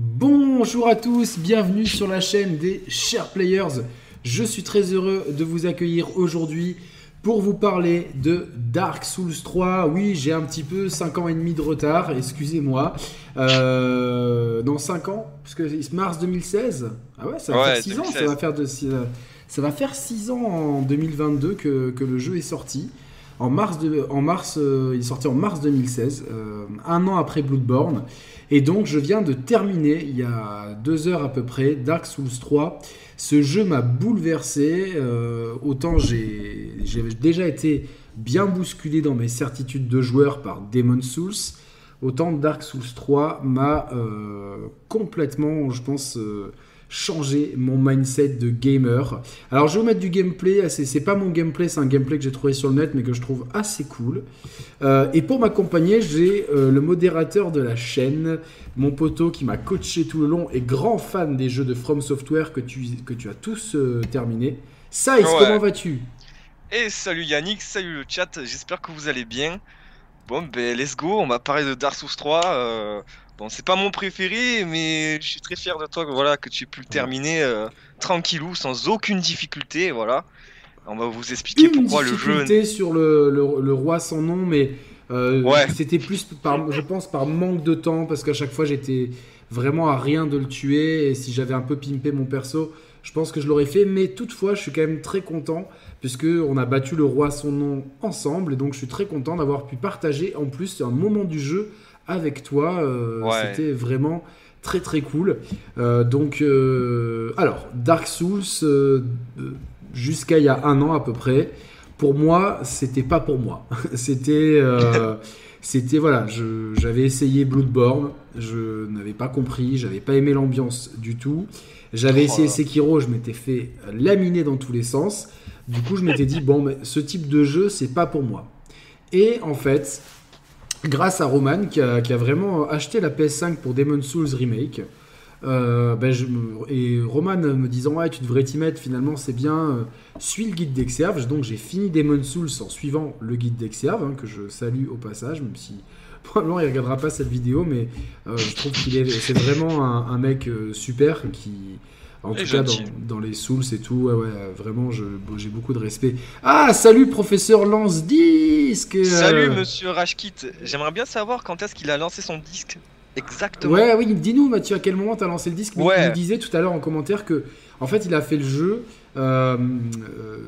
Bonjour à tous, bienvenue sur la chaîne des Chers Players. Je suis très heureux de vous accueillir aujourd'hui pour vous parler de Dark Souls 3. Oui, j'ai un petit peu 5 ans et demi de retard, excusez-moi. Euh, dans 5 ans, parce que mars 2016. Ah ouais, ça va Ouais, faire 6 ans, ça 2016. va faire de ça va faire 6 ans en 2022 que, que le jeu est sorti. En mars, de, en mars euh, il est sorti en mars 2016, euh, un an après Bloodborne. Et donc, je viens de terminer, il y a deux heures à peu près, Dark Souls 3. Ce jeu m'a bouleversé. euh, autant j'ai déjà été bien bousculé dans mes certitudes de joueur par Demon Souls, autant Dark Souls 3 m'a euh, complètement, je pense, euh, changé mon mindset de gamer. Alors, je vais vous mettre du gameplay. C'est c'est pas mon gameplay, c'est un gameplay que j'ai trouvé sur le net, mais que je trouve assez cool. Euh, et pour m'accompagner, j'ai euh, le modérateur de la chaîne, mon poteau qui m'a coaché tout le long et grand fan des jeux de From Software que tu, que tu as tous euh. Saïs, Ouais. comment vas-tu? Et salut Yannick, salut le chat, j'espère que vous allez bien. Bon ben let's go, on va parler de Dark Souls 3. Bon c'est pas mon préféré mais je suis très fier de toi que, voilà, que tu aies pu le terminer euh, tranquillou, sans aucune difficulté, voilà. On va vous expliquer Une pourquoi le jeu... difficulté sur le, le- le roi sans nom, mais euh, Ouais. c'était plus par, je pense, par manque de temps, parce qu'à chaque fois j'étais vraiment à rien de le tuer, et si j'avais un peu pimpé mon perso, je pense que je l'aurais fait, mais toutefois je suis quand même très content, puisque on a battu le roi sans nom ensemble, et donc je suis très content d'avoir pu partager en plus un moment du jeu avec toi, euh, Ouais. c'était vraiment très très cool. Euh, donc, euh, alors, Dark Souls, jusqu'à il y a un an à peu près, pour moi, c'était pas pour moi. c'était, c'était voilà, j'avais essayé Bloodborne, je n'avais pas compris, j'avais pas aimé l'ambiance du tout. J'avais Oh essayé. Sekiro, je m'étais fait laminer dans tous les sens. Du coup, je m'étais dit bon, mais ce type de jeu, c'est pas pour moi. Et en fait, grâce à Roman qui a, vraiment acheté la PS5 pour Demon Souls Remake. euh, ben, et Roman me disant ouais tu devrais t'y mettre finalement c'est bien euh, suis le guide d'Exerve donc j'ai fini Demon Souls en suivant le guide d'Exerve hein, que je salue au passage même si probablement il regardera pas cette vidéo mais euh, je trouve qu'il est c'est vraiment un, mec super qui en Et tout cas dans, les Souls et tout ouais, ouais euh, vraiment j'ai beaucoup de respect ah salut professeur Lance Disque euh, Salut monsieur Rashkit, j'aimerais bien savoir quand est-ce qu'il a lancé son disque exactement. Ouais, oui, dis-nous, Mathieu, à quel moment t'as lancé le disque? Mais Ouais. Il disait tout à l'heure en commentaire que, en fait, il a fait le jeu euh, euh,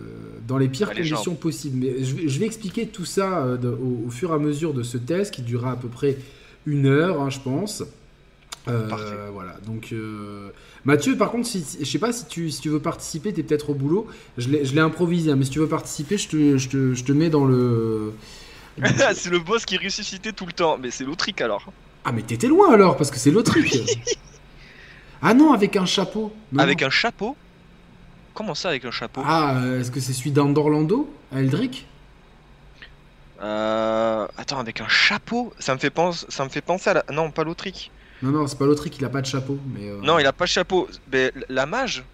dans les pires les conditions possibles. Mais je vais, je vais expliquer tout ça de- au, au fur et à mesure de ce test qui durera à peu près une heure, hein, je pense. Euh. Voilà. Donc, euh, Mathieu, par contre, si, je sais pas si tu, si tu veux participer, t'es peut-être au boulot. Je l'ai improvisé, hein, mais si tu veux participer, je te, je te, je te mets dans le. c'est le boss qui ressuscitait tout le temps, mais c'est l'autrique alors. Ah, mais t'étais loin alors, parce que c'est l'Autriche. ah non, avec un chapeau. Non, Avec non. un chapeau Comment ça avec un chapeau Ah, euh, est-ce que c'est celui d'Andorlando à Eldrick? Euh... Attends, avec un chapeau? Ça me, fait penser... ça me fait penser à la... Non, pas l'autrique. Non, non, c'est pas l'Autriche, il a pas de chapeau. Mais, euh, Non, il a pas de chapeau. Mais la mage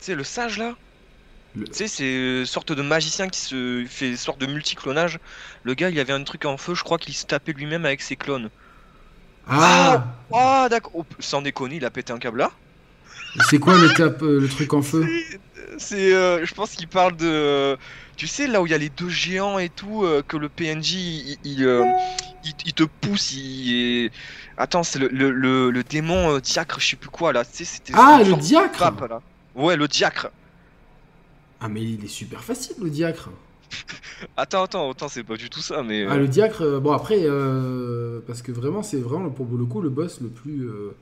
Tu sais, le sage là Le- Tu sais, c'est une sorte de magicien qui se fait sorte de multiclonage. Le gars, il avait un truc en feu, je crois qu'il se tapait lui-même avec ses clones. Ah Ah, d'accord. Oh, sans déconner, il a pété un câble là. C'est quoi le, cap, euh, le truc en feu? C'est, euh, je pense qu'il parle de, tu sais là où il y a les deux géants et tout, euh, que le PNJ il, il, euh, il- il te pousse, il, attends c'est le, le, le, le démon euh, diacre, je sais plus quoi là, tu sais c'était. Ah, le diacre là. Ouais le diacre. Ah, mais il est super facile, le diacre. Attends attends, autant c'est pas du tout ça mais. euh, Ah, le diacre, euh, bon, après, euh, parce que vraiment, c'est vraiment pour le coup le boss le plus. euh,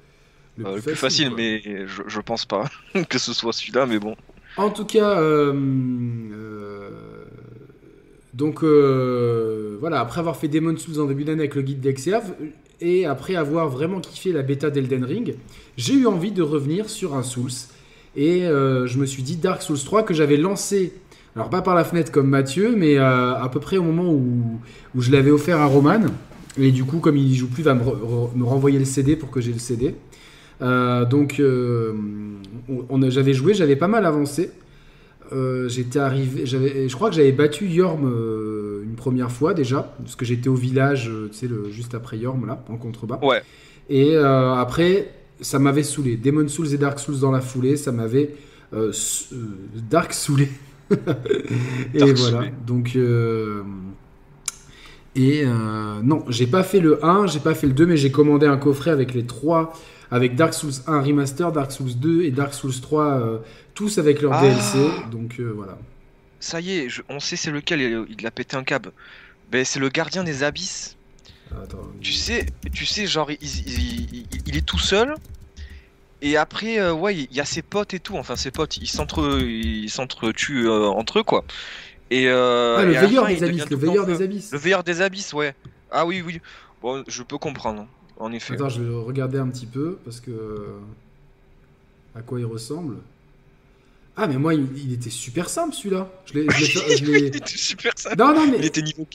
euh, le plus facile, mais je, je pense pas que ce soit celui-là, mais bon. En tout cas, euh, euh, donc euh, voilà, après avoir fait Demon Souls en début d'année avec le guide d'Exerve, et après avoir vraiment kiffé la bêta d'Elden Ring, j'ai eu envie de revenir sur un Souls. Et je me suis dit Dark Souls 3 que j'avais lancé, alors pas par la fenêtre comme Mathieu, mais à peu près au moment où, je l'avais offert à Roman. Et du coup, comme il y joue plus, il va me renvoyer le CD pour que j'ai le CD. Euh, donc, euh, on, on a- j'avais joué, j'avais pas mal avancé. Euh, j'étais arrivé, j'avais, je crois que j'avais battu Yorm une première fois déjà, parce que j'étais au village, tu sais, le, juste après Yorm là, en contrebas. Ouais. Et après, ça m'avait saoulé. Demon Souls et Dark Souls dans la foulée, ça m'avait Dark saoulé. et Dark voilà. Donc. et euh, non, j'ai pas fait le 1, j'ai pas fait le 2, mais j'ai commandé un coffret avec les trois, avec Dark Souls 1 Remaster, Dark Souls 2 et Dark Souls 3, euh, tous avec leur Ah. DLC. Donc euh, voilà. Ça y est, je- on sait c'est lequel, il, il a pété un câble. Ben, c'est le gardien des abysses. Attends, Tu sais, tu sais, genre, il, il- il- il est tout seul. Et après, euh, ouais, il y a ses potes et tout. Enfin, ses potes, ils s'entre, ils s'entretuent euh, entre eux, quoi. Et, euh, Ah, le et veilleur fin, abysses, le des abysses. Le veilleur des abysses, ouais. Ah oui, oui. Bon, je peux comprendre, en effet. Attends, je vais regarder un petit peu parce que à quoi il ressemble. Ah mais moi il, il était super simple celui-là. Je l'ai, je l'ai fait- je l'ai- il était super simple. Non non mais Il était niveau,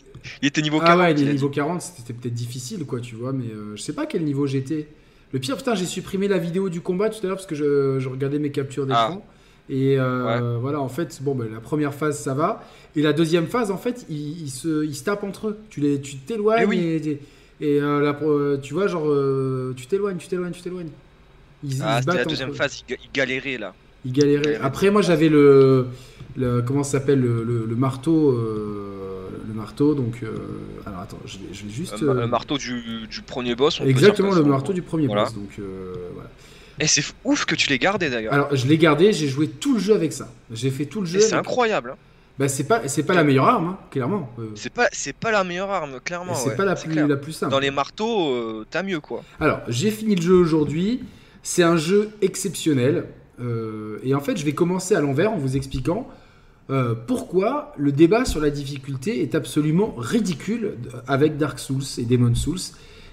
il était niveau ah 40. ouais, il il est niveau dit. 40, c'était peut-être difficile quoi, tu vois, mais euh, je sais pas quel niveau j'étais. Le pire putain, j'ai supprimé la vidéo du combat tout à l'heure parce que je, je regardais mes captures d'écran. Et euh, voilà, en fait, bon, ben, la première phase, ça va. Et la deuxième phase, en fait, ils, se, tapent entre eux. Tu les, tu t'éloignes Eh oui. et, et, euh, la pro- euh, tu vois, genre, euh, tu t'éloignes, tu t'éloignes, tu t'éloignes. Ils, ils Ah, se c'était la deuxième entre phase, il, ga- il galérait là. Ils galéraient. galéraient. Après, moi, j'avais le, le- comment ça s'appelle, le, le- le marteau, euh, le marteau. Donc, euh, alors attends, je vais, je vais juste. Euh, un marteau du, du premier boss. on exactement le marteau du premier Voilà. boss. Donc, euh, voilà. Et c'est f- ouf que tu l'aies gardé d'ailleurs. Alors, je l'ai gardé, j'ai joué tout le jeu avec ça. J'ai fait tout le Et jeu. c'est avec- incroyable. hein. Bah, c'est pas, c'est pas la meilleure arme, hein, clairement. Euh, C'est pas, c'est pas la meilleure arme, clairement. c'est ouais, pas la plus, clair. la plus simple. Dans les marteaux, euh, t'as mieux quoi. Alors, j'ai fini le jeu aujourd'hui. C'est un jeu exceptionnel. Euh, et en fait, je vais commencer à l'envers en vous expliquant euh, pourquoi le débat sur la difficulté est absolument ridicule avec Dark Souls et Demon Souls.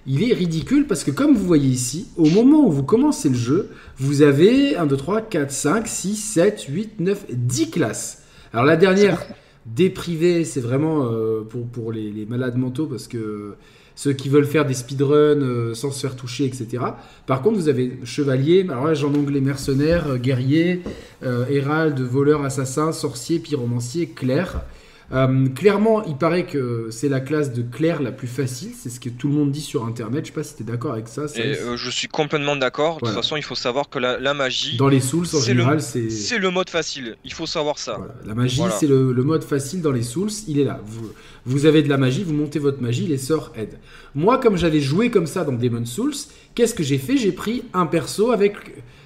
Il est ridicule parce que, comme vous voyez ici, au moment où vous commencez le jeu, vous avez 1, 2, 3, 4, 5, 6, 7, 8, 9, 10 classes. Alors, la dernière, déprivée, c'est vraiment euh, pour, les, malades mentaux parce que ceux qui veulent faire des speedruns euh, sans se faire toucher, etc. Par contre, vous avez chevalier, alors là j'ai en anglais mercenaire, euh, guerrier, euh, hérald, voleur, assassin, sorcier, pyromancier, clerc. Euh, clairement, il paraît que c'est la classe de clerc la plus facile, c'est ce que tout le monde dit sur internet. Je sais pas si tu es d'accord avec ça. ça, Et euh, je suis complètement d'accord. De toute façon, il faut savoir que la, la magie, Dans les Souls, en c'est le- général, c'est. c'est le mode facile. Il faut savoir ça. Voilà. La magie, Voilà. c'est le, le mode facile dans les Souls, il est là. Vous, vous avez de la magie, vous montez votre magie, les sorts aident. Moi, comme j'avais joué comme ça dans Demon Souls, qu'est-ce que j'ai fait? J'ai pris un perso avec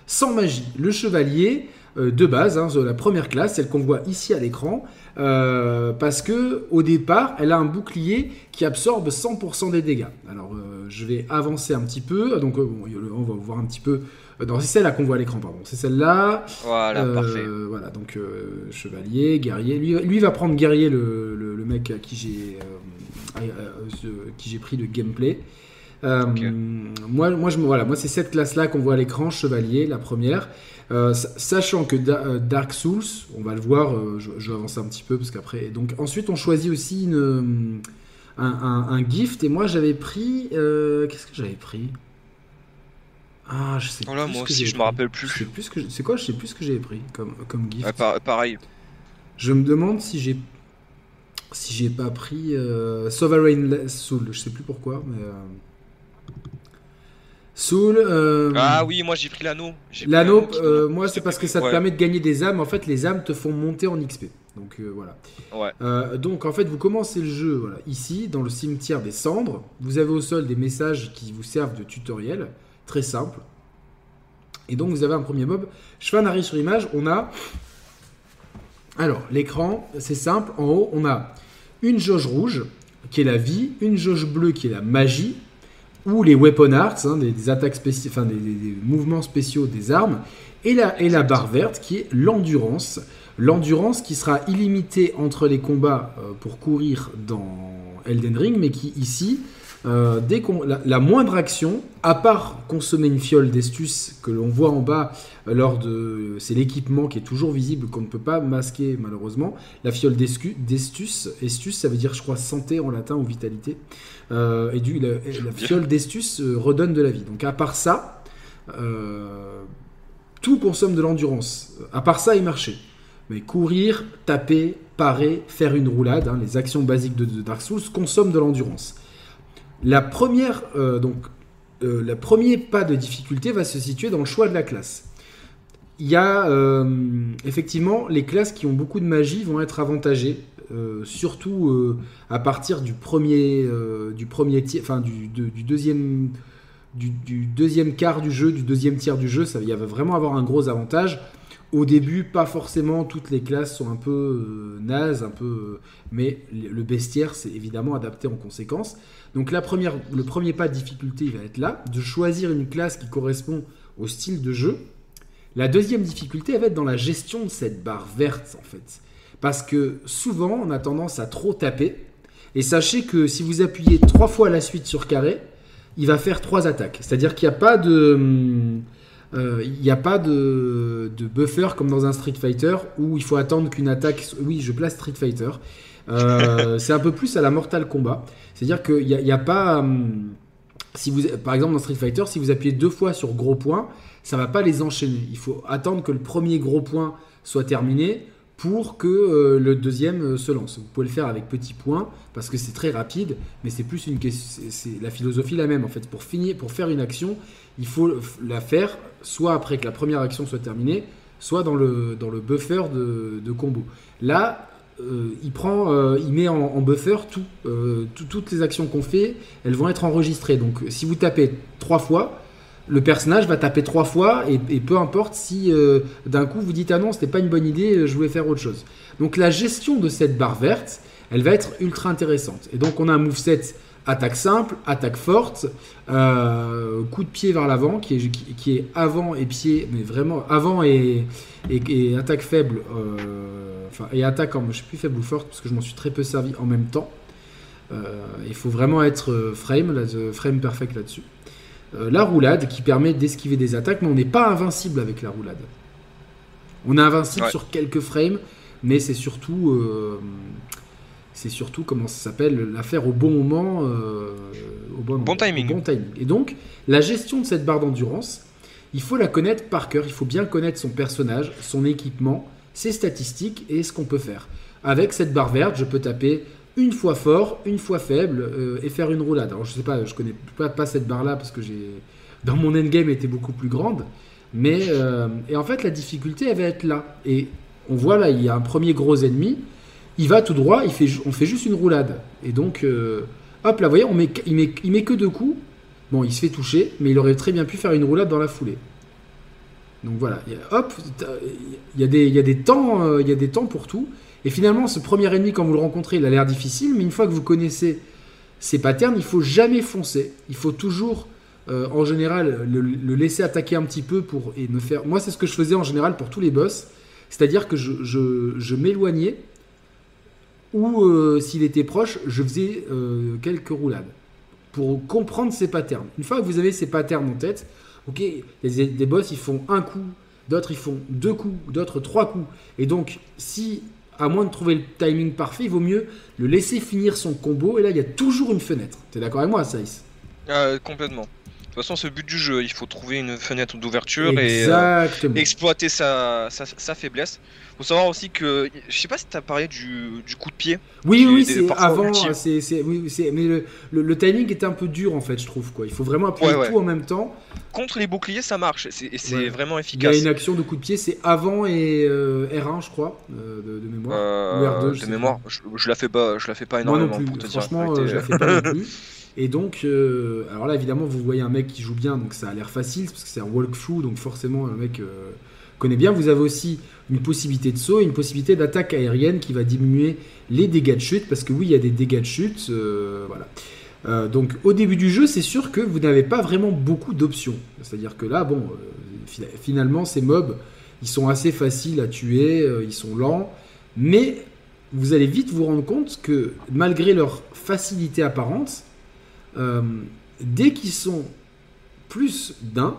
sans magie, le chevalier euh, de base, hein, la première classe, celle qu'on voit ici à l'écran, euh, parce que au départ, elle a un bouclier qui absorbe 100% des dégâts. Alors, euh, je vais avancer un petit peu. Donc, euh, bon, on va voir un petit peu. Non, c'est celle-là qu'on voit à l'écran, pardon. C'est celle-là. Voilà, parfait. Voilà, donc chevalier, guerrier. Lui, lui va prendre guerrier, le, le- le mec à qui j'ai qui j'ai pris le gameplay. Moi, moi, je, voilà, moi c'est cette classe-là qu'on voit à l'écran, chevalier, la première. Euh, sa- sachant que Da- euh, Dark Souls, on va le voir, euh, je, je vais avancer un petit peu parce qu'après. Donc ensuite, on choisit aussi une, un, un- un gift et moi j'avais pris. Qu'est-ce que j'avais pris? Ah, je sais Voilà, plus moi ce que aussi, je me rappelle Je plus. sais plus ce que je- c'est quoi? Je sais plus ce que j'avais pris comme, comme gift. Ouais, par- pareil. Je me demande si j'ai si j'ai pas pris euh, Sovereign Soul. Je sais plus pourquoi, mais euh, Soul. euh, Ah oui, moi j'ai pris l'anneau. L'anneau, euh, moi, c'est parce que ça te Ouais, permet de gagner des âmes. En fait, les âmes te font monter en XP. Donc euh, voilà. Ouais. Donc en fait, vous commencez le jeu voilà, ici, dans le cimetière des cendres. Vous avez au sol des messages qui vous servent de tutoriel, très simple. Et donc vous avez un premier mob. Je fais un arrêt sur image. On a. Alors, l'écran, c'est simple. En haut, on a une jauge rouge, qui est la vie, une jauge bleue, qui est la magie, ou les weapon arts, hein, des, attaques spéciales, enfin des, mouvements spéciaux des armes, et la, et la barre verte, qui est l'endurance. L'endurance qui sera illimitée entre les combats euh, pour courir dans Elden Ring, mais qui ici, euh, dès qu'on la, la moindre action, à part consommer une fiole d'estus que l'on voit en bas euh, lors de, c'est l'équipement qui est toujours visible qu'on ne peut pas masquer malheureusement. La fiole d'estus, estus, ça veut dire je crois santé en latin ou vitalité, Euh, et du la, fiole d'estus redonne de la vie. Donc à part ça, euh, tout consomme de l'endurance. À part ça, et marcher. Mais courir, taper, parer, faire une roulade, hein, les actions basiques de, de Dark Souls consomment de l'endurance. La première, euh, donc, euh, le premier pas de difficulté va se situer dans le choix de la classe. Il y a euh, effectivement les classes qui ont beaucoup de magie vont être avantagées, euh, surtout à partir du premier, du enfin du, deuxième, quart du jeu, du deuxième tiers du jeu, ça va vraiment avoir un gros avantage. Au début, pas forcément toutes les classes sont un peu nazes, un peu, mais le bestiaire c'est évidemment adapté en conséquence. Donc la première, le premier pas de difficulté va être là, de choisir une classe qui correspond au style de jeu. La deuxième difficulté va être dans la gestion de cette barre verte en fait. Parce que souvent on a tendance à trop taper. Et sachez que si vous appuyez trois fois la suite sur carré, il va faire trois attaques. C'est-à-dire qu'il n'y a pas de... Euh, a pas de, de, buffer comme dans un Street Fighter où il faut attendre qu'une attaque. Oui, je place Street Fighter. Euh, c'est un peu plus à la Mortal Kombat. C'est-à-dire qu'il n'y a, a, pas. Hum, si vous, par exemple, dans Street Fighter, si vous appuyez deux fois sur gros point, ça va pas les enchaîner. Il faut attendre que le premier gros point soit terminé pour que euh, le deuxième euh, se lance. Vous pouvez le faire avec petit point parce que c'est très rapide, mais c'est plus une question. C'est la philosophie la même en fait. Pour finir, pour faire une action, il faut la faire soit après que la première action soit terminée, soit dans le, dans le buffer de, de combo. Là, euh, il prend, euh, il met en, buffer euh, tout, toutes les actions qu'on fait, elles vont être enregistrées. Donc, si vous tapez trois fois, le personnage va taper trois fois et, peu importe si d'un coup vous dites ah non, c'était pas une bonne idée, je voulais faire autre chose. Donc, la gestion de cette barre verte, elle va être ultra intéressante. Et donc, on a un moveset attaque simple, attaque forte, coup de pied vers l'avant qui est, qui, est avant et pied, mais vraiment avant et, et attaque faible enfin, et attaquant. je suis plus faible ou forte parce que je m'en suis très peu servi en même temps. Euh, il faut vraiment être euh, frame, là, frame perfect là-dessus. Euh, la roulade qui permet d'esquiver des attaques, mais on n'est pas invincible avec la roulade. On est invincible sur quelques frames, mais c'est surtout, c'est surtout comment ça s'appelle, l'affaire au bon moment, au bon, bon timing. bon timing. Et donc, la gestion de cette barre d'endurance, il faut la connaître par cœur. Il faut bien connaître son personnage, son équipement, ses statistiques et ce qu'on peut faire. Avec cette barre verte, je peux taper une fois fort, une fois faible euh, et faire une roulade. Alors je sais pas, je connais pas, pas cette barre là parce que j'ai dans mon endgame était beaucoup plus grande, mais euh, et en fait la difficulté elle va être là. Et on voit là il y a un premier gros ennemi, il va tout droit, on fait juste une roulade et donc euh, hop là, vous voyez, on met, il met, il met que deux coups. Bon, il se fait toucher, mais il aurait très bien pu faire une roulade dans la foulée. Donc voilà, hop, il y, a des, il, y a des temps, euh, il y a des temps pour tout. Et finalement, ce premier ennemi, quand vous le rencontrez, il a l'air difficile, mais une fois que vous connaissez ses patterns, il faut jamais foncer. Il faut toujours, euh, en général, le, laisser attaquer un petit peu pour et me faire. Moi, c'est ce que je faisais en général pour tous les boss, c'est-à-dire que je, je, m'éloignais ou euh, s'il était proche, je faisais quelques roulades pour comprendre ses patterns. Une fois que vous avez ces patterns en tête, Ok, les, des boss ils font un coup, d'autres ils font deux coups, d'autres trois coups. Et donc, si à moins de trouver le timing parfait, il vaut mieux le laisser finir son combo. Et là, il y a toujours une fenêtre. T'es d'accord avec moi, Saïs? Ah, Complètement. De toute façon, c'est le but du jeu. Il faut trouver une fenêtre d'ouverture et euh, exploiter sa, sa, sa, faiblesse. Faut savoir aussi que, je sais pas si tu as parlé du, du, coup de pied. Oui, oui, c'est avant. C'est, oui, mais le, le, timing est un peu dur en fait, je trouve. Quoi. Il faut vraiment appuyer tout en même temps. Contre les boucliers, ça marche. C'est, c'est vraiment efficace. Il y a une action de coup de pied, c'est avant et euh, R1, je crois, euh, de, mémoire. Ou R2, de mémoire. Je, je, la fais pas, je la fais pas énormément. Moi non plus. Franchement, je la fais pas non plus. Et donc, euh, alors là, évidemment, vous voyez un mec qui joue bien, donc ça a l'air facile, parce que c'est un walkthrough, donc forcément, un mec euh, bien. Vous avez aussi une possibilité de saut, une possibilité d'attaque aérienne qui va diminuer les dégâts de chute, parce que oui, il y a des dégâts de chute, euh, voilà. donc, au début du jeu, c'est sûr que vous n'avez pas vraiment beaucoup d'options. C'est-à-dire que là, bon, finalement, ces mobs, ils sont assez faciles à tuer, ils sont lents, mais vous allez vite vous rendre compte que malgré leur facilité apparente, euh, dès qu'ils sont plus d'un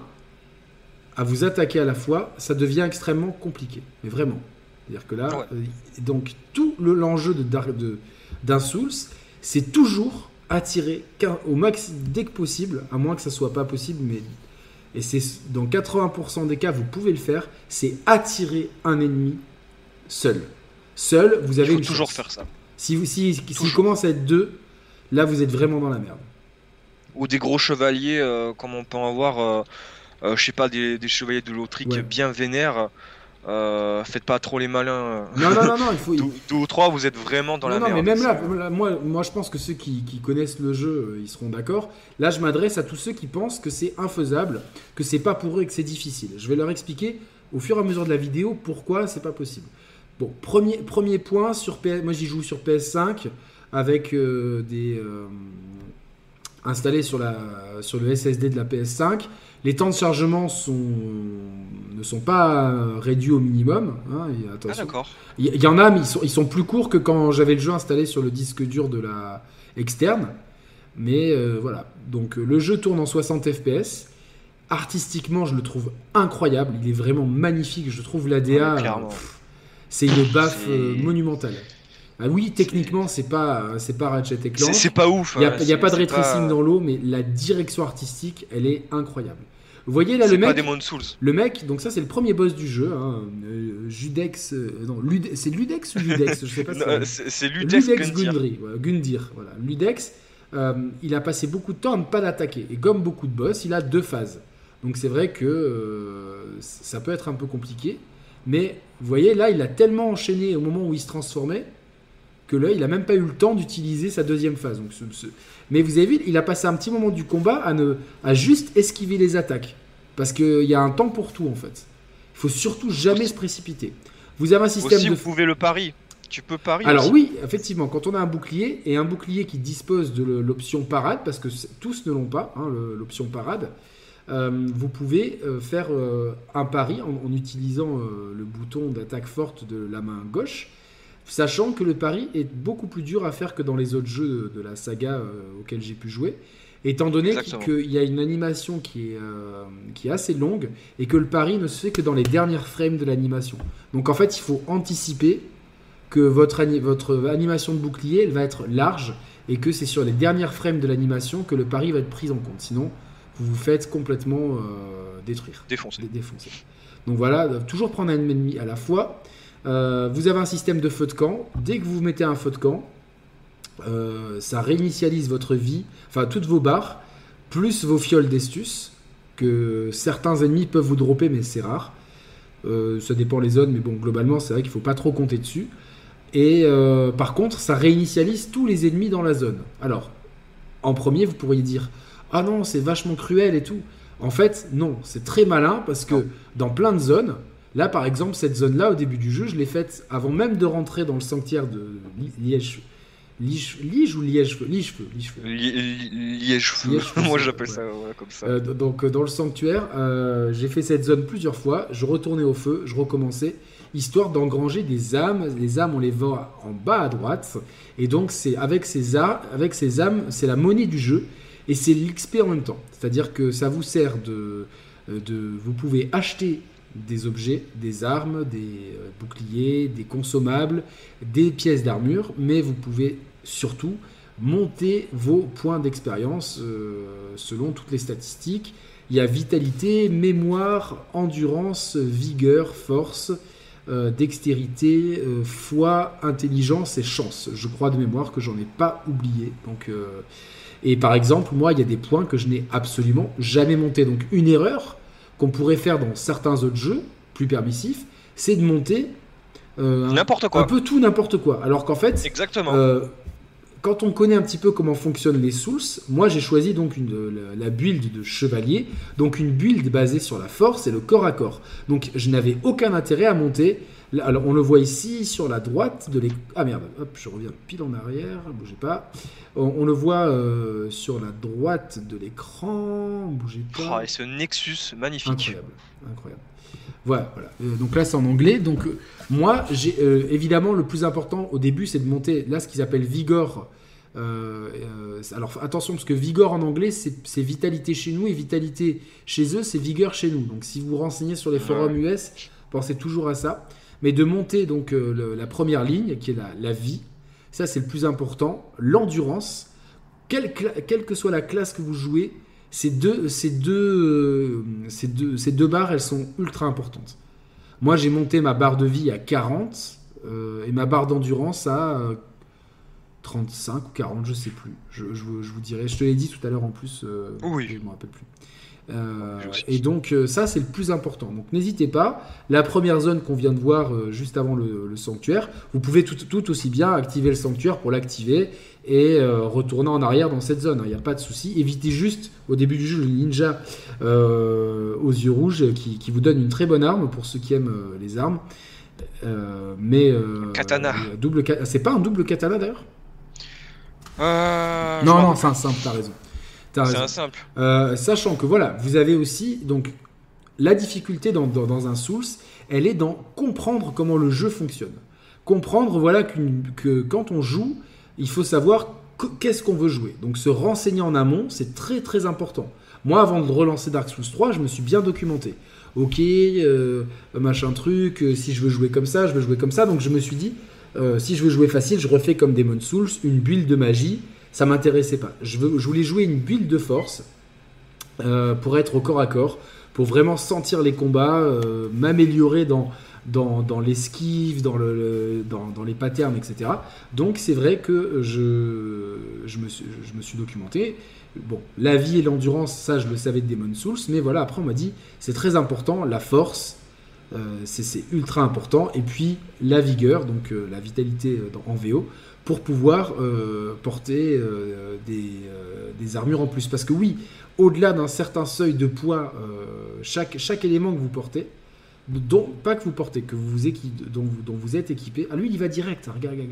à vous attaquer à la fois, ça devient extrêmement compliqué. Mais vraiment. C'est-à-dire que là, euh, donc tout l'enjeu de, de, d'un Souls, c'est toujours attirer au max dès que possible, à moins que ça soit pas possible, mais et c'est dans 80% des cas vous pouvez le faire, c'est attirer un ennemi seul. Seul, vous avez toujours faire ça. Si vous si, si commence à être deux, là vous êtes vraiment dans la merde. ou des gros chevaliers comme on peut en voir, je sais pas, des, chevaliers de l'Autrique bien vénères. faites pas trop les malins. Non, non, non, non il faut. deux, ou trois, vous êtes vraiment dans la non, merde. mais même là, moi, moi, je pense que ceux qui, qui connaissent le jeu, ils seront d'accord. Là, je m'adresse à tous ceux qui pensent que c'est infaisable, que c'est pas pour eux et que c'est difficile. Je vais leur expliquer au fur et à mesure de la vidéo pourquoi c'est pas possible. Bon, premier, premier point, sur PS, moi j'y joue sur PS5 avec euh, des. Euh, installés sur, la, sur le SSD de la PS5. Les temps de chargement sont, ne sont pas réduits au minimum. Hein, ah, d'accord. Il y, en a, mais ils sont, ils sont plus courts que quand j'avais le jeu installé sur le disque dur de la externe. Mais euh, voilà. Donc le jeu tourne en 60 FPS. Artistiquement, je le trouve incroyable. Il est vraiment magnifique. Je trouve l'ADA. c'est une baffe euh, monumentale. Ah oui, techniquement, c'est pas, c'est pas Ratchet et Clank. C'est pas ouf. Il n'y a, pas de ray dans l'eau, mais la direction artistique, elle est incroyable. Vous voyez là le mec, le mec, donc ça c'est le premier boss du jeu, hein, euh, Judex, euh, non, c'est Ludex ou Ludex, je sais pas. c'est Ludex, Ludex Gundir. Gundir, voilà, Ludex. il a passé beaucoup de temps à ne pas l'attaquer et comme beaucoup de boss, il a deux phases. Donc c'est vrai que euh, ça peut être un peu compliqué. Mais vous voyez, là, il a tellement enchaîné au moment où il se transformait que là, il n'a même pas eu le temps d'utiliser sa deuxième phase. Donc, Mais vous avez vu, il a passé un petit moment du combat à, ne... à juste esquiver les attaques. Parce qu'il y a un temps pour tout, en fait. Il faut surtout jamais se précipiter. Vous avez un système Aussi, de... vous pouvez le pari. Tu peux parier. Alors oui, effectivement, quand on a un bouclier et un bouclier qui dispose de l'option parade, parce que tous ne l'ont pas, hein, l'option parade, euh, vous pouvez euh, faire euh, un pari en, utilisant le bouton d'attaque forte de la main gauche, sachant que le pari est beaucoup plus dur à faire que dans les autres jeux de, la saga auxquels j'ai pu jouer, étant donné qu'il y a une animation qui est, qui est assez longue et que le pari ne se fait que dans les dernières frames de l'animation. Donc en fait, il faut anticiper que votre, votre animation de bouclier elle va être large et que c'est sur les dernières frames de l'animation que le pari va être pris en compte. Sinon, vous vous faites complètement euh, détruire. Défoncer. défoncer. Donc voilà, toujours prendre un ennemi à la fois. Euh, vous avez un système de feu de camp. Dès que vous mettez un feu de camp, euh, ça réinitialise votre vie, enfin toutes vos barres, plus vos fioles d'estus, que certains ennemis peuvent vous dropper, mais c'est rare. ça dépend les zones, mais bon, globalement, c'est vrai qu'il ne faut pas trop compter dessus. Et par contre, ça réinitialise tous les ennemis dans la zone. Alors, en premier, vous pourriez dire ah non, c'est vachement cruel et tout. En fait, non, c'est très malin parce que dans plein de zones, là par exemple, cette zone-là, au début du jeu, je l'ai faite avant même de rentrer dans le sanctuaire de Liège. Lige, ou Liège-Feu Liège-Feu. Liège-Feu. Moi j'appelle ça comme ça. Euh, donc euh, dans le sanctuaire, euh, j'ai fait cette zone plusieurs fois. Je retournais au feu, je recommençais, histoire d'engranger des âmes. Les âmes, on les voit en bas à droite. Et donc c'est avec ces, avec ces âmes, c'est la monnaie du jeu et c'est l'XP en même temps. C'est-à-dire que ça vous sert de, de... Vous pouvez acheter des objets, des armes, des euh, boucliers, des consommables, des pièces d'armure, mais vous pouvez surtout monter vos points d'expérience euh, selon toutes les statistiques. Il y a vitalité, mémoire, endurance, vigueur, force, dextérité, foi, intelligence et chance. Je crois de mémoire que j'en ai pas oublié. Donc et par exemple, moi, il y a des points que je n'ai absolument jamais montés. Donc une erreur qu'on pourrait faire dans certains autres jeux plus permissifs, c'est de monter euh, n'importe quoi. Un peu tout n'importe quoi. Alors qu'en fait, exactement. Euh, quand on connaît un petit peu comment fonctionnent les souls, moi j'ai choisi donc une, la, la, build de chevalier, donc une build basée sur la force et le corps à corps. Donc je n'avais aucun intérêt à monter alors, on le voit ici sur la droite de l'écran. Ah merde, hop, je reviens pile en arrière, bougez pas. On, le voit euh, sur la droite de l'écran, bougez pas. Oh, et ce Nexus magnifique. Incroyable, incroyable. Voilà, voilà. Euh, donc là, c'est en anglais. Donc, euh, moi, j'ai évidemment le plus important au début, c'est de monter là ce qu'ils appellent Vigor. alors attention, parce que Vigor en anglais, c'est vitalité chez nous et vitalité chez eux, c'est vigueur chez nous. Donc si vous renseignez sur les forums US, pensez toujours à ça mais de monter donc euh, la première ligne, qui est la, vie. Ça, c'est le plus important. L'endurance, quelle, que soit la classe que vous jouez, ces deux, ces, deux, euh, ces, deux, ces deux barres, elles sont ultra importantes. Moi, j'ai monté ma barre de vie à 40 euh, et ma barre d'endurance à 35 ou 40, je sais plus. Je, je vous, je vous dirai. Je te l'ai dit tout à l'heure en plus. euh, Oui. Je me rappelle plus. Euh, et donc euh, ça c'est le plus important. Donc n'hésitez pas. La première zone qu'on vient de voir euh, juste avant le, le sanctuaire, vous pouvez tout, tout aussi bien activer le sanctuaire pour l'activer et retourner en arrière dans cette zone. Il n'y a pas de souci. Évitez juste au début du jeu le ninja aux yeux rouges qui, qui vous donne une très bonne arme pour ceux qui aiment les armes. Mais Katana. double c'est pas un double katana d'ailleurs? Non non c'est un simple. T'as raison. C'est un simple. Euh, sachant que voilà, vous avez aussi donc la difficulté dans, dans- dans un Souls, elle est dans comprendre comment le jeu fonctionne. Comprendre voilà que quand on joue, il faut savoir que- qu'est-ce qu'on veut jouer. Donc se renseigner en amont, c'est très très important. Moi, avant de relancer Dark Souls 3, je me suis bien documenté. Ok, euh, machin truc, euh, si je veux jouer comme ça, je veux jouer comme ça. Donc je me suis dit, euh, si je veux jouer facile, je refais comme Demon Souls, une build de magie. Ça m'intéressait pas. Je, voulais jouer une build de force euh, pour être au corps à corps, pour vraiment sentir les combats, euh, m'améliorer dans, dans, dans l'esquive, dans, le, le- dans, dans les patterns, etc. Donc c'est vrai que je, me suis, documenté. Bon, la vie et l'endurance, ça je le savais de Demon Souls, mais voilà, après on m'a dit c'est très important, la force, euh, c'est ultra important, et puis la vigueur, donc la vitalité en VO, pour pouvoir euh, porter euh, des, euh, des armures en plus. Parce que oui, au-delà d'un certain seuil de poids, chaque, chaque élément que vous portez, dont, pas que vous portez, que vous dont, vous, dont vous êtes équipé, ah lui il y va direct, hein, regarde, regarde,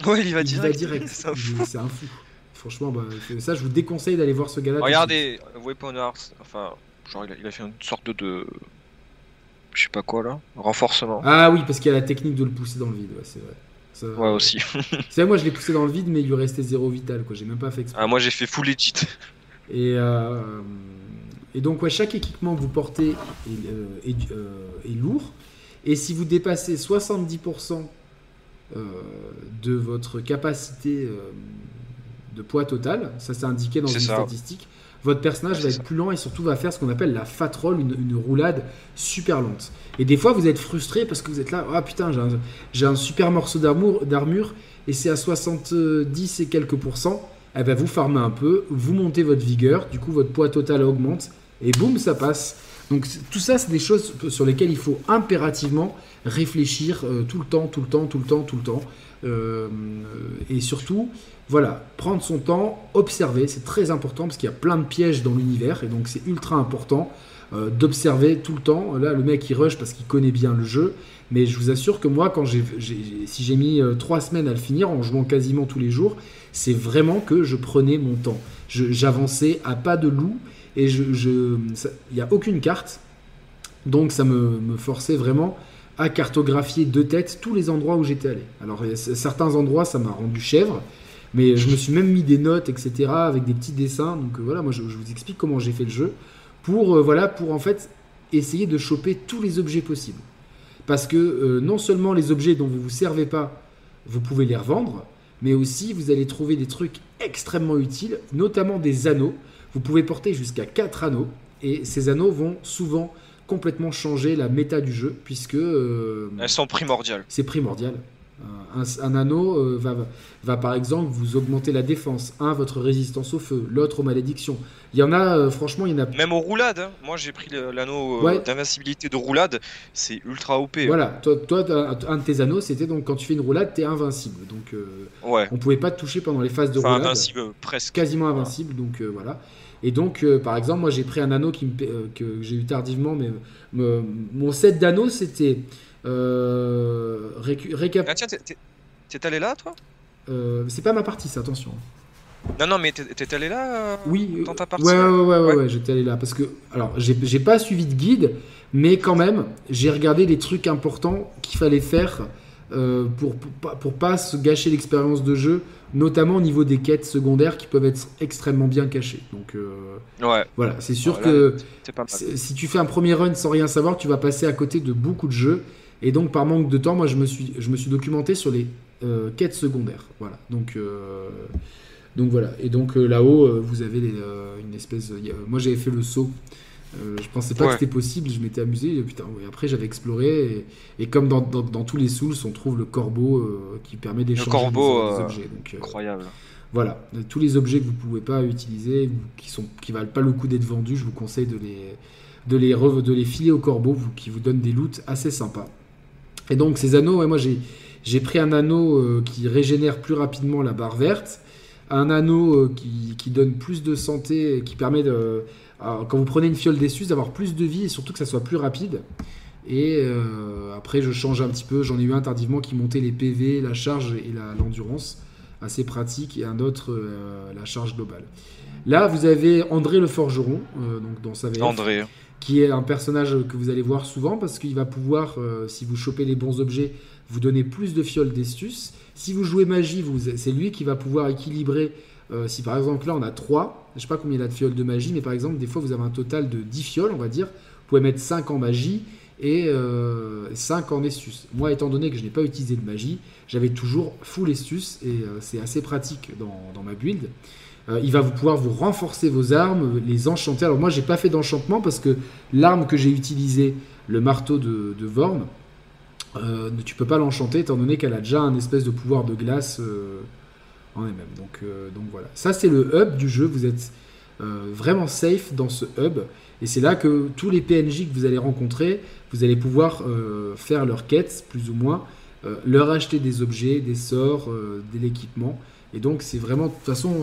regarde. Ouais, il y va il direct. direct, C'est un fou. c'est un fou. Franchement, bah, ça je vous déconseille d'aller voir ce gars-là. de. Regardez, Weapon Arts, enfin, genre il a, il a fait une sorte de. Je sais pas quoi là. Renforcement. Ah oui, parce qu'il y a la technique de le pousser dans le vide, ouais, c'est vrai. Ça- Ouais, aussi. C'est moi je l'ai poussé dans le vide, mais il lui restait zéro vital, quoi. J'ai même pas fait exprès. Ah, moi j'ai fait full legit. Et, euh, et donc, ouais, chaque équipement que vous portez est, euh, est, euh, est lourd. Et si vous dépassez 70% euh, de votre capacité de poids total, ça c'est indiqué dans une ça. statistique, votre personnage Ouais, va être plus lent et surtout va faire ce qu'on appelle la fat roll, une, une roulade super lente. Et des fois, vous êtes frustré parce que vous êtes là, ah putain, j'ai un, j'ai un super morceau d'armure, d'armure et c'est à 70 et quelques pourcents. Eh ben, vous farmez un peu, vous montez votre vigueur, du coup votre poids total augmente et boum, ça passe. Donc tout ça, c'est des choses sur lesquelles il faut impérativement réfléchir euh, tout le temps, tout le temps, tout le temps, tout le temps. Euh, et surtout, voilà, prendre son temps, observer, c'est très important parce qu'il y a plein de pièges dans l'univers et donc c'est ultra important euh, d'observer tout le temps. Là, le mec il rush parce qu'il connaît bien le jeu, mais je vous assure que moi, quand j'ai, si j'ai mis euh, trois semaines à le finir en jouant quasiment tous les jours, c'est vraiment que je prenais mon temps. J'avançais à pas de loup et je, il n'y a aucune carte, donc ça me, me forçait vraiment à cartographier de tête tous les endroits où j'étais allé. Alors certains endroits, ça m'a rendu chèvre, mais je me suis même mis des notes, etc., avec des petits dessins. Donc euh, voilà, moi je, je vous explique comment j'ai fait le jeu pour euh, voilà pour en fait essayer de choper tous les objets possibles. Parce que euh, non seulement les objets dont vous vous servez pas, vous pouvez les revendre, mais aussi vous allez trouver des trucs extrêmement utiles, notamment des anneaux. Vous pouvez porter jusqu'à 4 anneaux, et ces anneaux vont souvent complètement changer la méta du jeu, puisque Elles sont primordiales. c'est primordial. Un, un anneau euh, va, va par exemple vous augmenter la défense, un votre résistance au feu, l'autre aux malédictions. Il y en a, euh, franchement, il y en a Même aux roulades, hein. moi j'ai pris l'anneau euh, Ouais. d'invincibilité de roulade, c'est ultra OP. hein. Voilà, toi, toi un de tes anneaux, c'était donc quand tu fais une roulade, t'es invincible. Donc euh, Ouais, on pouvait pas te toucher pendant les phases de enfin roulade. invincible presque. Quasiment invincible, donc voilà. Et donc, euh, par exemple, moi j'ai pris un anneau qui me, euh, que, que j'ai eu tardivement, mais me- mon set d'anneaux c'était euh, récap- Ah tiens, t'es- allé là toi? Euh, c'est pas ma partie, ça, attention. Non, non, mais t'es allé là euh, Oui, euh, dans ta partie ouais, ouais, ouais, ouais, j'étais allé là parce que alors j'ai pas suivi de guide, mais quand même j'ai regardé les trucs importants qu'il fallait faire euh, pour, pour pas- pour pas se gâcher l'expérience de jeu, notamment au niveau des quêtes secondaires qui peuvent être extrêmement bien cachées. Donc euh, Ouais, voilà, c'est sûr que si tu fais un premier run sans rien savoir, tu vas passer à côté de beaucoup de jeux. Et donc, par manque de temps, moi, je me suis, je me suis documenté sur les euh, quêtes secondaires. Voilà. Donc, euh, donc voilà. Et donc euh, là-haut, vous avez les, une espèce. moi, j'avais fait le saut je pensais pas que c'était possible, je m'étais amusé. Et, putain, après, j'avais exploré. Et, comme dans, tous les Souls, on trouve le corbeau qui permet d'échanger des, objets. Donc, incroyable. Voilà, tous les objets que vous pouvez pas utiliser, qui sont qui valent pas le coup d'être vendus, je vous conseille de les de les de les filer au corbeau, qui vous donne des loots assez sympas. Et donc ces anneaux, moi j'ai pris un anneau qui régénère plus rapidement la barre verte, un anneau qui, qui donne plus de santé, qui permet quand vous prenez une fiole d'essus, d'avoir plus de vie et surtout que ça soit plus rapide. Et euh, après, je change un petit peu. J'en ai eu un tardivement qui montait les PV, la charge et l'endurance. assez pratique. Et un autre, euh, la charge globale. Là, vous avez André le Forgeron, euh, donc dans sa André. Qui est un personnage que vous allez voir souvent parce qu'il va pouvoir, si vous chopez les bons objets, vous donner plus de fioles d'estus. Si vous jouez magie, c'est lui qui va pouvoir équilibrer euh, si par exemple là on a 3, je sais pas combien il a de fioles de magie, mais par exemple des fois vous avez un total de 10 fioles, on va dire, vous pouvez mettre 5 en magie et 5 euh, en estus. Moi étant donné que je n'ai pas utilisé de magie, j'avais toujours full estus et euh, c'est assez pratique dans, ma build. Il va vous pouvoir vous renforcer vos armes, les enchanter. Alors moi j'ai pas fait d'enchantement parce que l'arme que j'ai utilisée, le marteau de, de Vorm, tu peux pas l'enchanter étant donné qu'elle a déjà un espèce de pouvoir de glace en elle-même. Donc, euh, donc voilà. Ça, c'est le hub du jeu. Vous êtes euh, vraiment safe dans ce hub. Et c'est là que tous les PNJ que vous allez rencontrer, vous allez pouvoir euh, faire leurs quêtes, plus ou moins, leur acheter des objets, des sorts, de l'équipement. Et donc, c'est vraiment, de toute façon,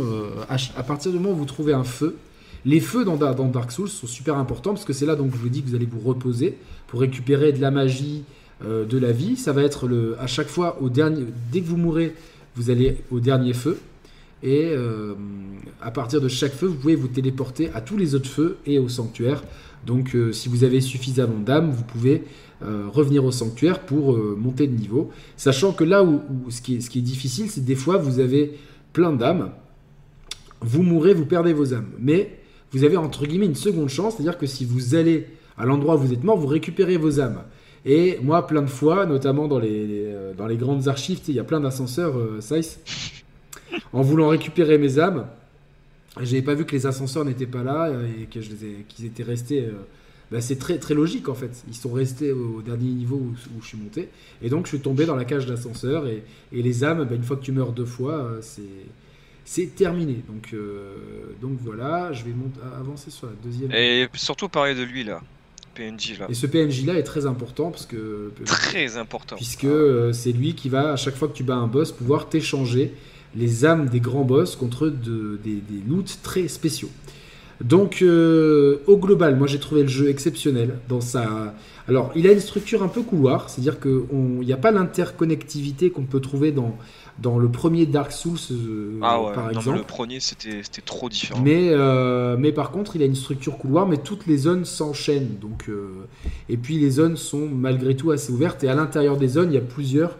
à, partir du moment où vous trouvez un feu, les feux dans, dans Dark Souls sont super importants parce que c'est là donc je vous dis que vous allez vous reposer pour récupérer de la magie, de la vie. Ça va être le, à chaque fois, au dernier, dès que vous mourrez, vous allez au dernier feu. Et euh, à partir de chaque feu, vous pouvez vous téléporter à tous les autres feux et au sanctuaire. Donc euh, si vous avez suffisamment d'âmes, vous pouvez euh, revenir au sanctuaire pour monter de niveau. Sachant que là où, ce, qui est, difficile, c'est des fois vous avez plein d'âmes, vous mourrez, vous perdez vos âmes. Mais vous avez entre guillemets une seconde chance, c'est-à-dire que si vous allez à l'endroit où vous êtes mort, vous récupérez vos âmes. Et moi, plein de fois, notamment dans les, euh, grandes archives, il y a plein d'ascenseurs, euh, en voulant récupérer mes âmes, j'avais pas vu que les ascenseurs n'étaient pas là euh, et qu'ils étaient restés. Bah, c'est très, très logique en fait. Ils sont restés au, dernier niveau où, je suis monté. Et donc je suis tombé dans la cage d'ascenseur. Et, et, les âmes, bah, une fois que tu meurs deux fois, c'est c'est terminé. Donc, donc voilà, je vais avancer sur la deuxième. Et surtout parler de lui là. Et ce PNJ là est très important parce que très important puisque euh, c'est lui qui va à chaque fois que tu bats un boss pouvoir t'échanger les âmes des grands boss contre de, des, des loots très spéciaux. Donc euh, au global, moi j'ai trouvé le jeu exceptionnel dans sa. Alors il a une structure un peu couloir, c'est-à-dire qu'il n'y a pas l'interconnectivité qu'on peut trouver dans dans le premier Dark Souls, euh, ah par exemple. le premier, c'était trop différent. Mais, euh, mais par contre, il a une structure couloir, mais toutes les zones s'enchaînent. Donc, et puis les zones sont malgré tout assez ouvertes. Et à l'intérieur des zones, il y a plusieurs.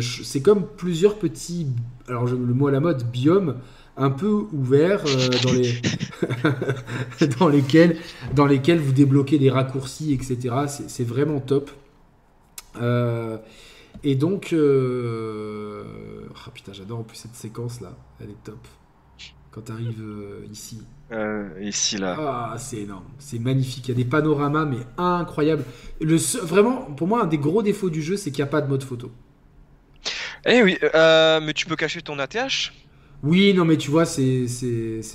c'est comme plusieurs petits. Alors, le mot à la mode, biomes un peu ouverts dans, les dans, lesquels, dans lesquels vous débloquez des raccourcis, etc. C'est vraiment top. Euh, et donc, euh... oh, putain, j'adore en plus cette séquence là, elle est top. Quand tu arrives euh, ici. Euh, ici là. Ah, c'est énorme, c'est magnifique. Il y a des panoramas, mais incroyables. Le vraiment, pour moi, un des gros défauts du jeu, c'est qu'il n'y a pas de mode photo. Eh oui, euh, mais tu peux cacher ton ATH oui, non, mais tu vois, c'est.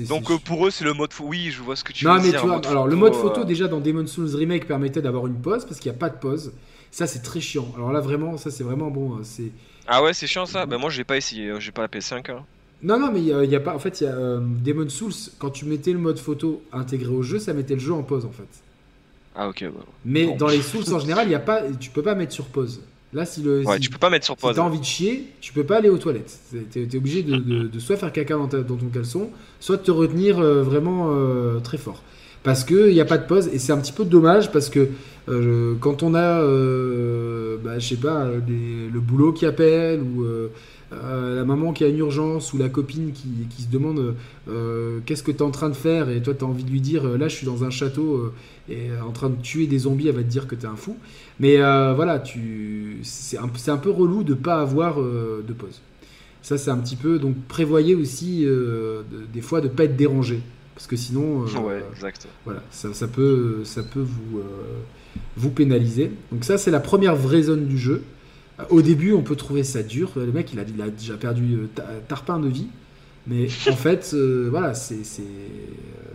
Donc pour eux, c'est le mode photo. Oui, je vois ce que tu veux dire. Non, mais tu vois, alors le mode photo, déjà dans Demon's Souls Remake, permettait d'avoir une pause parce qu'il n'y a pas de pause. Ça, c'est très chiant. Alors là, vraiment, ça, c'est vraiment bon. Hein, c'est... Ah ouais, c'est chiant ça Bah, moi, j'ai pas essayé. Hein, j'ai pas la PS5. Hein. Non, non, mais il y, a pas. En fait, il y a euh, Demon Souls, quand tu mettais le mode photo intégré au jeu, ça mettait le jeu en pause en fait. Ah, ok. Mais dans les Souls en général, il y a pas, tu peux pas mettre sur pause. Là, si le. Ouais, tu peux pas mettre sur pause. Si t'as envie de chier, tu peux pas aller aux toilettes. T'es es obligé de, soit faire caca dans, dans, ton caleçon, soit de te retenir euh, vraiment euh, très fort parce qu'il n'y a pas de pause et c'est un petit peu dommage parce que euh, quand on a, bah, je sais pas, le boulot qui appelle ou euh, la maman qui a une urgence ou la copine qui, se demande qu'est-ce que tu es en train de faire et toi tu as envie de lui dire là je suis dans un château et en train de tuer des zombies, elle va te dire que tu es un fou. Mais voilà, c'est un, un, peu relou de pas avoir de pause. Ça c'est un petit peu, donc prévoyez aussi des fois de pas être dérangé Parce que sinon, euh, Ouais, exact. voilà, ça, ça peut, ça peut vous, euh, vous pénaliser. Donc ça, c'est la première vraie zone du jeu. Au début, on peut trouver ça dur. Le mec, il a, il a déjà perdu euh, ta- tarpin de vie. Mais en fait, euh, voilà, c'est c'est euh,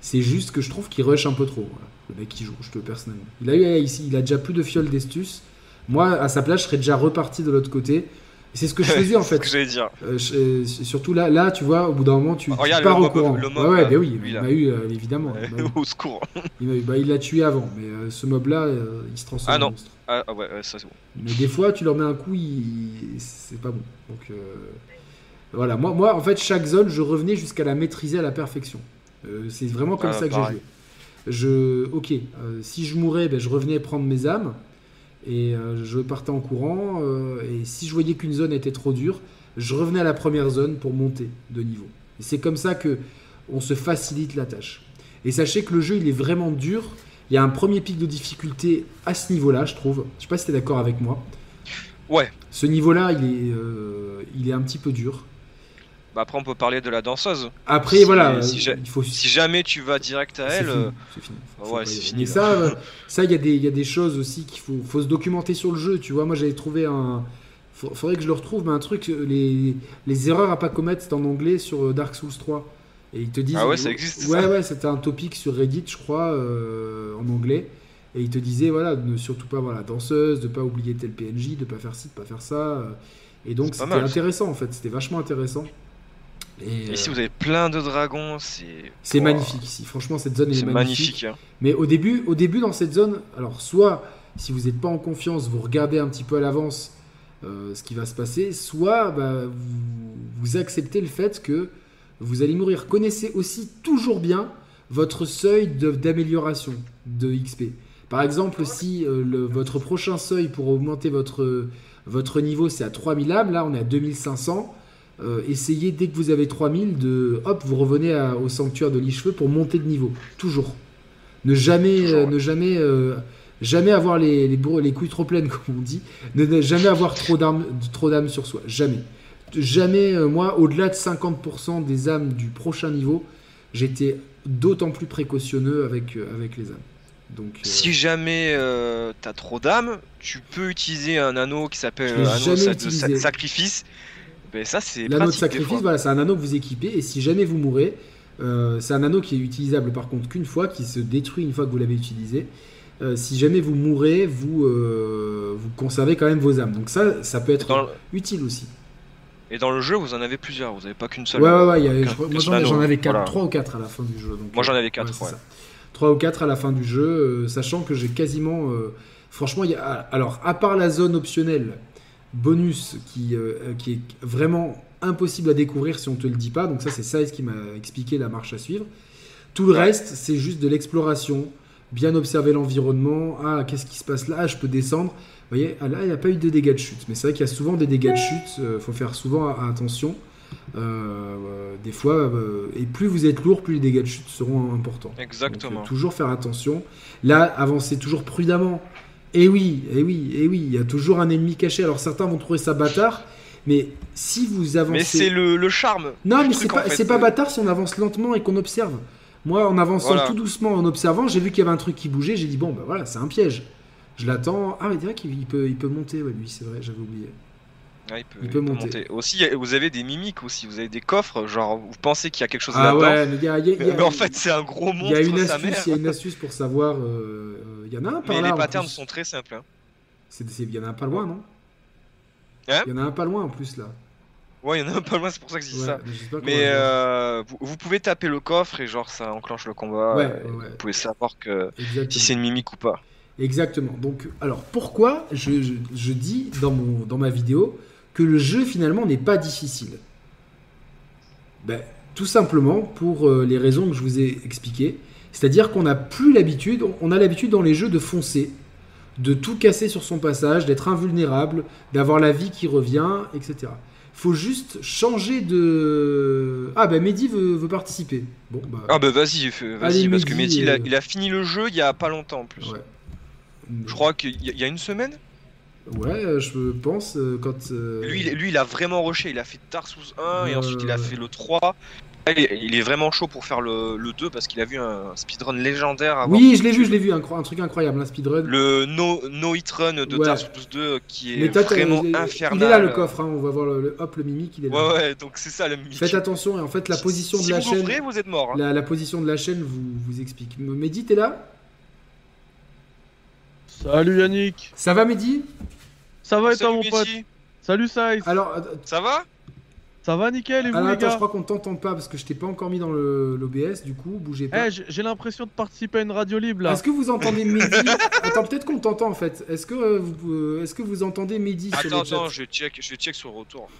c'est juste que je trouve qu'il rush un peu trop. voilà. Le mec qui joue, je te personnellement. Il a eu ici, il a déjà plus de fioles d'estus. Moi, à sa place, je serais déjà reparti de l'autre côté. C'est ce que je faisais en C'est ce fait. que j'allais dire. Euh, je- surtout là, là, tu vois, au bout d'un moment, tu, Oh, tu pars au mob- courant. le mob, ouais, ouais, là, bah oui, il là. m'a eu euh, évidemment. il eu. Au secours. Il m'a eu- bah, il l'a tué avant, mais ce mob-là, euh, il se transforme Ah non. en monstre. Ah, ah ouais, ouais, ça c'est bon. Mais des fois, tu leur mets un coup, il... c'est pas bon. Donc euh, voilà, moi, moi, en fait, chaque zone, je revenais jusqu'à la maîtriser à la perfection. Euh, c'est vraiment comme Ah, ça que j'ai joué. Je, ok, euh, si je mourais, ben, je revenais prendre mes âmes et je partais en courant. et si je voyais qu'une zone était trop dure, je revenais à la première zone pour monter de niveau. C'est comme ça que on se facilite la tâche. Et sachez que le jeu, il est vraiment dur. Il y a un premier pic de difficulté à ce niveau-là, je trouve. Je sais pas si tu es d'accord avec moi. Ouais. Ce niveau-là, il est, euh, il est un petit peu dur. Bah après, on peut parler de la danseuse. Après, Si- voilà, si il faut. Si jamais tu vas direct à c'est elle, fini, euh, c'est fini. ouais, c'est Mais ça, euh, ça, il y a des, il y a des choses aussi qu'il faut, faut se documenter sur le jeu. Tu vois, moi, j'avais trouvé un. Faudrait que je le retrouve, mais un truc, les, les erreurs à pas commettre, c'est en anglais sur Dark Souls 3. Et ils te disent. Ah ouais, ça existe, Ouais, ça ouais, c'était un topic sur Reddit, je crois, euh, en anglais. Et ils te disaient, voilà, de ne surtout pas voir la danseuse, de pas oublier tel PNJ, de pas faire ci, de pas faire ça. euh. Et donc, c'était ça. intéressant, en fait. C'était vachement intéressant. Et, Ici, euh, vous avez plein de dragons, c'est. c'est Wow. magnifique ici. Franchement, cette zone est, magnifique. magnifique. hein. Mais au début, au début, dans cette zone, alors soit si vous n'êtes pas en confiance, vous regardez un petit peu à l'avance euh, ce qui va se passer, soit bah, vous, vous acceptez le fait que vous allez mourir. Connaissez aussi toujours bien votre seuil de- d'amélioration de, XP. Par exemple, si euh, le- votre prochain seuil pour augmenter votre, votre niveau, c'est à 3000 âmes, là on est à 2500. euh, essayez dès que vous avez 3000 de hop vous revenez à- au sanctuaire de l'Icheveux pour monter de niveau toujours ne jamais Toujours, euh, ouais. ne jamais jamais avoir les, les, couilles trop pleines comme on dit ne, ne jamais avoir trop d'âmes sur soi jamais jamais euh, moi au-delà de 50% des âmes du prochain niveau j'étais d'autant plus précautionneux avec euh, avec les âmes donc euh, Si jamais t'as trop d'âmes, tu peux utiliser un anneau qui s'appelle l'ai anneau jamais sa- de utilisé. sa- sacrifice. Ben ça c'est L'anneau de pratique des sacrifice, fois. voilà, c'est un anneau que vous équipez et si jamais vous mourrez, euh, c'est un anneau qui est utilisable par contre qu'une fois, qui se détruit une fois que vous l'avez utilisé. Euh, si jamais vous mourrez, vous, euh, vous conservez quand même vos âmes. Donc ça, ça peut être Dans le- utile aussi. Et dans le jeu, vous en avez plusieurs, vous avez pas qu'une seule. Ouais, ouais, ouais. y euh, avait- je moi j'en avais 4, Voilà. 3 ou 4 à la fin du jeu. donc, Moi, j'en euh, avais quatre, c'est ouais. ça. 3 ou 4 à la fin du jeu, euh, sachant que j'ai quasiment. euh, franchement, il y a, alors, à part la zone optionnelle bonus qui, euh, qui est vraiment impossible à découvrir si on te le dit pas, donc ça, c'est Size qui m'a expliqué la marche à suivre. Tout le Ouais. reste, c'est juste de l'exploration, bien observer l'environnement. Ah, qu'est-ce qui se passe là? Ah, Je peux descendre. Vous voyez, ah, là, il n'y a pas eu de dégâts de chute. Mais c'est vrai qu'il y a souvent des dégâts de chute. Il faut faire souvent attention. Euh, euh, des fois, euh, et plus vous êtes lourd, plus les dégâts de chute seront importants. Exactement. Donc, euh, toujours faire attention. Là, avancez toujours prudemment. Et oui, et oui, et oui, il y a toujours un ennemi caché. Alors certains vont trouver ça bâtard, mais si vous avancez. Mais c'est le, le charme. Non, mais c'est en pas, fait. pas bâtard si on avance lentement et qu'on observe. Moi, en avançant Voilà. tout doucement, en observant, j'ai vu qu'il y avait un truc qui bougeait. J'ai dit bon, bah voilà, c'est un piège. Je l'attends. Ah, mais direct qu'il il peut, il peut monter. Ouais, lui, c'est vrai, j'avais oublié. Il peut, Il il peut peut monter. monter. Aussi, vous avez des mimiques aussi. Vous avez des coffres. Genre, vous pensez qu'il y a quelque chose Ah là-dedans. ouais, mais il y a, il y a- il y a- Mais en fait, c'est un gros monstre. il y a une astuce pour savoir. euh, euh, Il y en a un par Mais là. les patterns sont très simples. hein. Il y en a un pas loin, non? Hein? Il y en a un pas loin en plus là. Ouais, il y en a pas loin, c'est pour ça que je dis Ouais, ça. mais euh, vous, vous pouvez taper le coffre et genre ça enclenche le combat. Ouais, et. Vous pouvez savoir que Exactement. si c'est une mimique ou pas. Exactement. Donc, alors pourquoi je, je- je dis dans, mon, dans ma vidéo que le jeu finalement n'est pas difficile? Ben, Tout simplement pour euh, les raisons que je vous ai expliquées. C'est-à-dire qu'on n'a plus l'habitude, on- a l'habitude dans les jeux de foncer, de tout casser sur son passage, d'être invulnérable, d'avoir la vie qui revient, etc. faut juste changer de. Ah, bah Mehdi veut, veut participer. Bon, bah. Ah bah vas-y, vas-y, parce que Mehdi, il, a, euh, il a fini le jeu il y a pas longtemps en plus. ouais. Je crois qu'il y, a- une semaine. Ouais, euh, je pense, euh, quand. euh, Lui, il, lui, il a vraiment rushé. Il a fait Dark Souls 1 et ensuite il a fait le 3. il est vraiment chaud pour faire le, le 2 parce qu'il a vu un speedrun légendaire. avant. Oui, je l'ai vu, je l'ai vu, un, truc incroyable, un speedrun. Le no, no Hit Run de Ouais. Souls 2 qui est vraiment il est- infernal. Il est là le coffre, hein, on va voir le, le- hop, le mimique, il est là. Ouais, ouais, donc c'est ça le mimique. Faites attention, et en fait, la position si de la vous chaîne. vous êtes mort. hein. La, la position de la chaîne vous, vous explique. Mehdi, t'es là? Salut Yannick. Ça va, Mehdi? Ça va et toi Salut, mon pote? Salut Size Alors, euh, Ça va? Ça va nickel et vous alors, les attends, je crois qu'on t'entend pas parce que je t'ai pas encore mis dans le- l'OBS, du coup, bougez pas. Eh, j'ai l'impression de participer à une radio libre là. Est-ce que vous entendez Mehdi? Attends, peut-être qu'on t'entend en fait. Est-ce que, euh, vous, euh, est-ce que vous entendez Mehdi sur Attends, le chat? attends, je check, je check sur le retour.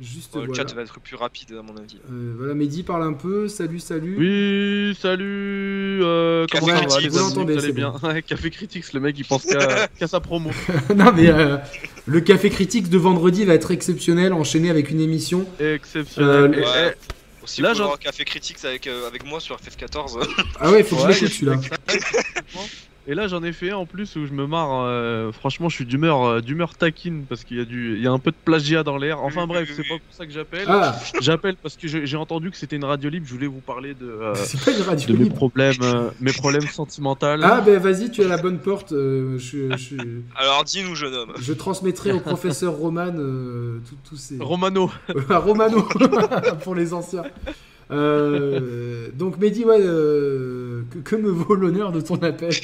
Juste le voilà. chat va être plus rapide à mon avis. Euh, voilà, Mehdi parle un peu. Salut, salut. Oui, salut euh, Café Comment ça va Critics, les vous amis allez bien Ouais, Café Critics, le mec il pense qu'à sa promo. non, mais euh, le café critique de vendredi va être exceptionnel, enchaîné avec une émission. Exceptionnel. Euh, Et- Ouais. eh, Là, j'en- avoir café critiques avec, euh, avec moi sur FF14. Ah ouais, faut que Ouais, je l'écoute celui-là. Et là j'en ai fait un en plus où je me marre. euh, franchement, je suis d'humeur euh, d'humeur taquine parce qu'il y a du, il y a un peu de plagiat dans l'air. Enfin Oui, bref, oui, c'est oui. pas pour ça que j'appelle. Ah, J'appelle parce que j'ai entendu que c'était une radio libre. Je voulais vous parler de, euh, c'est pas une radio de mes problèmes, euh, mes problèmes sentimentaux. Ah, ben vas-y, tu as la bonne porte. euh, je, je, Alors dis-nous, jeune homme. je transmettrai au professeur Roman euh, tout- tous ces. Romano. à Romano pour les anciens. Euh, donc Mehdi, ouais, euh, que, que me vaut l'honneur de ton appel?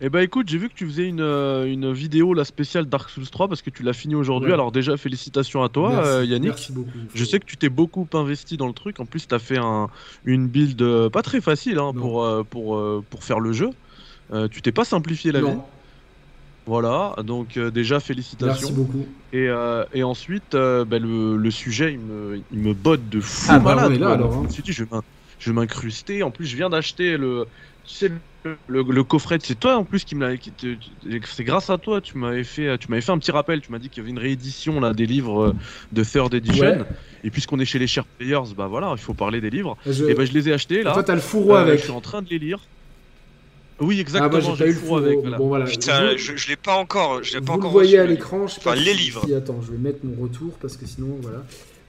Eh ben écoute, j'ai vu que tu faisais une, euh, une vidéo la spéciale Dark Souls 3 parce que tu l'as fini aujourd'hui. Ouais. Alors déjà félicitations à toi Merci, euh, Yannick. Merci beaucoup. Je sais que tu t'es beaucoup investi dans le truc. En plus, tu as fait un, une build pas très facile hein, Non. pour, pour, pour faire le jeu. Tu t'es pas simplifié la vie. Voilà, donc euh, déjà merci félicitations. beaucoup. Et, euh, et ensuite, euh, bah, le, le sujet, il me, il me botte de fou Ah, bah, malade. est là, alors, hein. Je me suis dit, je vais m'incruster. En plus, je viens d'acheter le, tu sais, le, le- le coffret. C'est toi en plus qui me l'a. C'est grâce à toi, tu m'avais fait, tu m'avais fait un petit rappel. Tu m'as dit qu'il y avait une réédition là des livres de Third Edition. Ouais. Et puisqu'on est chez les chers players, bah voilà, il faut parler des livres. Je... Et ben je les ai achetés là. Toi, t'as le fourreau avec. Je suis en train de les lire. Oui, Ah, exactement. moi, j'ai j'ai pas eu le fourreau. avec. voilà. Bon, voilà. Putain, Vous- je, je l'ai pas encore. Je l'ai pas Vous encore le voyez reçu, à l'écran, je sais pas Enfin, les livres. si- attends, je vais mettre mon retour parce que sinon, voilà.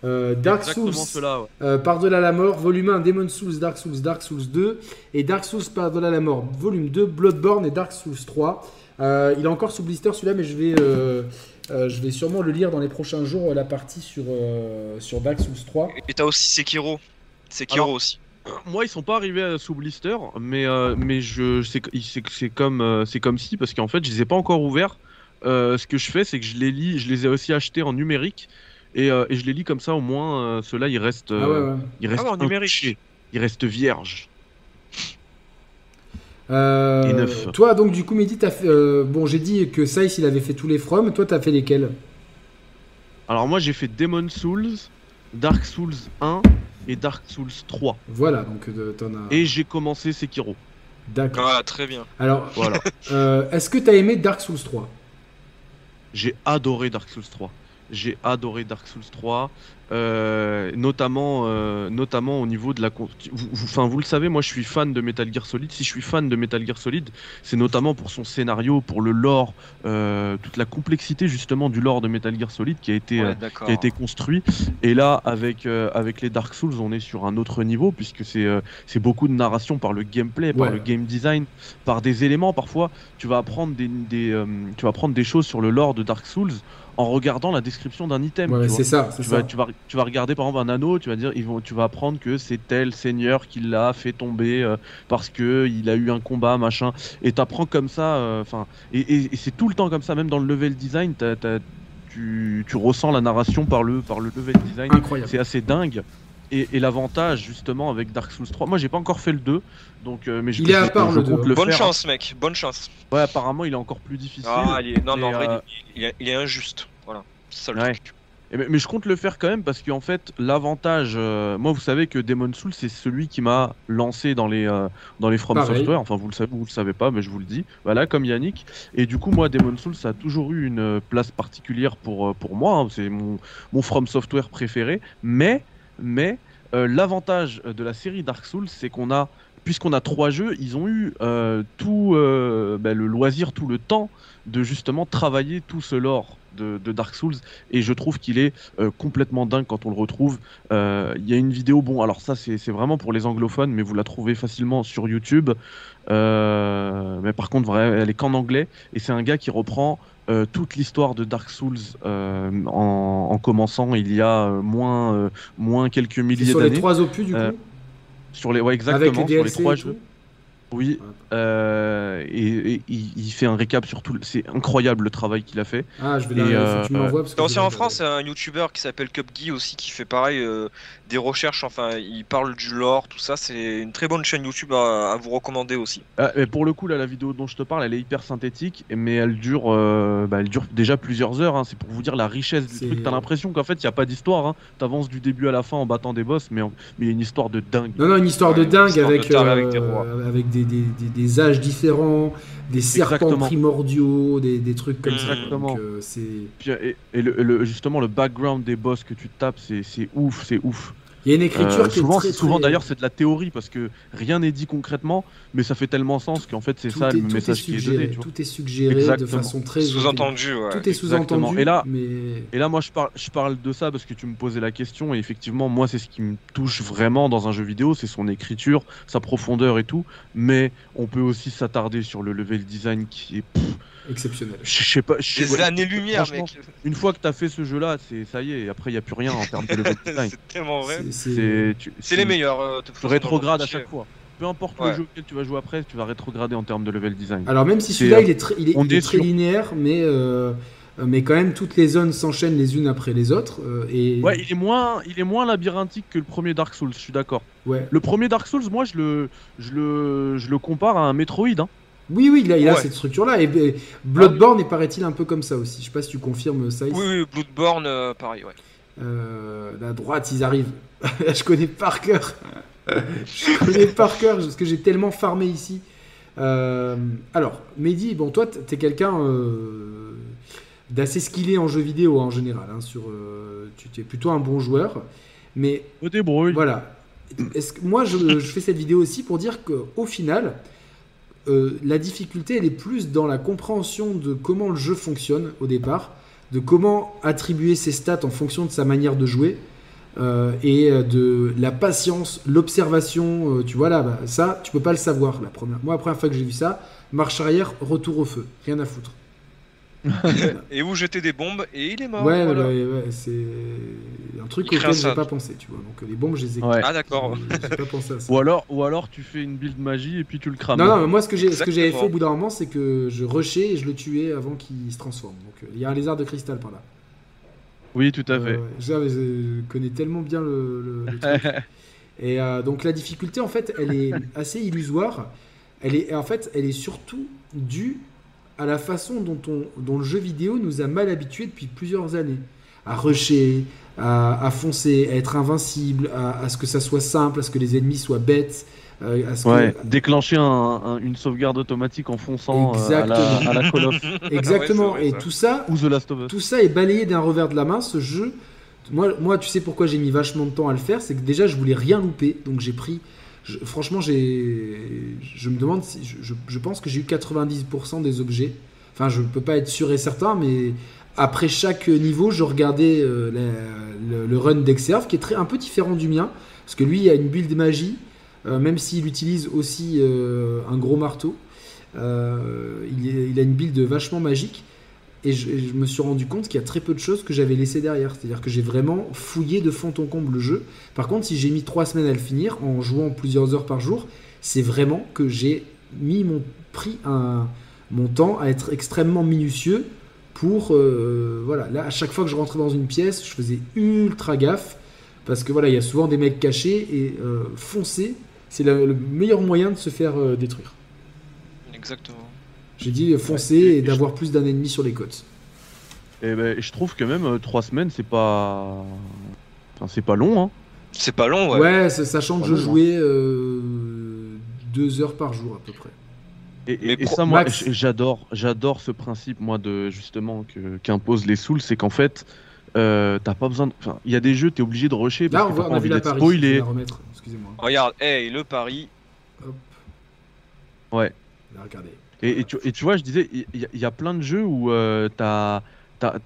Euh, Dark Exactement Souls, ouais. euh, Par-delà la mort, volume 1, Demon Souls, Dark Souls, Dark Souls 2, et Dark Souls Par-delà la mort, volume 2, Bloodborne et Dark Souls 3. Euh, il est encore sous blister celui-là, mais je vais, euh, euh, je vais sûrement le lire dans les prochains jours, la partie sur, euh, sur Dark Souls 3. Et t'as aussi Sekiro. Sekiro Alors- aussi. Moi, ils sont pas arrivés sous blister, mais euh, mais je c'est comme euh, c'est comme si parce qu'en fait, je les ai pas encore ouverts. Euh, ce que je fais, c'est que je les lis, je les ai aussi achetés en numérique et, euh, et je les lis comme ça au moins. euh, Ceux-là, ils restent, Ah ouais, ouais. ils restent Ah ouais, en numérique. ils restent vierges. Euh, Et neuf. Toi, donc, du coup, Mehdi, t'as fait. euh, bon, j'ai dit que Saïs, il avait fait tous les From. Toi, t'as fait lesquels? Alors moi, j'ai fait Demon Souls, Dark Souls 1 et Dark Souls 3 Voilà, donc, euh, t'en as. et j'ai commencé Sekiro. D'accord. Ah, très bien. Alors, Voilà. euh, est-ce que t'as aimé Dark Souls 3 J'ai adoré Dark Souls 3. J'ai adoré Dark Souls 3, euh, notamment, euh, notamment au niveau de la. Vous, vous- enfin, vous le savez, moi je suis fan de Metal Gear Solid. Si je suis fan de Metal Gear Solid, c'est notamment pour son scénario, pour le lore, euh, toute la complexité justement du lore de Metal Gear Solid qui a été, Ouais, qui a été construit. Et là, avec, euh, avec les Dark Souls, on est sur un autre niveau, puisque c'est euh, c'est beaucoup de narration par le gameplay, par Ouais. le game design, par des éléments. Parfois, tu vas apprendre des, des, euh, tu vas apprendre des choses sur le lore de Dark Souls en regardant la description d'un item. Ouais, c'est ça, c'est Tu ça. vas, tu, vas, tu vas regarder par exemple un anneau, tu vas dire, ils vont, tu vas apprendre que c'est tel seigneur qui l'a fait tomber euh, parce que il a eu un combat, machin. Et t'apprends comme ça, euh, enfin, et, et- et c'est tout le temps comme ça, même dans le level design, tu, tu ressens la narration par le, par le level design. C'est assez dingue. Et, et l'avantage justement avec Dark Souls 3, moi j'ai pas encore fait le 2, donc euh, mais je, Il est à part le 2, compte hein. le Bonne faire. chance, mec. Bonne chance. Ouais, apparemment il est encore plus difficile. Ah, il est... Non, mais en vrai, il, est... il est injuste. Voilà. C'est ça le Ouais. truc. Et mais, mais je compte le faire quand même parce qu'en fait l'avantage, euh, moi vous savez que Demon Souls c'est celui qui m'a lancé dans les euh, dans les From Pareil. Software. Enfin vous le savez, vous le savez pas, mais je vous le dis. Voilà comme Yannick. Et du coup moi Demon Souls ça a toujours eu une euh, place particulière pour pour moi. hein. C'est mon mon From Software préféré. Mais mais euh, l'avantage de la série Dark Souls c'est qu'on a puisqu'on a trois jeux, ils ont eu tout bah, le loisir, tout le temps de justement travailler tout ce lore de, de Dark Souls. Et je trouve qu'il est euh, complètement dingue quand on le retrouve. Euh, Il y a une vidéo, bon, alors ça c'est vraiment pour les anglophones, mais vous la trouvez facilement sur YouTube. Euh, mais par contre, elle est qu'en anglais. Et c'est un gars qui reprend toute l'histoire de Dark Souls en, en commençant il y a moins, moins quelques milliers sur les d'années. trois opus du coup Sur les, ouais, Avec exactement, sur les trois jeux. Oui, euh, et, et il, il fait un récap sur tout. le- C'est incroyable le travail qu'il a fait. Ah, je vais tu euh, m'envoies parce que T'as je aussi vais en France un youtubeur qui s'appelle Cupguy aussi qui fait pareil euh, des recherches, enfin il parle du lore, tout ça, c'est une très bonne chaîne YouTube à, à vous recommander aussi. Ah, mais pour le coup, là, la vidéo dont je te parle, elle est hyper synthétique, mais elle dure, euh, bah, elle dure déjà plusieurs heures. hein. C'est pour vous dire la richesse du truc. T'as l'impression qu'en fait, il n'y a pas d'histoire. Hein. T'avances du début à la fin en battant des boss, mais en- mais il y a une histoire de dingue. Non, non, une histoire de Ouais, dingue histoire de avec, taré euh, avec des rois. avec des, des, des, des âges différents, des serpents Exactement. primordiaux, des, des trucs comme ça. Donc, euh, c'est... Puis, et et le, le- justement, le background des boss que tu tapes, c'est c'est ouf, c'est ouf. Il y a une écriture Euh, qui souvent, est très, souvent très- d'ailleurs, c'est de la théorie parce que rien n'est dit concrètement, mais ça fait tellement sens qu'en fait, c'est ça est, le message qui est suggéré, donné. tu vois. tout est suggéré de façon très Sous-entendu, ouais. Tout est sous-entendu, Et là- mais Et là, moi, je parle, je parle de ça parce que tu me posais la question, et effectivement, moi, c'est ce qui me touche vraiment dans un jeu vidéo, c'est son écriture, sa profondeur et tout. Mais on peut aussi s'attarder sur le level design qui est, pff, exceptionnel. je sais pas, Des ouais, années-lumière, franchement, mec. une fois que t'as fait ce jeu-là, c'est ça y est, et après, il y a plus rien en termes de level design. c'est tellement vrai. C'est- c'est- C'est tu- C'est les meilleurs. euh, Tu rétrogrades à chaque fois. Peu importe Ouais. le jeu auquel tu vas jouer après, tu vas rétrograder en termes de level design. Alors même si C'est, celui-là il est, très, il est, on il est est très sur- linéaire, mais, euh, mais quand même toutes les zones s'enchaînent les unes après les autres. euh, et Ouais, il est moins, il est moins labyrinthique que le premier Dark Souls. Je suis d'accord. ouais. Le premier Dark Souls, moi, je le, je le, je le compare à un Metroid. Hein. Oui, oui, il a, il a Ouais. cette structure-là. Et, et Bloodborne est paraît-il un peu comme ça aussi. Je sais pas si tu confirmes ça. Oui, oui, Bloodborne, euh, pareil, ouais. Euh, la droite, ils arrivent. je connais par cœur. je connais par cœur parce que j'ai tellement farmé ici. Euh, alors, Mehdi, bon, toi, t'es quelqu'un euh, d'assez skillé en jeu vidéo en général. hein, sur, euh, tu es plutôt un bon joueur. Mais Au débrouille. voilà. Est-ce que, moi, je, je fais cette vidéo aussi pour dire qu'au final, euh, la difficulté, elle est plus dans la compréhension de comment le jeu fonctionne au départ, de comment attribuer ses stats en fonction de sa manière de jouer, euh, et de la patience, l'observation. euh, tu vois là, bah, ça, tu peux pas le savoir. La première, moi, la première fois que j'ai vu ça, marche arrière, retour au feu, rien à foutre. Et où jeter des bombes, et il est mort. ouais, voilà. ouais, ouais, c'est un truc Il auquel j'ai pas pensé, tu vois. Donc les bombes, je les ai. Ouais. Ah, d'accord. J'ai pas pensé à ça. Ou alors, ou alors tu fais une build magie et puis tu le crames. Non, non, mais moi, ce que j'ai- ce que j'avais fait au bout d'un moment, c'est que je rushais et je le tuais avant qu'il se transforme. Donc, il y a un lézard de cristal par là. Oui, tout à fait. Euh, ouais. je, connais tellement bien le, le- le truc. Et euh, donc, la difficulté, en fait, elle est assez illusoire. Elle est, en fait, elle est surtout due à la façon dont, on, dont le jeu vidéo nous a mal habitués depuis plusieurs années. À rusher, à, à foncer, à être invincible, à, à ce que ça soit simple, à ce que les ennemis soient bêtes. euh, à ce que- Ouais, déclencher un- un- une sauvegarde automatique en fonçant euh, à, la, Exactement. à la Call of Exactement. Ouais, c'est vrai, et ça. tout ça, ou The Last of Us. tout ça est balayé d'un revers de la main. Ce jeu, moi, moi, tu sais pourquoi j'ai mis vachement de temps à le faire, c'est que déjà je voulais rien louper, donc j'ai pris. Franchement, j'ai, je me demande si, je, pense que j'ai eu 90% des objets. Enfin, je peux pas être sûr et certain, mais après chaque niveau, je regardais euh, le, run d'Exerve, qui est très un peu différent du mien, parce que lui, il a une build magie, euh, même s'il utilise aussi euh, un gros marteau. Il a une build vachement magique. Et je, me suis rendu compte qu'il y a très peu de choses que j'avais laissées derrière. C'est-à-dire que j'ai vraiment fouillé de fond en comble le jeu. Par contre, si j'ai mis trois semaines à le finir, en jouant plusieurs heures par jour, c'est vraiment que j'ai mis mon pris un, mon temps à être extrêmement minutieux pour euh, voilà là à chaque fois que je rentrais dans une pièce je faisais ultra gaffe parce que voilà il y a souvent des mecs cachés et euh, foncer c'est le, le meilleur moyen de se faire euh, détruire Exactement. J'ai dit euh, foncer Ouais, et- et et d'avoir plus d'un ennemi sur les côtes Et ben, je trouve que même 3 semaines, c'est pas. Enfin, c'est pas long, hein. C'est pas long, ouais. ouais, ça- sachant que je long, hein. jouais euh, deux heures par jour à peu près Et, ça, moi, Max- j'adore, j'adore ce principe, moi, de justement que qu'imposent les Souls, c'est qu'en fait, euh, t'as pas besoin. de- Enfin, il y a des jeux, t'es obligé de rusher là parce on, que t'as on pas a envie vu la d'être spoilé. remettre Regarde, hey, le pari. Hop. Ouais. Là, regardez. Et, et tu, et tu vois, je disais, il y, a- il y a plein de jeux où euh, t'as- t'as-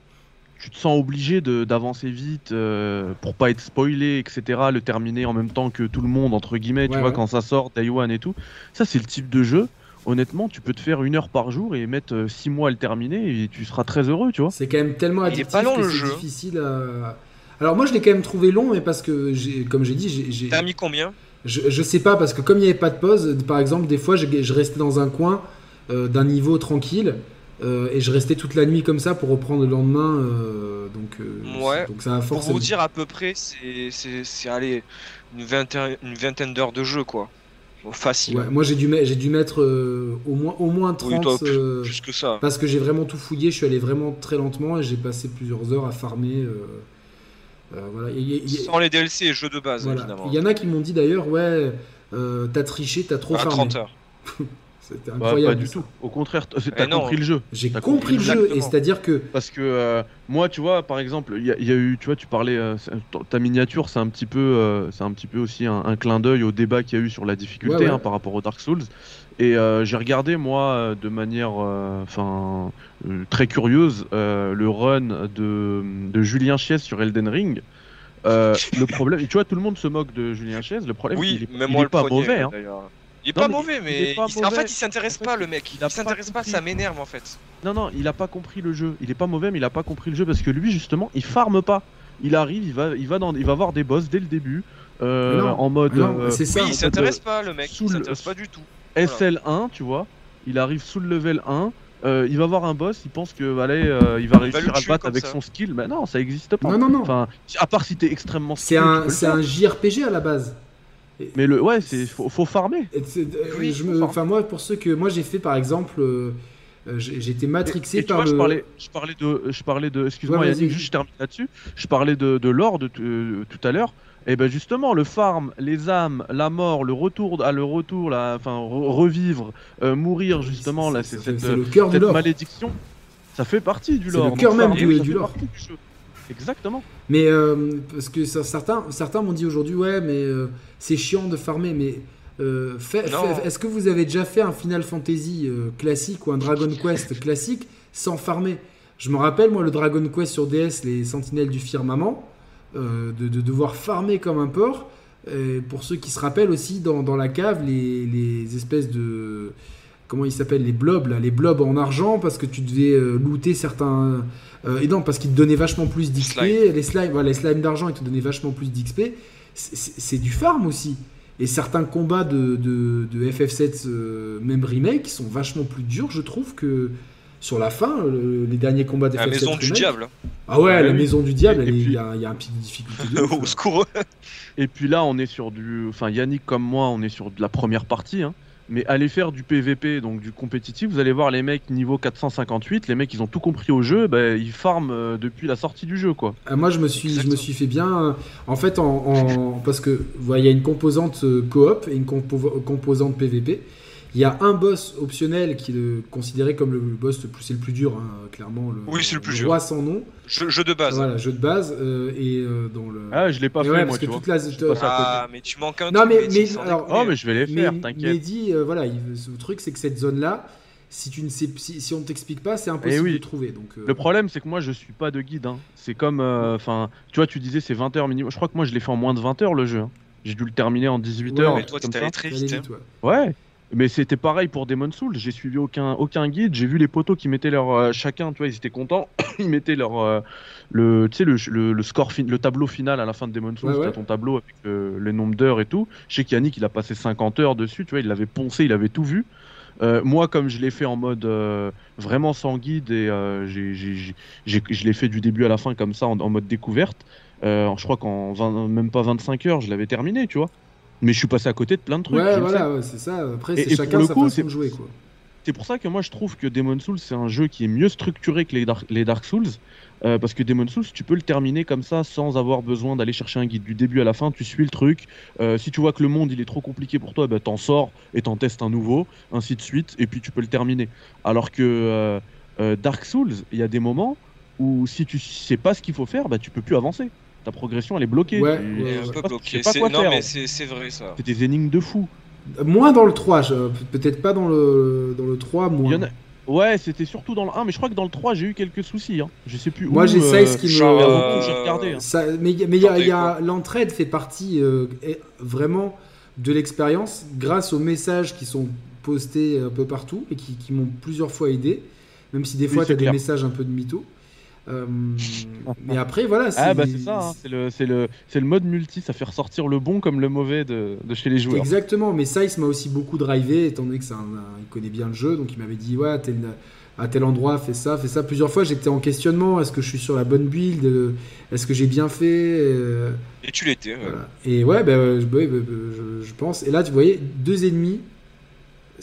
tu te sens obligé de- d'avancer vite euh, pour pas être spoilé, etc. Le terminer en même temps que tout le monde, entre guillemets, tu Ouais, vois, quand ça sort, Day One et tout. Ça, c'est le type de jeu. Honnêtement, tu peux te faire une heure par jour et mettre 6 mois à le terminer et tu seras très heureux, tu vois. C'est quand même tellement addictif pas long, que le c'est jeu. difficile à. Alors moi je l'ai quand même trouvé long, mais parce que j'ai, comme j'ai dit, j'ai, j'ai- T'as mis combien? Je, je sais pas parce que comme il n'y avait pas de pause, par exemple, des fois je, je restais dans un coin euh, d'un niveau tranquille euh, et je restais toute la nuit comme ça pour reprendre le lendemain. euh, donc, euh, Ouais. donc ça a Pour forcément. vous dire à peu près, c'est allez une vingtaine une vingtaine d'heures de jeu quoi. Facile. Ouais, moi j'ai dû, j'ai dû mettre euh, au moins au moins 30 Oui, toi, plus, euh, plus que ça. parce que j'ai vraiment tout fouillé. Je suis allé vraiment très lentement et j'ai passé plusieurs heures à farmer. euh, euh, voilà. Et- et- Sans les DLC et jeux de base Voilà. évidemment. Il y en a qui m'ont dit d'ailleurs, ouais, euh, t'as triché, t'as trop à farmé. 30 heures. C'était Bah, incroyable. pas du ça. tout. Au contraire, t'as Eh non. compris le jeu. J'ai T'as compris le jeu, et c'est-à-dire que Parce que euh, moi, tu vois, par exemple, il y, a- il y a eu, tu vois, tu parlais, euh, ta- miniature, c'est un petit peu, euh, c'est un petit peu aussi un, un clin d'œil au débat qu'il y a eu sur la difficulté Ouais, ouais. hein, par rapport au Dark Souls. Et euh, j'ai regardé moi de manière, enfin, euh, très curieuse, euh, le run de, de Julien Chies sur Elden Ring. Euh, le problème, tu vois, tout le monde se moque de Julien Chies. Le problème, Oui, il est, même il moi est le pas premier, mauvais. hein. Il est Non, pas mais mauvais, il mais est pas il- en fait, il s'intéresse En fait, pas, le mec. il Il, a pas s'intéresse pas, ça m'énerve en fait. Non, non, il a pas compris le jeu. Il est pas mauvais, mais il a pas compris le jeu parce que lui, justement, il farme pas. Il arrive, il va, il va dans, il va voir des boss dès le début, euh, non, en mode non, euh, c'est ça. Oui, il s'intéresse pas, le mec. Il s'intéresse pas du tout. SL1, tu vois. Il arrive sous le level 1. euh, il va voir un boss, il pense que allez, euh, il va réussir à le battre avec ça. son skill. Mais non, ça existe pas. Non, non, non. Enfin, à part si t'es extrêmement c'est un, un JRPG à la base. Mais le, ouais, c'est faut, faut farmer. Et c'est- euh, Oui, je me, enfin. moi, pour ceux que moi j'ai fait par exemple, euh, euh, été matrixé Et tu par vois, le. je parlais, je parlais de, je parlais de, excuse-moi, Ouais, Yannick, juste je termine là-dessus. Je parlais de, de l'or de, euh, tout à l'heure. Et ben justement, le farm, les âmes, la mort, le retour, à le retour, là, enfin re- revivre, euh, mourir justement, là, c'est c'est cette, c'est le cette malédiction. Ça fait partie du C'est lore. le Donc, cœur même farmer, du- du lore. Exactement. Mais euh, parce que ça- certains, certains m'ont dit aujourd'hui, ouais, mais euh, c'est chiant de farmer. Mais euh, est-ce que vous avez déjà fait un Final Fantasy classique ou un Dragon Quest classique sans farmer? Je me rappelle, moi, le Dragon Quest sur DS, les Sentinelles du Firmament, de, de devoir farmer comme un porc. Pour ceux qui se rappellent aussi, dans, dans la cave, les, les espèces de. Comment ils s'appellent Les blobs, là, les blobs en argent, parce que tu devais euh, looter certains. euh, et non, parce qu'ils te donnaient vachement plus d'XP. Slime. Les slimes, voilà, les slimes d'argent, ils te donnaient vachement plus d'XP. C'est- C'est c'est du farm aussi. Et certains combats de, de, de FF7, euh, même remake, sont vachement plus durs, je trouve, que sur la fin, le- les derniers combats de La FF7 maison du diable. Ah ouais, Ouais, la oui. maison du diable, il y, a, il y a un pic de difficulté. de Au secours. Et puis là, on est sur du, enfin Yannick comme moi, on est sur de la première partie. Hein. Mais allez faire du PVP, donc du compétitif, vous allez voir les mecs niveau 458, les mecs ils ont tout compris au jeu, bah, ils farment euh, depuis la sortie du jeu quoi. Ah, moi, je me suis, je me Exactement. suis fait bien. euh, En fait, en, en- parce que voilà, il y a une composante euh, coop et une compo- composante PVP. Il y a un boss optionnel qui est le- considéré comme le boss le plus, c'est le plus dur, hein, clairement. Le, Oui, c'est le plus dur. roi sans nom. Jeu, jeu de base. Voilà, jeu de base euh, et euh, dans le. Ah, je l'ai pas Et fait ouais, moi, parce tu que vois. toute la. Ah, mais tu manques un Non, truc, mais- Mehdi, mais- alors-. Oh, mais je vais les Mais, faire, t'inquiète. mais dit, euh, voilà, il- le truc c'est que cette zone-là, si tu ne sais, si, si on ne t'explique pas, c'est impossible Eh oui. de trouver. Donc, euh, Le problème, c'est que moi, je suis pas de guide. hein. C'est comme, euh, enfin, tu vois, tu disais c'est 20 heures minimum. Je crois que moi, je l'ai fait en moins de 20 heures le jeu. hein. J'ai dû le terminer en 18 Ouais, heures. mais toi, ça. très vite. hein. vite, ouais. Mais c'était pareil pour Demon Souls. J'ai suivi aucun, aucun guide. J'ai vu les poteaux qui mettaient leur euh, chacun. Tu vois, ils étaient contents. ils mettaient leur euh, le, tu sais, le, le, le score, fin- le tableau final à la fin de Demon Souls. Ouais, ton tableau avec le nombre d'heures et tout. Je sais qu'Yannick, il a passé 50 heures dessus. Tu vois, il l'avait poncé, il avait tout vu. Euh, moi, comme je l'ai fait en mode euh, vraiment sans guide et euh, je l'ai fait du début à la fin comme ça en, en mode découverte. je crois qu'en 20 même pas 25 heures, je l'avais terminé, tu vois. Mais je suis passé à côté de plein de trucs. Ouais, voilà, ouais, c'est ça. Après, c'est chacun sa coup, façon de jouer, quoi. C'est pour ça que moi je trouve que Demon Souls c'est un jeu qui est mieux structuré que les Dark, les Dark Souls. euh, parce que Demon Souls, tu peux le terminer comme ça sans avoir besoin d'aller chercher un guide du début à la fin. Tu suis le truc. Euh, si tu vois que le monde il est trop compliqué pour toi, bah, t'en sors et t'en testes un nouveau, ainsi de suite, et puis tu peux le terminer. Alors que euh, Dark Souls, il y a des moments où si tu sais pas ce qu'il faut faire, bah, tu peux plus avancer. Ta progression elle est bloquée. Ouais, Tu- est tu un peu tu sais Non, faire. mais c'est vrai ça. C'est des énigmes de fou. Moins dans le 3, je- peut-être pas dans le, dans le 3, Il moins. y en a- Ouais, c'était surtout dans le 1, mais je crois que dans le 3, j'ai eu quelques soucis. Hein. Je sais plus Moi, où. j'ai euh, Size qui me. euh, j'ai regardé. hein. Ça- mais il y a- mais y l'entraide fait partie euh, vraiment de l'expérience grâce aux messages qui sont postés un peu partout et qui, qui m'ont plusieurs fois aidé, même si des fois tu c'est as des messages un peu de mytho. Euh, mais après, voilà. Ah bah c'est ça, hein, c'est le, c'est le, c'est le mode multi, ça fait ressortir le bon comme le mauvais de, de chez les joueurs. Exactement, mais Size m'a aussi beaucoup drivé, étant donné que c'est un- un- il connaît bien le jeu, donc il m'avait dit ouais, à tel, à tel endroit, fais ça, fais ça. Plusieurs fois, j'étais en questionnement, est-ce que je suis sur la bonne build, euh, est-ce que j'ai bien fait euh, Et tu l'étais. ouais. voilà. Et ouais, bah, je, bah, bah, je- je pense. Et là, tu voyais, deux ennemis,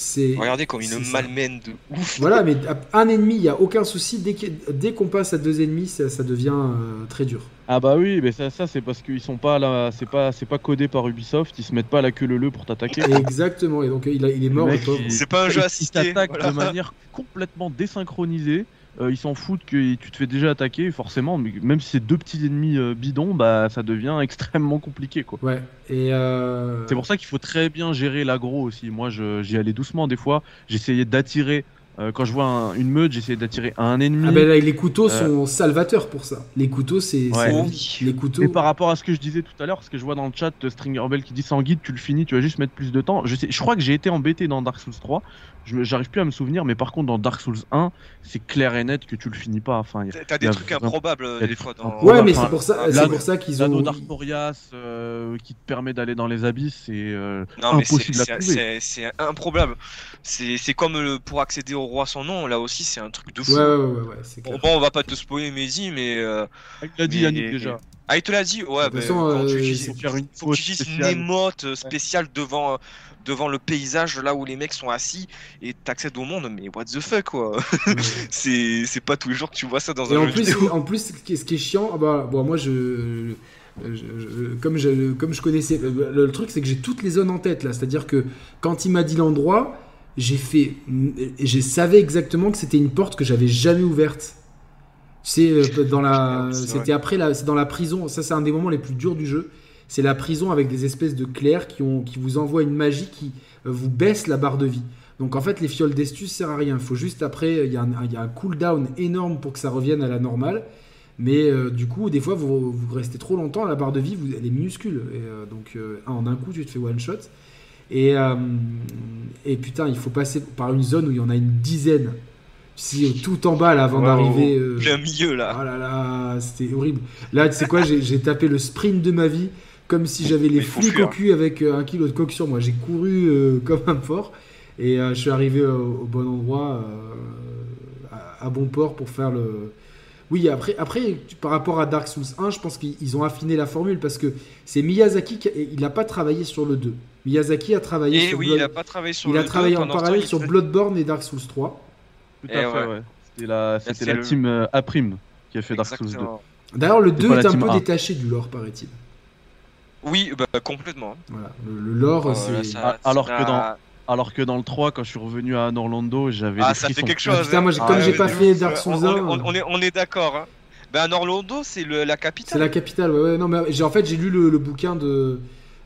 c'est. Regardez comme une ça. malmène de ouf. Voilà, mais à un ennemi, il n'y a aucun souci. Dès que- dès qu'on passe à deux ennemis, ça, ça devient euh, très dur. Ah bah oui, mais ça, ça c'est parce qu'ils sont pas là, c'est pas, c'est pas codé par Ubisoft, ils se mettent pas la queue le le pour t'attaquer. Exactement. Et donc, il, a- il est mort, Le le mec, il- C'est pas un jeu assisté. t'attaquent voilà. de manière complètement désynchronisée. Euh, ils s'en foutent que tu te fais déjà attaquer, forcément. Mais même si c'est deux petits ennemis euh, bidons, bah ça devient extrêmement compliqué quoi. Ouais. Et. euh, C'est pour ça qu'il faut très bien gérer l'aggro aussi. Moi, j'y allais doucement des fois. J'essayais d'attirer. euh, quand je vois un- une meute, j'essayais d'attirer un ennemi. Ah ben là, les couteaux Euh. sont salvateurs pour ça. Les couteaux, c'est. Ouais. Les couteaux. Et par rapport à ce que je disais tout à l'heure, parce que je vois dans le chat Stringer Bell qui dit sans guide, tu le finis, tu vas juste mettre plus de temps. Je, sais, je crois que j'ai été embêté dans Dark Souls 3. J'arrive plus à me souvenir, mais par contre dans Dark Souls 1, c'est clair et net que tu le finis pas. Enfin, il y a- T'as des a trucs vraiment- improbables euh, des fois dans. Ouais, Enfin, mais c'est pour ça, c'est l'anneau- pour ça qu'ils L'anneau ont. d'Arthurias euh, qui te permet d'aller dans les abysses, c'est euh, Non, mais c'est- impossible à trouver. c'est- improbable. C'est c'est comme le- pour accéder au roi sans nom, là aussi c'est un truc de fou. Ouais, ouais, ouais, ouais, ouais, c'est Bon, clair. bon, on va pas te spoiler, Mehdi, mais. euh, Ah, Il l'a dit mais- Yannick déjà. Ah, il te l'a dit Ouais, toute bah, façon, quand tu euh, utilises- faut que tu utilises une émote euh, spéciale devant, euh, devant le paysage là où les mecs sont assis et t'accèdes au monde, mais what the fuck quoi C'est c'est pas tous les jours que tu vois ça dans Et un en jeu plus, vidéo. en plus, ce qui est- chiant, ah bah, bon, moi, je, je- je- comme, je, comme je connaissais, le, le truc, c'est que j'ai toutes les zones en tête là. C'est-à-dire que quand il m'a dit l'endroit, j'ai fait, je savais exactement que c'était une porte que j'avais jamais ouverte. C'est euh, dans la, c'était après la, c'est dans la prison. Ça, c'est un des moments les plus durs du jeu. C'est la prison avec des espèces de clairs qui, ont, qui vous envoient une magie qui euh, vous baisse la barre de vie. Donc en fait, les fioles d'estus sert à rien. Il faut juste après, il y, a un- cooldown énorme pour que ça revienne à la normale. Mais euh, du coup, des fois, vous, vous restez trop longtemps, la barre de vie, vous, elle est minuscule. Et, euh, donc euh, en un coup, tu te fais one shot. Et, et putain, il faut passer par une zone où il y en a une dizaine. Si tout en bas, là, avant d'arriver. euh, plein milieu là. Oh là là, c'était horrible. Là, tu sais quoi, j'ai tapé le sprint de ma vie comme si j'avais les flics au cul avec euh, un kilo de coque sur moi. J'ai couru euh, comme un porc et euh, je suis arrivé au, au bon endroit, euh, à, à bon port pour faire le. Oui, après, après, tu- par rapport à Dark Souls 1, je pense qu'ils ils ont affiné la formule parce que c'est Miyazaki qui a- il n'a pas travaillé sur le 2. Miyazaki a travaillé Et sur oui, Blood- il a pas travaillé sur il le a travaillé en parallèle sur Bloodborne et Dark Souls 3. Tout Eh à fait, ouais. ouais. C'était la, c'était c'est la le- team A' qui a fait Dark Souls 2. Exactement. D'ailleurs, le C'est 2 pas est un peu A. détaché du lore, paraît-il. Oui, bah, complètement. Voilà, le, le lore, Euh, c'est. ça- Ah, alors ça- que dans- Alors que dans le 3, quand je suis revenu à Orlando, j'avais Ah, ça fait quelque Ah, chose. putain, moi, j'ai- hein. comme Ah, j'ai pas fait ouf. Dark On- Souls on, 1, on- on est, on est d'accord. Hein. Ben, Orlando, c'est le- la C'est capitale. la capitale, ouais, ouais. Non, mais j'ai, en fait, j'ai lu le, le bouquin de,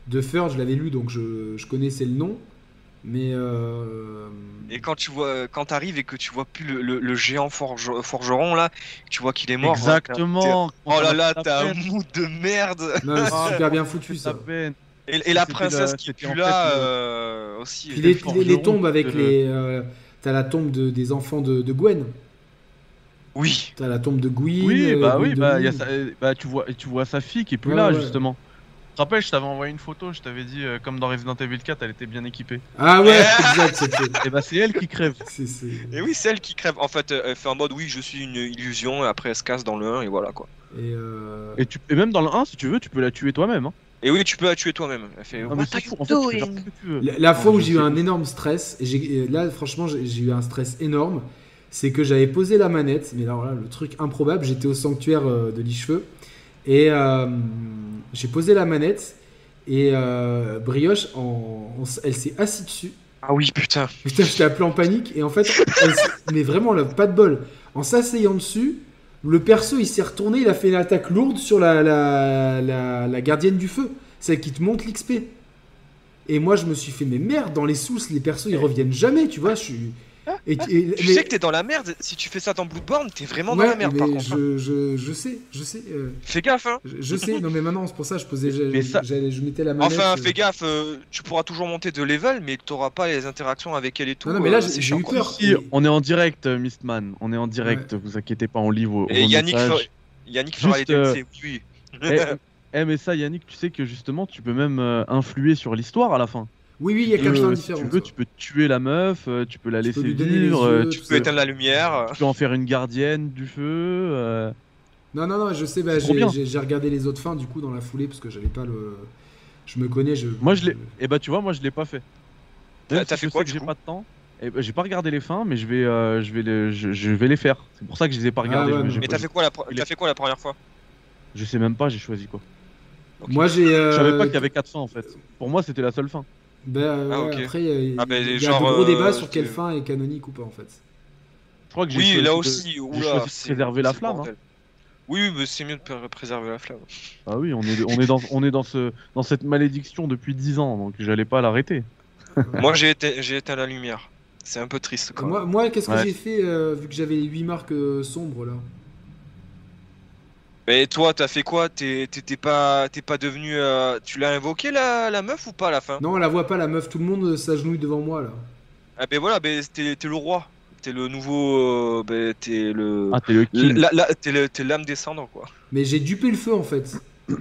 de Fur, je l'avais lu, donc je, je connaissais le nom. Mais. euh, Et quand tu vois, quand t'arrives et que tu vois plus le, le- le géant forge- forgeron là, tu vois qu'il est mort. hein, Exactement. Oh là là, t'as un mood de merde. Non, mais Ah, c'est super bien foutu ça. Et, et la princesse la- qui est plus en là fait euh, aussi. Puis le les, les, les tombes avec le- les. euh, t'as la tombe de- des enfants de, de Gwen. Oui. T'as la tombe de Gwyn. Oui, bah oui, bah, y a sa- bah, tu, vois, tu vois sa fille qui est plus Ouais, là, ouais. justement. Tu te rappelles, je t'avais envoyé une photo, je t'avais dit, euh, comme dans Resident Evil 4, elle était bien équipée. Ah ouais, exact, c'était. Et bah, c'est elle qui crève. c'est- c'est- Et oui, c'est elle qui crève. En fait, elle fait en mode oui, je suis une illusion. Et après, elle se casse dans le 1 et voilà quoi. Et, euh, Et, tu, et même dans le 1, si tu veux, tu peux la tuer toi-même. Hein. Et oui, tu peux la tuer toi-même. Elle fait. What mais c'est fou, en fait, tu peux faire doing ce que tu veux. La, la fois où j'ai eu un énorme stress, et j'ai- là franchement j'ai j'ai eu un stress énorme, c'est que j'avais posé la manette, mais alors là le truc improbable, j'étais au sanctuaire euh, de Licheveux, et euh, j'ai posé la manette, et euh, Brioche, en- en- elle s'est assise dessus, Ah oui, putain. Putain, je t'ai appelé en panique et en fait, elle mais vraiment là, pas de bol. En s'asseyant dessus, le perso il s'est retourné, il a fait une attaque lourde sur la, la, la, la gardienne du feu, celle qui te monte l'XP. Et moi, je me suis fait, mais merde, dans les sous, les persos, ils reviennent jamais, tu vois. Je suis. Et, et- Tu mais- sais que t'es dans la merde. Si tu fais ça dans Bloodborne, t'es vraiment dans la merde mais par contre. hein. je, je, je sais, je sais. euh, Fais gaffe, hein. je, je sais, non, mais maintenant, c'est pour ça que je posais. Je, Mais ça- je mettais la manette. Enfin, euh, fais gaffe, euh, tu pourras toujours monter de level, mais t'auras pas les interactions avec elle et tout. Non, non, mais là, euh, j'ai- eu peur. Si, on est en direct, euh, Mistman. On est en direct. Vous inquiétez pas, on lit vos, Et Yannick, fera- Yannick fera les Juste, DLC, oui. Eh, eh, mais ça, Yannick, tu sais que justement, tu peux même influer sur l'histoire à la fin. Oui, oui, il y a peux- fins si différentes. tu veux, tu peux tuer la meuf, euh, tu peux la Tu peux laisser donner les vivre, euh, yeux, tu, peux éteindre la lumière. tu peux en faire une gardienne du feu. euh. Non, non, non, je sais, bah, j'ai regardé les autres fins du coup dans la foulée parce que j'avais pas le. Je me connais, je. Moi, je l'ai. Et bah, tu vois, moi, je l'ai pas fait. T'as- si fait quoi, j'ai pas de temps. Et bah, j'ai pas regardé les fins, mais je vais, euh, je vais, les, je, je vais les faire. C'est pour ça que je les ai pas Ah, ouais, non. j'ai Mais t'as fait quoi la est- fait quoi la première fois? Je sais même pas, j'ai choisi quoi. Ok. Moi, j'ai. euh, Je savais pas qu'il y avait 4 fins en fait. Pour moi, c'était la seule fin. Bah, euh, Ah, ouais, ok. Après, il y a, Ah, il y a genre, de gros euh, débats sur que- quelle fin est canonique ou pas en fait. Je crois que j'ai Oui, là de- aussi. oula, de c'est- préserver la flamme. hein. Oui, mais c'est mieux de pré- préserver la flamme. Ah oui, on est, on est, dans, on est dans, ce, dans cette malédiction depuis 10 ans, donc j'allais pas l'arrêter. Moi, j'ai été- j'ai éteint la lumière. C'est un peu triste, quoi. Moi, moi qu'est-ce que Ouais. j'ai fait euh, vu que j'avais les 8 marques euh, sombres là? Mais toi, t'as fait quoi? T'es pas, t'es pas devenu. euh, Tu l'as invoqué la, la meuf ou pas à la fin? Non, on la voit pas, la meuf, tout le monde euh, s'agenouille devant moi là. Ah ben voilà, ben t'es t'es le roi. T'es le nouveau. euh, ben t'es le. Ah, t'es le king. T'es le- t'es l'âme descendant, quoi. Mais j'ai dupé le feu en fait.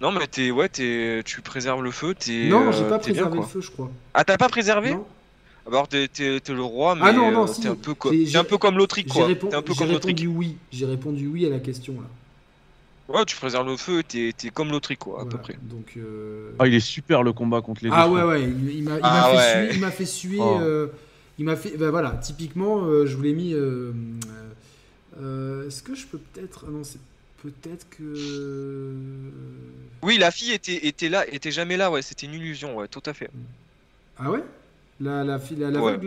Non, mais t'es. Ouais, t'es. Tu préserves le feu, t'es. non, euh, j'ai pas bien, préservé quoi. le feu, je crois. Ah, t'as pas préservé? Non Alors t'es t'es- t'es le roi, mais Ah non, non, euh, si. t'es un peu comme J'ai- t'es un peu comme l'autrique J'ai quoi. répon- T'es un peu j'ai comme l'autrique. répondu oui. J'ai répondu oui à la question là. Ouais, tu préserves le feu, t'es t'es comme l'autrique quoi, à peu près. Donc. euh, Ah, il est super le combat contre les Ah deux ouais ouais, il, il m'a il Ah m'a fait ouais. suer, il m'a fait suer, Oh. euh, il m'a fait, bah voilà, typiquement, euh, je vous l'ai mis. euh, euh, Est-ce que je peux peut-être, ah non c'est peut-être que. Oui, la fille était était là, était jamais là, ouais, c'était une illusion, ouais, tout à fait. Ah ouais, la la fille, la, la Ouais.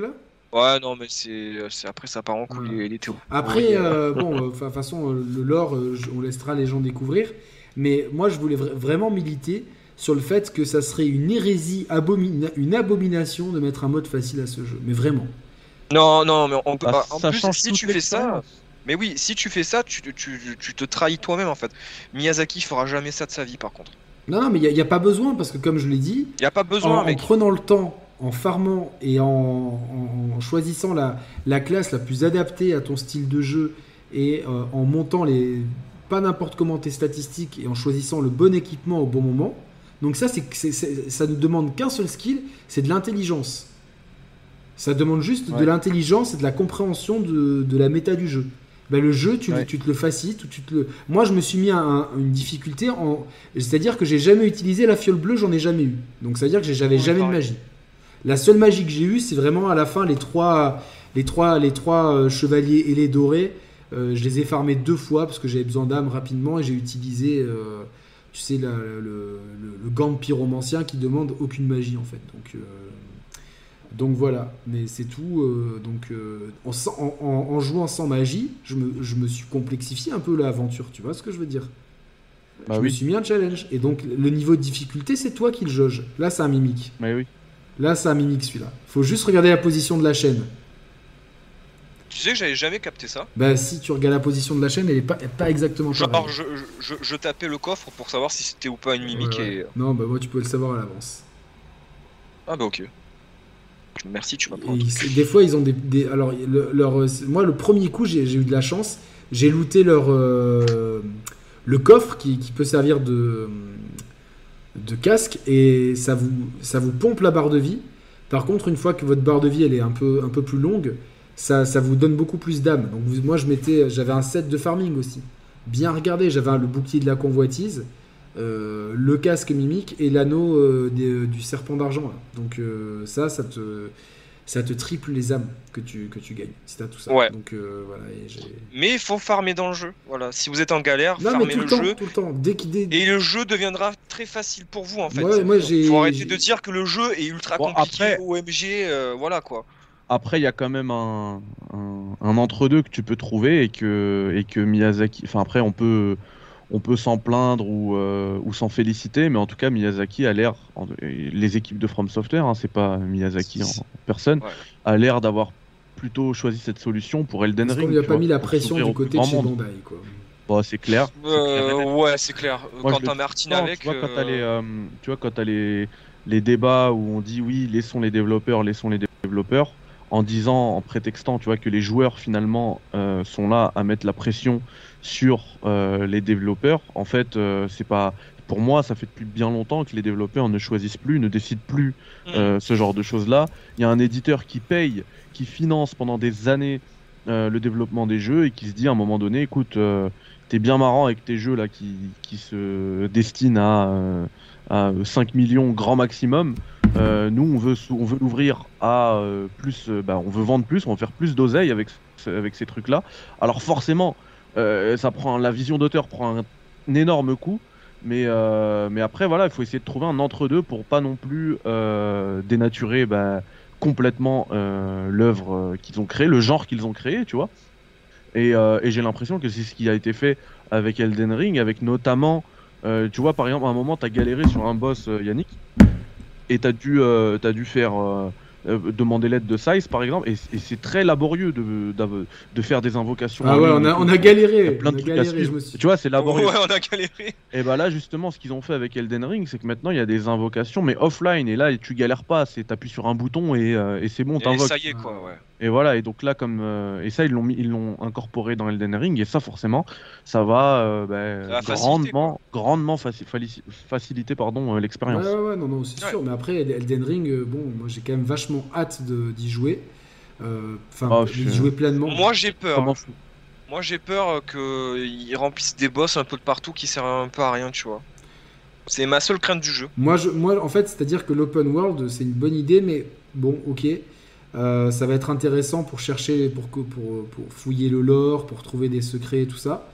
Ouais, non, mais c'est c'est- après ça part en couille Ouais. les, théories. Après, euh, bon, euh, enfin, de toute façon, euh, le lore, euh, on laissera les gens découvrir. Mais moi, je voulais vra- vraiment militer sur le fait que ça serait une hérésie, abomina- une abomination de mettre un mode facile à ce jeu. Mais vraiment. Non, non, mais on peut Ah, pas. En ça plus, si tu fais ça, mais oui, si tu fais ça, tu, tu, tu te trahis toi-même en fait. Miyazaki fera jamais ça de sa vie par contre. Non, non, mais il n'y a, pas besoin parce que, comme je l'ai dit, Y a pas en, besoin, en mec. prenant le temps, en farmant et en, choisissant la, la classe la plus adaptée à ton style de jeu et euh, en montant les pas n'importe comment tes statistiques et en choisissant le bon équipement au bon moment. Donc ça, c'est, c'est- c'est- ça ne demande qu'un seul skill, c'est de l'intelligence. Ça demande juste de l'intelligence et de la compréhension de, de la méta du jeu. Ben, le jeu, tu, le- Ouais. tu te le facilites ou tu te le. Moi, je me suis mis à un- une difficulté en. C'est-à-dire que j'ai jamais utilisé la fiole bleue, j'en ai jamais eu. Donc, c'est-à-dire que j'avais jamais de magie. La seule magie que j'ai eue, c'est vraiment à la fin les trois, les trois, les trois euh, chevaliers ailés dorés. Euh, je les ai farmés deux fois parce que j'avais besoin d'âme rapidement et j'ai utilisé, euh, tu sais, la- le, le- le gant de pyromancien qui demande aucune magie en fait. Donc, euh, donc voilà, mais c'est tout. donc en, jouant sans magie, je me, je me suis complexifié un peu l'aventure. Tu vois ce que je veux dire? Bah Je me suis mis un challenge et donc le niveau de difficulté, c'est toi qui le jauge. Là, c'est un mimique. mais oui. Là, c'est un mimique celui-là. Faut juste regarder la position de la chaîne. Tu sais que j'avais jamais capté ça. Bah, si tu regardes la position de la chaîne, elle est pas, elle est pas exactement Genre, pareille. je, je, je tapais le coffre pour savoir si c'était ou pas une mimique Ouais, et. Non, bah moi, tu peux le savoir à l'avance. Ah bah ok. Merci, tu m'apprends. Des fois, ils ont des. des- alors, le- leur, euh, moi, le premier coup, j'ai j'ai eu de la chance. J'ai looté leur. euh, le coffre qui, qui peut servir de. De casque et ça vous, ça vous pompe la barre de vie. Par contre, une fois que votre barre de vie elle est un peu, un peu plus longue, ça, ça vous donne beaucoup plus d'âme. Donc moi, je mettais, j'avais un set de farming aussi. Bien regardé, j'avais le bouclier de la convoitise, euh, le casque mimique et l'anneau euh, des- du serpent d'argent. Donc euh, ça, ça te, ça te triple les âmes que tu, que tu gagnes. Si t'as tout ça. Ouais. Donc euh, voilà. et j'ai- Mais il faut farmer dans le jeu. Voilà. Si vous êtes en galère, Non, farmez tout le, le temps, jeu. tout le temps. Dès qu'il dès- Et le jeu deviendra très facile pour vous en fait. Ouais, moi, j'ai- faut arrêter de dire que le jeu est ultra Bon, compliqué, après- OMG, euh, voilà quoi. Après, il y a quand même un, un, un entre-deux que tu peux trouver et que, et que Miyazaki. Enfin, après, on peut, on peut s'en plaindre ou, euh, ou s'en féliciter, mais en tout cas, Miyazaki a l'air, les équipes de From Software, hein, c'est pas Miyazaki en personne, Ouais. a l'air d'avoir plutôt choisi cette solution pour Elden Ring. qu'on lui a pas vois, mis la pression du côté de chez. Bandai, quoi. Bon, c'est clair. c'est clair Euh, net. ouais, c'est clair. Moi, quand le t'as Martin avec. Tu vois, quand t'as euh, les, euh, tu vois, quand t'as les, les débats où on dit oui, laissons les développeurs, laissons les développeurs, en disant, en prétextant, tu vois, que les joueurs finalement euh, sont là à mettre la pression sur euh, les développeurs. En fait, euh, c'est pas. Pour moi, ça fait depuis bien longtemps que les développeurs ne choisissent plus, ne décident plus hmm. euh, ce genre de choses-là. Il y a un éditeur qui paye, qui finance pendant des années euh, le développement des jeux et qui se dit à un moment donné, écoute, euh, t'es bien marrant avec tes jeux là qui, qui se destinent à, à 5 millions grand maximum. Nous, on veut, on veut l'ouvrir à plus, bah, on veut vendre plus, on veut faire plus d'oseille avec, avec ces trucs-là. Alors forcément, ça prend la vision d'auteur prend un, énorme coup. Mais, euh, mais après, voilà, il faut essayer de trouver un entre-deux pour pas non plus euh, dénaturer bah, complètement euh, l'œuvre euh, qu'ils ont créée, le genre qu'ils ont créé, tu vois. Et, euh, j'ai l'impression que c'est ce qui a été fait avec Elden Ring, avec notamment, euh, tu vois, par exemple, à un moment, tu as galéré sur un boss, euh, Yannick, et tu as, dû, euh, t'as dû faire. Euh, demander l'aide de Size par exemple et, et c'est très laborieux de, faire des invocations Ah ouais, on a, tout. on a Il y galéré. a plein on de a trucs à galéré, je suivre. me suis. tu vois c'est laborieux Ouais, on a galéré. et bah là justement ce qu'ils ont fait avec Elden Ring c'est que maintenant il y a des invocations mais offline et là tu galères pas c'est t'appuies sur un bouton et, euh, et c'est bon t'invoques ça y est, quoi, ouais. Et voilà et donc là comme euh, et ça ils l'ont mis ils l'ont incorporé dans Elden Ring et ça forcément ça va euh, bah, Ça va faciliter, grandement grandement faci- falici- faciliter pardon euh, Ouais, l'expérience ouais, ouais, non, non, c'est Ouais. sûr. Mais après, Elden Ring, euh, bon, moi j'ai quand même vachement hâte de- d'y jouer. Euh, Enfin, Oh, d'y je- jouer pleinement. Moi, j'ai peur. Comment hein. Moi, j'ai peur qu'ils remplissent des boss un peu de partout qui servent un peu à rien, tu vois. C'est ma seule crainte du jeu. Moi, je, moi, en fait, c'est-à-dire que l'open world, c'est une bonne idée, mais bon, ok. Euh, ça va être intéressant pour chercher, pour, que- pour, pour fouiller le lore, pour trouver des secrets et tout ça.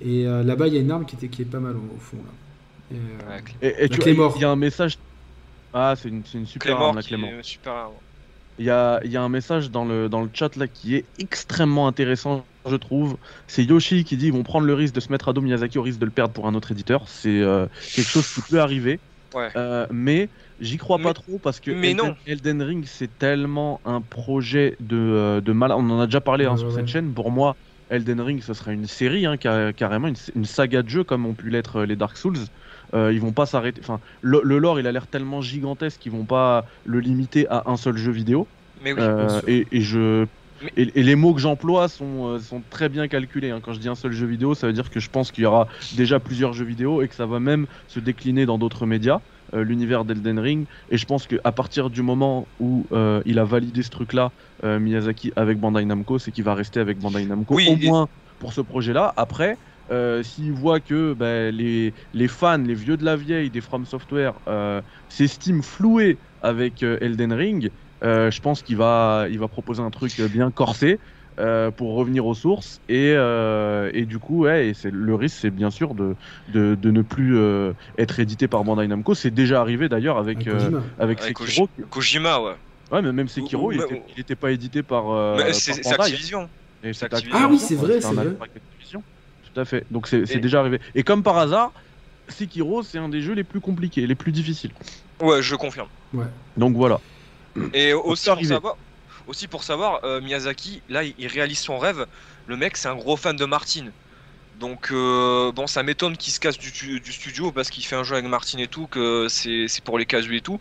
Et euh, là-bas, il y a une arme qui, était, qui est pas mal au, fond. Là. Et, euh, Ouais, Clé- et, et La tu vois, il y a un message ah c'est une, super arme la Clément super. Il y a, il y a un message dans le, dans le chat là qui est extrêmement intéressant, je trouve. C'est Yoshi qui dit ils vont prendre le risque de se mettre à dos Miyazaki au risque de le perdre pour un autre éditeur. C'est euh, quelque chose qui peut arriver. Ouais. Euh, mais j'y crois pas trop parce que mais Elden, non. Elden Ring c'est tellement un projet de, euh, de mal. On en a déjà parlé hein, Ouais, sur ouais, cette chaîne. Pour moi, Elden Ring ce serait une série, hein, car- carrément une, une saga de jeux comme ont pu l'être euh, les Dark Souls. Euh, ils vont pas s'arrêter. Enfin, le, le lore il a l'air tellement gigantesque qu'ils vont pas le limiter à un seul jeu vidéo. Mais oui. Euh, et, et je Mais- et, et les mots que j'emploie sont, sont très bien calculés. hein. Quand je dis un seul jeu vidéo, ça veut dire que je pense qu'il y aura déjà plusieurs jeux vidéo et que ça va même se décliner dans d'autres médias, euh, l'univers d'Elden Ring. Et je pense qu'à partir du moment où euh, il a validé ce truc-là, euh, Miyazaki avec Bandai Namco, c'est qu'il va rester avec Bandai Namco Oui, au et- moins pour ce projet-là. Après. S'il voit que bah, les, les fans, les vieux de la vieille des From Software s'estiment floués avec Elden Ring, je pense qu'il va, il va proposer un truc bien corsé euh, pour revenir aux sources. Et, euh, et du coup, ouais, et c'est, le risque, c'est bien sûr de, de, de ne plus euh, être édité par Bandai Namco. C'est déjà arrivé d'ailleurs avec, avec euh, Kojima. avec Avec Sekiro. Kojima, ouais. Ouais, mais même Sekiro, Ou- il ou- était, il était pas édité par. euh, c'est c'est Bandai. Activision. Et c'est Activision. Ah oui, c'est vrai, c'est vrai. Tout à fait. Donc c'est, c'est Et- déjà arrivé. Et comme par hasard, Sekiro, c'est un des jeux les plus compliqués, les plus difficiles. Ouais, je confirme. Donc voilà. Et aussi pour savoir, aussi pour savoir, euh, Miyazaki, là, il- réalise son rêve. Le mec, c'est un gros fan de Martin. Donc, euh, bon, ça m'étonne qu'il se casse du, tu- du studio parce qu'il fait un jeu avec Martin et tout, que c'est pour les casus et tout.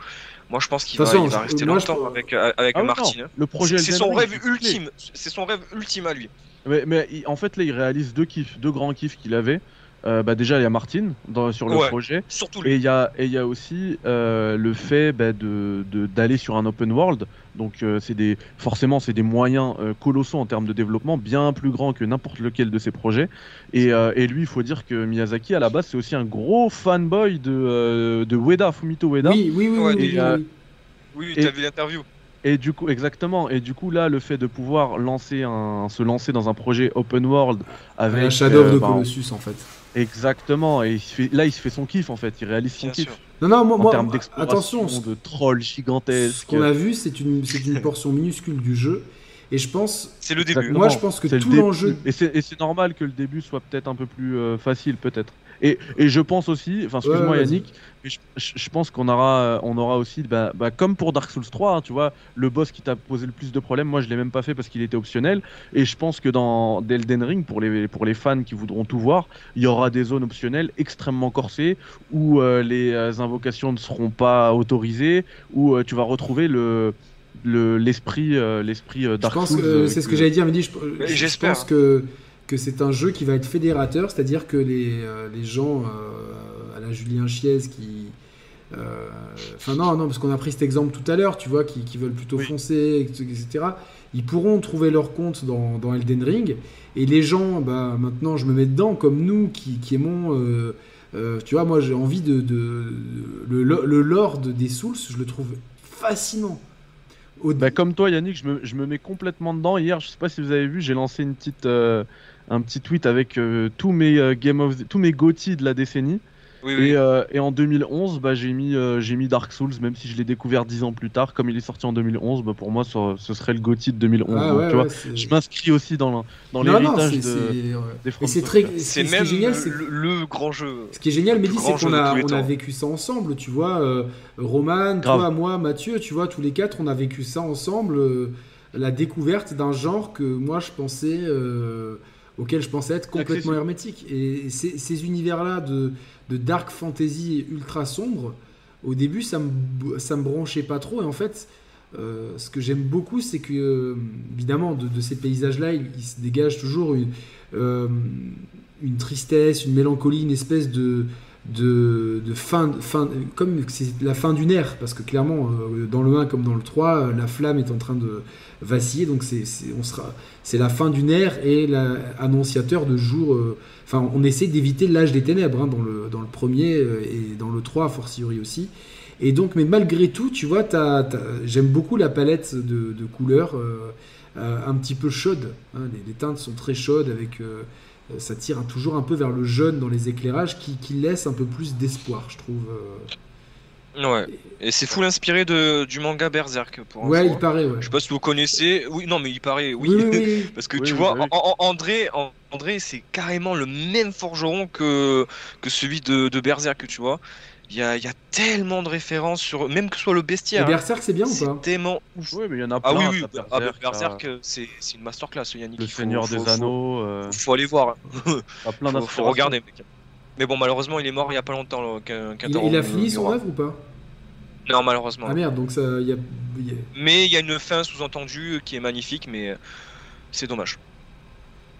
Moi, je pense qu'il va, rester moi, longtemps avec, avec Ah oui, Martin. non. Le projet C'est son rêve ultime. C'est son rêve ultime à lui. Mais, mais en fait, là, il réalise deux kiffs, deux grands kiffs qu'il avait. Euh, bah, déjà, il y a Martin dans, sur le Ouais. projet. Surtout lui. Et il y a, et il y a aussi euh, le fait bah, de d'aller sur un open world. Donc, euh, c'est des, forcément, c'est des moyens euh, colossaux en termes de développement, bien plus grands que n'importe lequel de ses projets. Et, euh, et lui, il faut dire que Miyazaki, à la base, c'est aussi un gros fanboy de, euh, de Ueda, Fumito Ueda. Oui, oui, oui, Ouais, oui, et, oui, euh, oui. Et- t'as vu l'interview. Et du coup, exactement. Et du coup, là, le fait de pouvoir lancer un, se lancer dans un projet open world avec Un Shadow of euh, the bah, Colossus en fait. Exactement, et il se fait, là il se fait son kiff en fait, il réalise son Bien kiff sûr. Non, non, moi, en moi, termes attention, ce- de trolls ce gigantesques. qu'on a vu, c'est une, c'est une portion minuscule du jeu. Et je pense, C'est le début. Moi, je pense que C'est le tout début. l'enjeu. Et c'est et c'est normal que le début soit peut-être un peu plus euh, facile, peut-être. Et, et je pense aussi, enfin, excuse-moi Ouais. Yannick, mais je, pense qu'on aura, on aura aussi, bah, bah, comme pour Dark Souls 3, hein, tu vois, le boss qui t'a posé le plus de problèmes, moi je l'ai même pas fait parce qu'il était optionnel. Et je pense que dans Elden Ring, pour les, pour les fans qui voudront tout voir, il y aura des zones optionnelles extrêmement corsées où euh, les euh, invocations ne seront pas autorisées, où euh, tu vas retrouver le le- l'esprit euh, l'esprit euh, Je Dark pense Souls que euh, c'est ce que- j'allais dire. Je, Mais je j'espère. pense que, que c'est un jeu qui va être fédérateur, c'est-à-dire que les, euh, les gens euh, à la Julien Chiez qui. euh, Enfin, non, non, parce qu'on a pris cet exemple tout à l'heure, tu vois, qui, qui veulent plutôt Oui. foncer, etc. Ils pourront trouver leur compte dans, dans Elden Ring. Et les gens, bah, maintenant, je me mets dedans, comme nous, qui, qui aimons. euh, euh, tu vois, moi, j'ai envie de. de- le, le lore de- des Souls, je le trouve fascinant. Au- Bah, comme toi, Yannick, je me, je me mets complètement dedans. Hier, je sais pas si vous avez vu, j'ai lancé une petite, euh, un petit tweet avec euh, tous mes euh, Game of the- tous mes GOTY de la décennie. Oui, oui. Et, euh, et en 2011, bah, j'ai mis, euh, j'ai mis Dark Souls, même si je l'ai découvert 10 ans plus tard. Comme il est sorti en 2011, bah, pour moi, ce, ce serait le GOTY de 2011. Ah Donc, ouais, tu vois, ouais, je m'inscris aussi dans, dans Non, non, l'héritage c'est- de, des c'est très. Ce même génial, c'est le, le grand jeu. ce qui est génial, Mehdi, c'est qu'on a, on a vécu ça ensemble. Tu vois, euh, Roman, Grave. toi, moi, Mathieu, tu vois, tous les quatre, on a vécu ça ensemble. euh, la découverte d'un genre que moi, je pensais, euh, auquel je pensais être complètement hermétique. Et ces, ces univers-là de, de dark fantasy ultra sombre, au début, ça me, ça me branchait pas trop. Et en fait. euh, ce que j'aime beaucoup, c'est que, euh, évidemment, de, de ces paysages-là, il, il se dégage toujours une, euh, une tristesse, une mélancolie, une espèce de, de, de fin, fin, comme c'est la fin d'une ère, parce que clairement, dans le 1 comme dans le 3, euh, la flamme est en train de vaciller, donc c'est on sera- c'est la fin d'une ère et la, annonciateur de jours. euh, Enfin, on essaie d'éviter l'âge des ténèbres hein, dans, le, dans le premier euh, et dans le 3, a fortiori aussi. Et donc, mais malgré tout, tu vois, j'aime beaucoup la palette de, couleurs, euh, un petit peu chaude. hein, les, teintes sont très chaudes, avec, ça tire toujours un peu vers le jaune dans les éclairages, qui, qui laisse un peu plus d'espoir, je trouve. Ouais. Et c'est full inspiré de, du manga Berserk. Pour Ouais, il paraît, ouais. Je sais pas si vous connaissez. Oui, non, mais il paraît, oui. oui, oui, oui. Parce que Oui, tu oui, vois, André, André c'est carrément le même forgeron que, que celui de, de Berserk, tu vois. Il y a, il y a tellement de références sur. Même que ce soit le bestiaire. hein. Berserk, c'est bien ou C'est pas? tellement ouf. Oui, mais il y en a plein. Ah oui, oui, ah, Berserk, euh, c'est c'est une masterclass, Yannick. Le il faut- Seigneur faut- des faut- Anneaux. euh, Faut aller voir. hein. t'as plein Faut, faut regarder, mec. Mais bon, malheureusement, il est mort il y a pas longtemps. qu'un- qu'un il, temps, il a on- fini on son œuvre ou pas? Non, malheureusement. Ah merde, donc ça, y a, Mais il y a une fin sous-entendue qui est magnifique, mais euh, c'est dommage.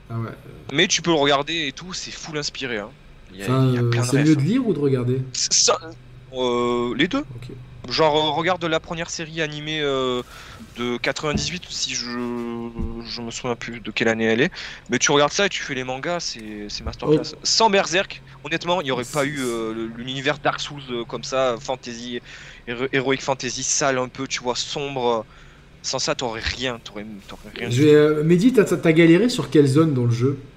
Ah ouais. Mais tu peux le regarder et tout, c'est full inspiré. Hein. Il y a, Enfin, il y a euh, plein de c'est mieux de lire ou de regarder? Ça, euh, les deux. Genre, euh, regarde la première série animée euh, de 98, si je je me souviens plus de quelle année elle est. Mais tu regardes ça et tu fais les mangas, c'est c'est masterclass. Oh. Sans Berserk, honnêtement, il n'y aurait pas eu euh, l'univers Dark Souls euh, comme ça, fantasy, héro- heroic fantasy, sale un peu, tu vois, sombre. Sans ça, t'aurais rien, t'aurais t'aurais rien. Je vais, euh, Mehdi, t'as- galéré sur quelle zone dans le jeu?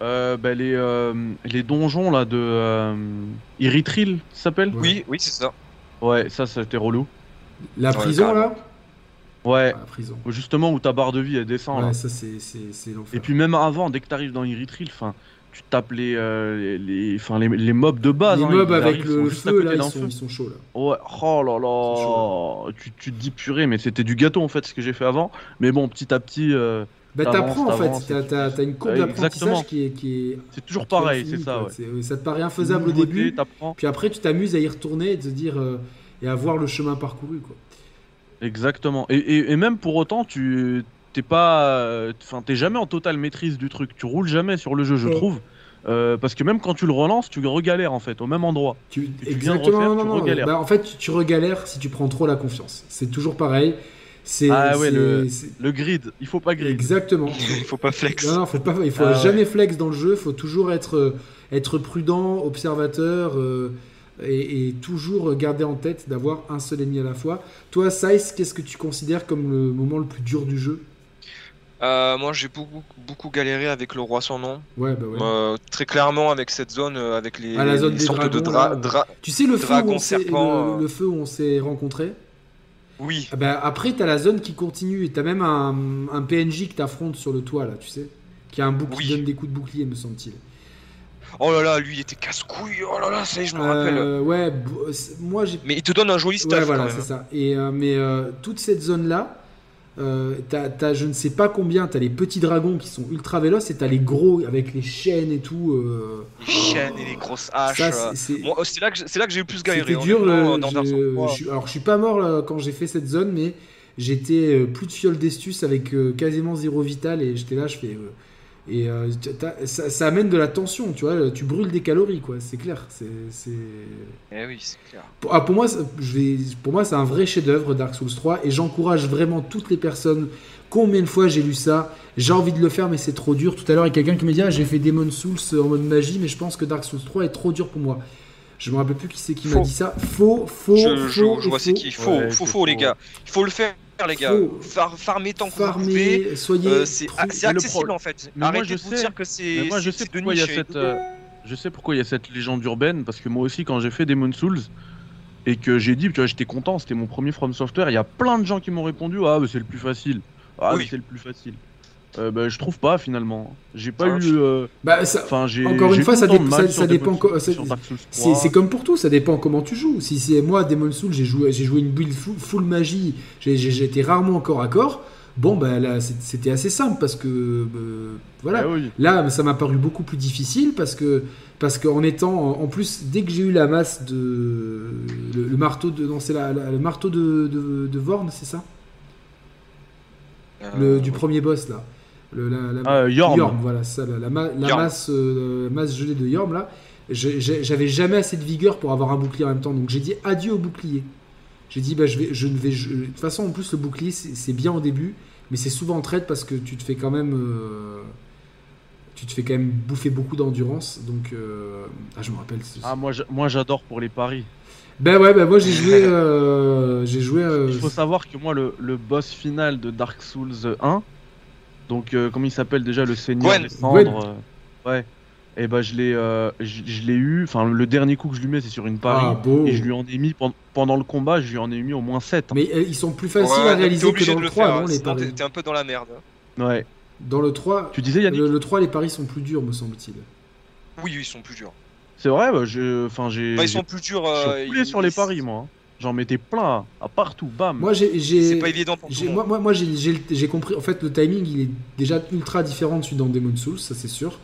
Euh, bah, les, euh, les donjons là de euh, Irithril, ça s'appelle? Oui, oui, c'est ça. Ouais, ça c'était relou. La Ouais, prison, là Ouais, Ah, La prison. justement où ta barre de vie elle descend là. Ouais, ça, c'est l'enfer. Et puis même avant, dès que t'arrives dans Irithril, enfin, tu tapes les, euh, les, les, les, les mobs de base. Les hein, mobs ils avec arrivent, le feu, là, ils sont, feu. ils sont chauds, là. Ouais, oh là C'est là, tu, tu te dis purée, mais c'était du gâteau en fait ce que j'ai fait avant. Mais bon, petit à petit, euh, Bah, t'apprends, en fait. T'as tu- une courbe d'apprentissage qui est, qui est c'est toujours pareil, c'est ça, ouais. Ça te paraît infaisable au début, puis après, tu t'amuses à y retourner et te dire... euh, et à voir le chemin parcouru, quoi. Exactement. Et, et, et même pour autant, tu t'es pas, enfin, t'es jamais en totale maîtrise du truc. Tu roules jamais sur le jeu, je Ouais. trouve. Euh, parce que même quand tu le relances, tu regalères en fait, au même endroit. Tu, tu viens de exactement, refaire, non, tu non, non. regalères. Bah, en fait, tu, tu regalères si tu prends trop la confiance. C'est toujours pareil. C'est Ah ouais, le- grid, il faut pas grid. Exactement. Il faut pas flex. Non, non, faut pas, il faut Ah ouais. jamais flex dans le jeu. Il faut toujours être, euh, être prudent, observateur euh, et, et toujours garder en tête d'avoir un seul ennemi à la fois. Toi, Size, qu'est-ce que tu considères comme le moment le plus dur du jeu? Euh, moi, j'ai beaucoup, beaucoup galéré avec le roi sans nom. Ouais, bah ouais. Euh, très clairement, avec cette zone, euh, avec les, Ah, la zone les des sortes de dragons, dra- là. dra- Tu sais le feu, où on s'est- serpent, le, le feu où on s'est rencontrés? Oui, Ah bah, Après, t'as la zone qui continue et t'as même un, un PNJ que t'affrontes sur le toit, là, tu sais Qui a un bouclier, Oui. qui donne des coups de bouclier, me semble-t-il. Oh là là, lui il était casse-couille. Oh là là, ça y est, je me rappelle. Euh, ouais, bo- c'est- moi j'ai. Mais il te donne un joli stuff. Ouais, voilà, c'est hein. ça. Et, euh, mais euh, toute cette zone-là, euh, t'as, t'as je ne sais pas combien, t'as les petits dragons qui sont ultra véloces et t'as les gros avec les chaînes et tout. euh, Les chaînes et les grosses haches. ça, c'est, c'est là que j'ai- c'est là que j'ai eu plus galéré. c'était dur. le- dans je- Dark Souls 3. je suis- alors, je suis pas mort là, quand j'ai fait cette zone, mais j'étais plus de fiole d'estus avec quasiment zéro vital et j'étais là, je fais. Et euh, ça, ça amène de la tension, tu vois. Tu brûles des calories, quoi. C'est clair. C'est, c'est... Eh oui, c'est clair. Pour, ah, pour moi, c'est- je vais, pour moi, c'est un vrai chef-d'œuvre Dark Souls 3 et j'encourage vraiment toutes les personnes. Combien de fois j'ai lu ça J'ai envie de le faire, mais c'est trop dur. Tout à l'heure, il y a quelqu'un qui m'a dit ah, j'ai fait Demon Souls en mode magie, mais je pense que Dark Souls 3 est trop dur pour moi. Je me rappelle plus qui c'est qui m'a Faux. dit ça. Faux, faux, je, faux. je, vois c'est faux. qui. Faux, Ouais, faux, c'est faux, les faux. gars. Il faut le faire, les gars. Faux. Far- farmer tant que vous pouvez. Farmer, soyez. Euh, c'est accessible pro- en fait. Mais moi, Arrêtez je de vous sais- dire que c'est moi, je sais pourquoi il y a cette, euh, je sais pourquoi il y a cette légende urbaine parce que moi aussi, quand j'ai fait Demon Souls et que j'ai dit, tu vois, j'étais content, c'était mon premier From Software. Il y a plein de gens qui m'ont répondu, ah, bah, c'est le plus facile. Ah, Oui. mais c'est le plus facile. Euh, bah, je trouve pas finalement. J'ai pas Ah, eu. euh, Bah, ça- Enfin, j'ai. Encore une fois, ça dé- ça- ça dépend co- c'est 3. c'est comme pour tout, ça dépend comment tu joues. Si c'est moi, Demon Souls, j'ai joué, j'ai joué une build full, full magie, j'ai- j'ai- j'étais rarement corps à corps. Bon, bah là, c'était assez simple parce que. euh, voilà. Ah oui. Là, ça m'a paru beaucoup plus difficile parce que parce qu'en étant en plus dès que j'ai eu la masse de le, le marteau de non c'est la, la- le marteau de, de, de Vorn c'est ça? Euh, le du premier boss là le, la, la- Yorm. voilà ça la, la ma- la Yorm. masse euh, masse gelée de Yorm là j'avais jamais assez de vigueur pour avoir un bouclier en même temps donc j'ai dit adieu au bouclier j'ai dit bah je vais je ne vais je- de toute façon en plus le bouclier c'est bien au début mais c'est souvent en trade parce que tu te fais quand même euh, tu te fais quand même bouffer beaucoup d'endurance donc euh, ah je me rappelle ce- Ah, moi, j'a- moi j'adore pour les paris. ben ouais ben moi j'ai joué euh, j'ai joué euh, Il faut savoir que moi, le, le boss final de Dark Souls 1, donc euh, comment il s'appelle déjà le Seigneur Gwen. des Cendres, euh, Ouais. Et ben je l'ai euh, je, je l'ai eu, enfin le dernier coup que je lui mets c'est sur une pari. ah beau Et je lui en ai mis pen- pendant le combat, je lui en ai mis au moins 7. mais euh, ils sont plus faciles ouais, à réaliser que dans le le 3 faire, non hein, les paris t'es un peu dans la merde. Ouais. dans le 3 Tu disais Yannick le, le 3 les paris sont plus durs me semble-t-il Oui, oui, ils sont plus durs. C'est vrai, bah, je- enfin j'ai. Bah, ils j'ai- sont plus durs. je euh, ils- sur les paris moi. J'en mettais plein, à partout, bam. moi j'ai j'ai- C'est pas évident pour tout moi, moi, moi, j'ai- j'ai j'ai compris. En fait, le timing, il est déjà ultra différent de celui dans Demon Souls, ça c'est sûr.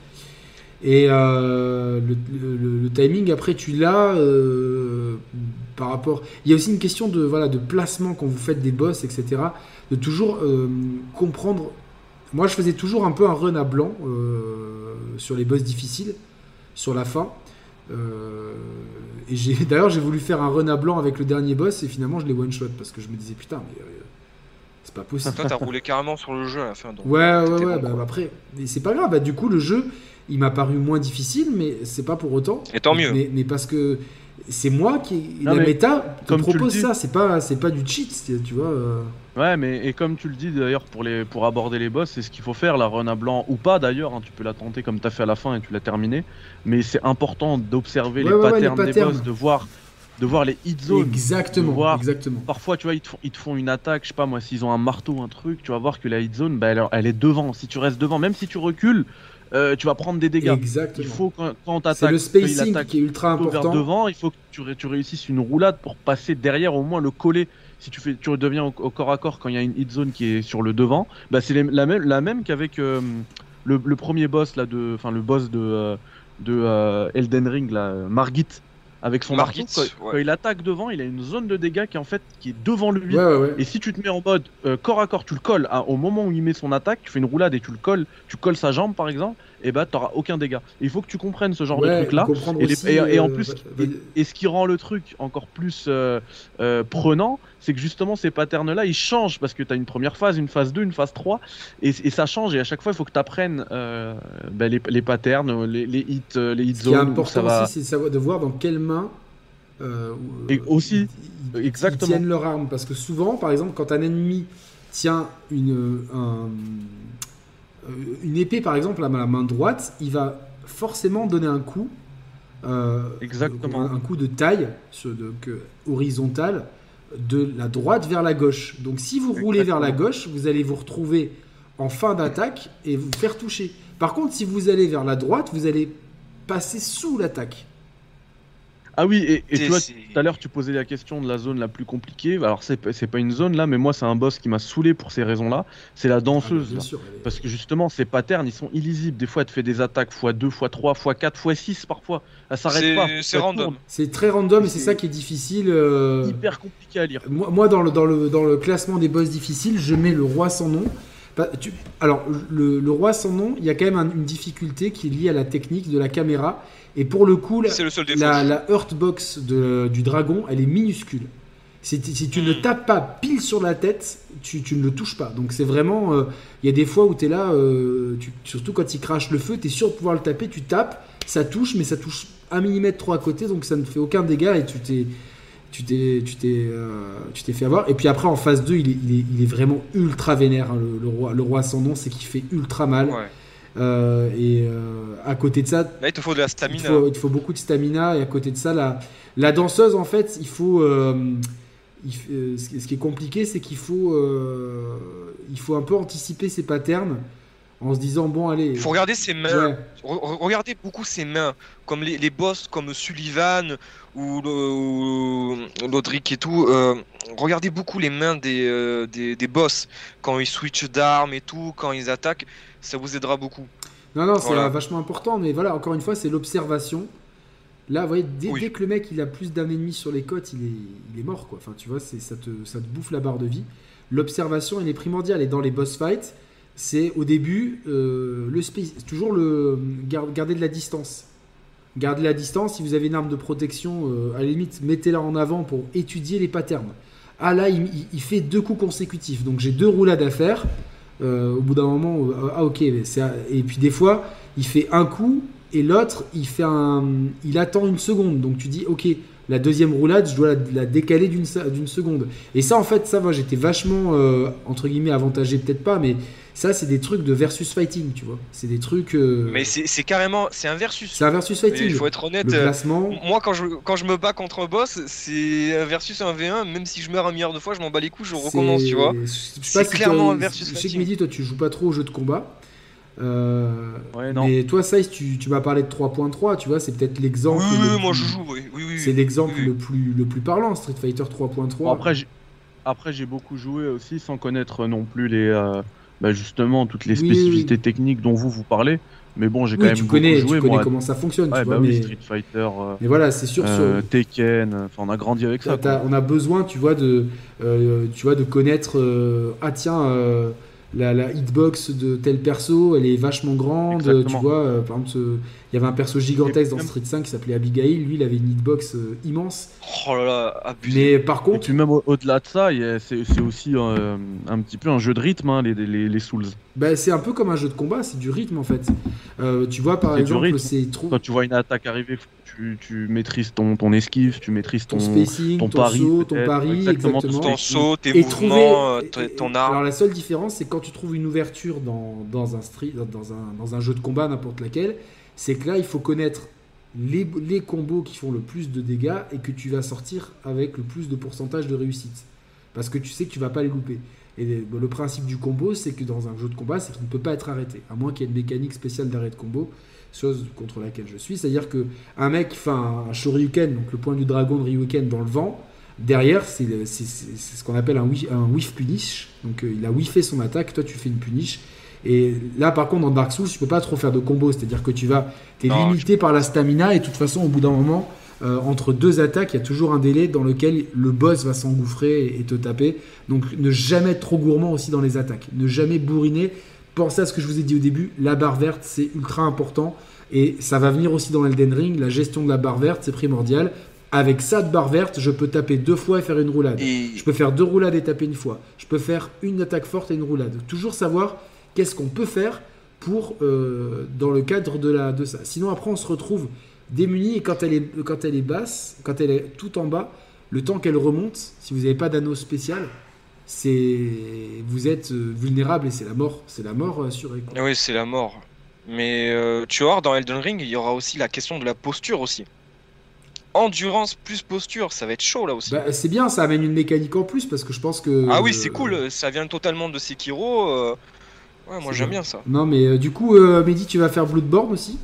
Et euh, le, le- le- le timing, après, tu l'as euh, par rapport. Il y a aussi une question de, voilà, de placement quand vous faites des boss, etc. De toujours euh, comprendre. Moi, je faisais toujours un peu un run à blanc euh, sur les boss difficiles, sur la fin. Euh, et j'ai d'ailleurs j'ai voulu faire un run à blanc avec le dernier boss et finalement je l'ai one shot parce que je me disais putain mais euh, c'est pas possible. Toi, t'as roulé carrément sur le jeu à la fin. Donc. Ouais ouais ouais bon, bah, après mais c'est pas grave bah, du coup le jeu il m'a paru moins difficile mais c'est pas pour autant. Et tant mieux. Mais, mais parce que c'est moi qui Non, la méta tu le propose ça c'est pas c'est pas du cheat tu vois. euh. Ouais, mais et comme tu le dis d'ailleurs pour les pour aborder les boss, c'est ce qu'il faut faire, la run à blanc ou pas d'ailleurs. hein, tu peux la tenter comme t'as fait à la fin et tu l'as terminé. Mais c'est important d'observer Ouais, les, ouais, ouais, les patterns des boss, de voir de voir les hit zones. Exactement voir- exactement. Parfois, tu vois, ils te, font, ils te font une attaque, je sais pas moi, s'ils ont un marteau, un truc, tu vas voir que la hit zone, bah, elle, elle est devant. Si tu restes devant, même si tu recules, euh, tu vas prendre des dégâts. Exactement. Il faut quand, quand on C'est le spacing attaque qui est ultra plutôt vers important. devant, il faut que tu, ré- tu réussisses une roulade pour passer derrière, au moins le coller. Si tu fais, tu redeviens au, au corps à corps quand il y a une hit zone qui est sur le devant, bah c'est la même, la même qu'avec euh, le, le premier boss là de, enfin le boss de euh, de Elden Ring là, Margit, avec son marteau. Quand, ouais. quand il attaque devant, il a une zone de dégâts qui est en fait qui est devant lui. Ouais ouais ouais. Et si tu te mets en mode euh, corps à corps, tu le colles hein, au moment où il met son attaque, tu fais une roulade et tu le colles, tu colles sa jambe par exemple, et bah t'auras aucun dégât. Et il faut que tu comprennes ce genre de truc là. Et, les- aussi, et- et en euh, plus, va- et, et ce qui rend le truc encore plus euh, euh, prenant, c'est que justement ces patterns-là, ils changent parce que tu as une première phase, une phase 2, une phase 3, et, et ça change. Et à chaque fois, il faut que tu apprennes les, les patterns, les, les hits, euh, les hit Ce qui est zones. important va... aussi, c'est de voir dans quelle main. euh, Et euh, aussi, ils- exactement. Ils tiennent leur arme. Parce que souvent, par exemple, quand un ennemi tient une, un- euh, une épée, par exemple, à la main droite, il va forcément donner un coup. euh, Exactement. Un, un coup de taille euh, horizontal de la droite vers la gauche. Donc si vous roulez vers la gauche, vous allez vous retrouver en fin d'attaque et vous faire toucher. Par contre, si vous allez vers la droite, vous allez passer sous l'attaque. Ah oui, et, tu vois, tout à l'heure, tu posais la question de la zone la plus compliquée. Alors, c'est pas- c'est pas une zone là, mais moi, c'est un boss qui m'a saoulé pour ces raisons-là. C'est la Ah, danseuse. bien là. sûr. elle Parce que justement, ces patterns, ils sont illisibles. Des fois, elle te fait des attaques x2, x3, x4, x6 parfois. Elle s'arrête pas. c'est random. très random et c'est C'est- ça qui est difficile. euh, Hyper compliqué à lire. Moi, moi, dans, le, dans, le, dans le classement des boss difficiles, je mets le roi sans nom. Bah, tu- alors, le, le roi sans nom, il y a quand même un- une difficulté qui est liée à la technique de la caméra. Et pour le coup, la, le la, la de- du dragon, elle est minuscule. Si, tu- si tu ne Hmm. tapes pas pile sur la tête, tu, tu ne le touches pas. Donc c'est vraiment... euh, Il y a des fois où tu es là, euh, tu- surtout quand il crache le feu, tu es sûr de pouvoir le taper, tu tapes, ça touche, mais ça touche un millimètre trop à côté, donc ça ne fait aucun dégât et tu t'es... Tu t'es, tu, t'es, euh, tu t'es fait avoir. Et puis après, en phase 2, il est, il est, il est vraiment ultra vénère, hein, le, le roi, le roi sans nom, c'est qu'il fait ultra mal. Ouais. Euh, et euh, à côté de ça, Là, il te faut de la il stamina. faut, il te faut beaucoup de stamina et à côté de ça, la, la danseuse, en fait, il faut. il ce, qui- est compliqué, c'est qu'il faut, il faut un peu anticiper ses patterns en se disant bon, allez. Il faut regarder ses mains. ouais, Re- re- Regardez beaucoup ses mains, comme les, les boss comme Sullivan ou, Lodric et tout. euh, regardez beaucoup les mains des, euh, des, des boss quand ils switchent d'armes et tout, quand ils attaquent, ça vous aidera beaucoup. Non, non, c'est Voilà. vachement important, mais voilà, encore une fois, c'est l'observation. Là, vous voyez, dès, Oui. dès que le mec il a plus d'un ennemi sur les côtes, il est, il est mort, quoi. Enfin, tu vois, c'est, ça, te, ça te bouffe la barre de vie. L'observation, elle est primordiale. Et dans les boss fights, c'est au début, euh, le toujours le gar- garder de la distance. Gardez la distance. Si vous avez une arme de protection, euh, à la limite, mettez-la en avant pour étudier les patterns. Ah là, il, fait deux coups consécutifs. Donc j'ai deux roulades à faire. Euh, au bout d'un moment, euh, ah ok. mais Et puis des fois, il fait un coup et l'autre, il fait il attend une seconde. Donc tu dis, ok, la deuxième roulade, je dois la, décaler d'une se- d'une seconde. Et ça, en fait, ça va. J'étais vachement entre guillemets avantagé, peut-être pas, mais ça, c'est des trucs de versus fighting, tu vois. C'est des trucs. euh, Mais c'est carrément, c'est un versus. c'est un versus fighting. Il faut être honnête. Le euh, placement. Moi, quand je, quand je me bats contre un boss, c'est un versus un V1. Même si je meurs un milliard de fois, je m'en bats les couilles, je recommence, tu vois. C'est si clairement un versus Je sais que fighting. Mehdi, toi, tu joues pas trop aux jeux de combat. Euh, Ouais, non. mais toi, Saïs, tu, tu m'as parlé de 3.3, tu vois, c'est peut-être Oui, l'exemple. oui, le oui, moi je joue, oui, oui, oui. C'est l'exemple oui, oui. le plus le plus parlant, Street Fighter 3.3. Bon, après, j'ai- après, j'ai beaucoup joué aussi sans connaître non plus les, euh, bah, justement toutes les Oui, spécificités techniques dont vous vous parlez. Mais bon, j'ai quand même tu beaucoup connais, joué tu connais moi. comment ça fonctionne, Ouais, tu bah vois. mais, Street Fighter, euh, mais voilà, c'est sûr. sur- euh, Tekken, euh, enfin on a grandi avec ça. On a besoin, tu vois, de, euh, tu vois, de connaître. ah tiens, euh, la, la hitbox de tel perso, elle est vachement grande. Exactement. Tu vois, euh, par exemple, il y avait un perso gigantesque dans Street 5 qui s'appelait Abigail. Lui, il avait une hitbox euh, immense. Oh là là, abusé. Mais par Et contre, puis même au- au-delà de ça, c'est c'est aussi euh, un petit peu un jeu de rythme, hein, les, les, les Souls. bah, c'est un peu comme un jeu de combat, c'est du rythme en fait. Euh, tu vois, par exemple, c'est trop Quand tu vois une attaque arriver, tu, tu maîtrises ton, ton esquive, tu maîtrises ton ton... spacing, ton, ton pari, saut, ton pari, exactement, exactement. tout ton saut, tes et mouvements, euh, trouver ton arme. Alors la seule différence, c'est quand tu trouves une ouverture dans, dans un street, dans un, dans un jeu de combat n'importe laquelle, c'est que là il faut connaître les, les combos qui font le plus de dégâts et que tu vas sortir avec le plus de pourcentage de réussite, parce que tu sais que tu vas pas les louper. Et le, le principe du combo, c'est que dans un jeu de combat, c'est qu'il ne peut pas être arrêté, à moins qu'il y ait une mécanique spéciale d'arrêt de combo, chose contre laquelle je suis. C'est-à-dire que un mec fait un, Shoryuken, donc le point du dragon de Ryuken dans le vent, Derrière, c'est ce qu'on appelle un, whiff- un whiff punish. Donc euh, il a whiffé son attaque, toi tu fais une punish. Et là par contre dans Dark Souls, tu peux pas trop faire de combo, c'est-à-dire que tu vas, t'es limité par la stamina et de toute façon au bout d'un moment, euh, entre deux attaques, il y a toujours un délai dans lequel le boss va s'engouffrer et, et te taper. Donc ne jamais être trop gourmand aussi dans les attaques, ne jamais bourriner. Pensez à ce que je vous ai dit au début, la barre verte c'est ultra important et ça va venir aussi dans Elden Ring, la gestion de la barre verte c'est primordial. Avec ça de barre verte, je peux taper deux fois et faire une roulade. Et Je peux faire deux roulades et taper une fois. Je peux faire une attaque forte et une roulade. Toujours savoir qu'est-ce qu'on peut faire pour euh, dans le cadre de, la, de ça. Sinon après on se retrouve démuni et quand elle est, quand elle est basse, quand elle est tout en bas, le temps qu'elle remonte, si vous n'avez pas d'anneau spécial, c'est vous êtes euh, vulnérable et c'est la mort. C'est la mort euh, assurée. quoi. oui, c'est la mort. Mais euh, tu vois, dans Elden Ring, il y aura aussi la question de la posture aussi. Endurance plus posture, ça va être chaud là aussi. Bah, c'est bien, ça amène une mécanique en plus parce que je pense que. ah oui, euh, c'est cool, ça vient totalement de Sekiro. euh, Ouais, moi j'aime bien. bien ça. Non mais euh, du coup, euh, Mehdi, tu vas faire Bloodborne aussi?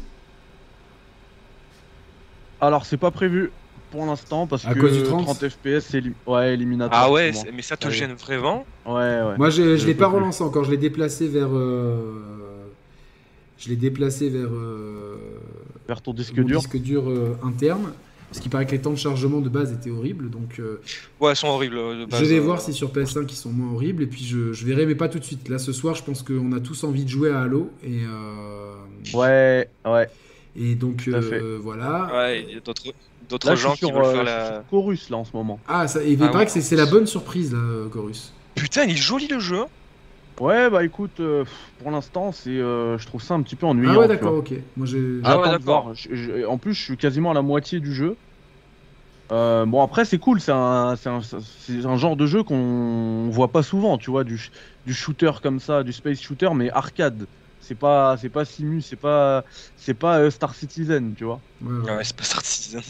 Alors, c'est pas prévu pour l'instant parce À que cause du 30? FPS, c'est éli- ouais, éliminatoire. Ah ouais, mais ça te Ouais. gêne vraiment moi. Ouais, ouais. Moi, je, je Je l'ai pas plus. relancé encore. Je l'ai déplacé vers. euh, Je l'ai déplacé vers. euh, Vers ton disque mon dur. disque dur euh, interne. Parce qu'il paraît que les temps de chargement de base étaient horribles. Donc, euh, Ouais, elles sont horribles. de base, je vais euh. voir si sur PS5 ils sont moins horribles. Et puis, je, je verrai, mais pas tout de suite. Là, ce soir, je pense qu'on a tous envie de jouer à Halo. Et, euh, Ouais, ouais. et donc, euh, voilà. Ouais, il y a d'autres d'autres gens qui sur, veulent euh, faire la. Chorus là en ce moment. Ah, ça, il Ah paraît ouais. que c'est- c'est la bonne surprise, là, euh, Chorus. Putain, il est joli le jeu. hein. Ouais, bah écoute, euh, pour l'instant, c'est, euh, je trouve ça un petit peu ennuyant. Ah ouais, d'accord, ok. Moi, j'ai. Ah ouais, d'accord. en plus, je suis quasiment à la moitié du jeu. Euh, bon, après, c'est cool. C'est un, c'est un, c'est un genre de jeu qu'on voit pas souvent, tu vois, du, du shooter comme ça, du space shooter, mais arcade. C'est pas, c'est pas Simu, c'est pas, c'est pas euh, Star Citizen, tu vois. Ouais, ouais. Ouais, c'est pas Star Citizen.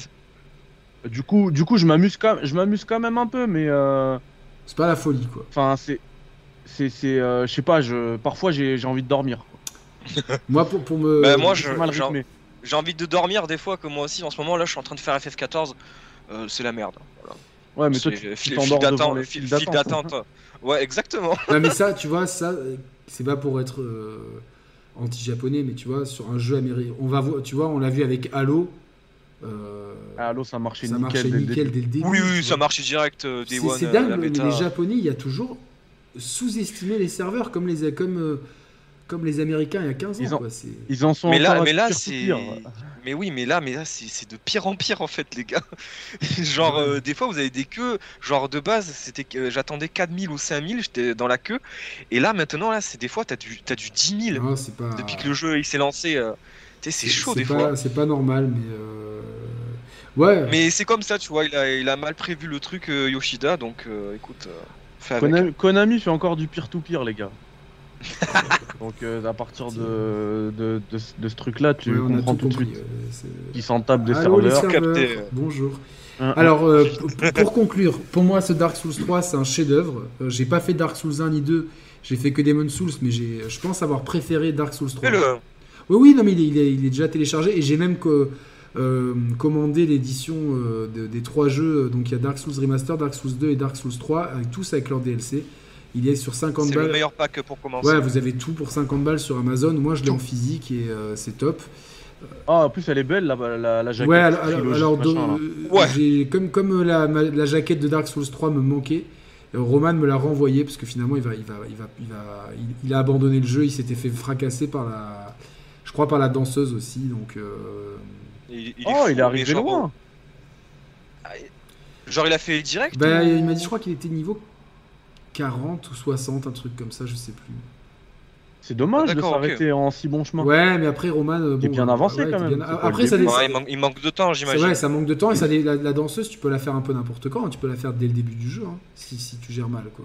Du coup, du coup, je m'amuse quand, je m'amuse quand même un peu, mais euh, C'est pas la folie, quoi. enfin, c'est, c'est, c'est, euh, je sais pas. Je, parfois, j'ai, j'ai envie de dormir. quoi. Moi, pour, pour me. Bah, moi, je-. J'ai envie de dormir des fois, que moi aussi en ce moment là, je suis en train de faire FF14. euh, c'est la merde. Voilà. Ouais, mais toi, C'est tu, tu fil, fil t'endors devant d'attente. les Fil, d'attente. Ouais, exactement. Non, mais ça, tu vois, ça, c'est pas pour être euh, anti-japonais, mais tu vois, sur un jeu américain, on va voir, tu vois, on l'a vu avec Halo. Euh, Ah, ça marchait ça nickel. marchait dès nickel dès le début. Oui, oui, ça marchait direct. euh, Day C'est One, c'est euh, dingue, mais les Japonais, il y a toujours sous-estimé les serveurs comme les, comme, euh, comme les Américains il y a 15 ans. Ils ont- quoi, Ils en sont Mais là, mais là, c'est. Mais oui, mais là, mais là, c'est de pire en pire en fait, les gars. genre, euh, des fois, vous avez des queues. Genre, de base, c'était que j'attendais 4000 ou 5000, j'étais dans la queue. Et là, maintenant, là, c'est des fois, t'as du, t'as du 10 000 Non, c'est pas. depuis que le jeu il s'est lancé. euh, c'est chaud des pas- fois. C'est pas normal, mais. euh, Ouais. Mais c'est comme ça, tu vois, il a, il a mal prévu le truc euh, Yoshida, donc euh, écoute, euh, fais avec. Konami, fait encore du pire, les gars. Donc, euh, à partir de, de, de, ce- de ce truc-là, tu comprends tout tout de suite euh, qu'ils s'en tapent des Allô, serveurs. serveurs, bonjour. Hein, Alors, euh, p- pour conclure, pour moi, ce Dark Souls 3, c'est un chef-d'œuvre. Euh, j'ai pas fait Dark Souls 1 ni 2, j'ai fait que Demon Souls, mais j'ai, je pense avoir préféré Dark Souls 3. Fais-le. Oui, oui, non, mais il est, il est- il est déjà téléchargé et j'ai même euh, commandé l'édition euh, de- des trois jeux. Donc, il y a Dark Souls Remaster, Dark Souls 2 et Dark Souls 3, avec, tous avec leur DLC. Il est sur 50 C'est le balles. meilleur pack pour commencer. Ouais, vous avez tout pour 50 balles sur Amazon. Moi, je l'ai en physique et euh, c'est top. Ah, en plus, elle est belle, la, la, la jaquette. Ouais, alors, alors- machin, euh, Ouais. comme, comme la, ma- la jaquette de Dark Souls 3 me manquait, Roman me l'a renvoyé parce que finalement il, va, il, va, il, va, il, va- il- il a abandonné le jeu, il s'était fait fracasser par la. Je crois par la danseuse aussi, donc. euh, Il, il est Oh, fou, il est mais arrivé genre, loin. Genre, il a fait direct bah, ou- il m'a dit, je crois qu'il était niveau 40 ou 60, un truc comme ça, je sais plus. C'est dommage Ah, de s'arrêter en si bon chemin. Ouais, mais après Roman. euh, Qui est bon, bien euh, avancé, ouais, quand même, bien- Après, ça, Ouais, il, manque, il manque de temps, j'imagine. vrai, ça manque de temps et ça, la, la danseuse, tu peux la faire un peu n'importe quand, hein, tu peux la faire dès le début du jeu, hein, si, si tu gères mal, quoi.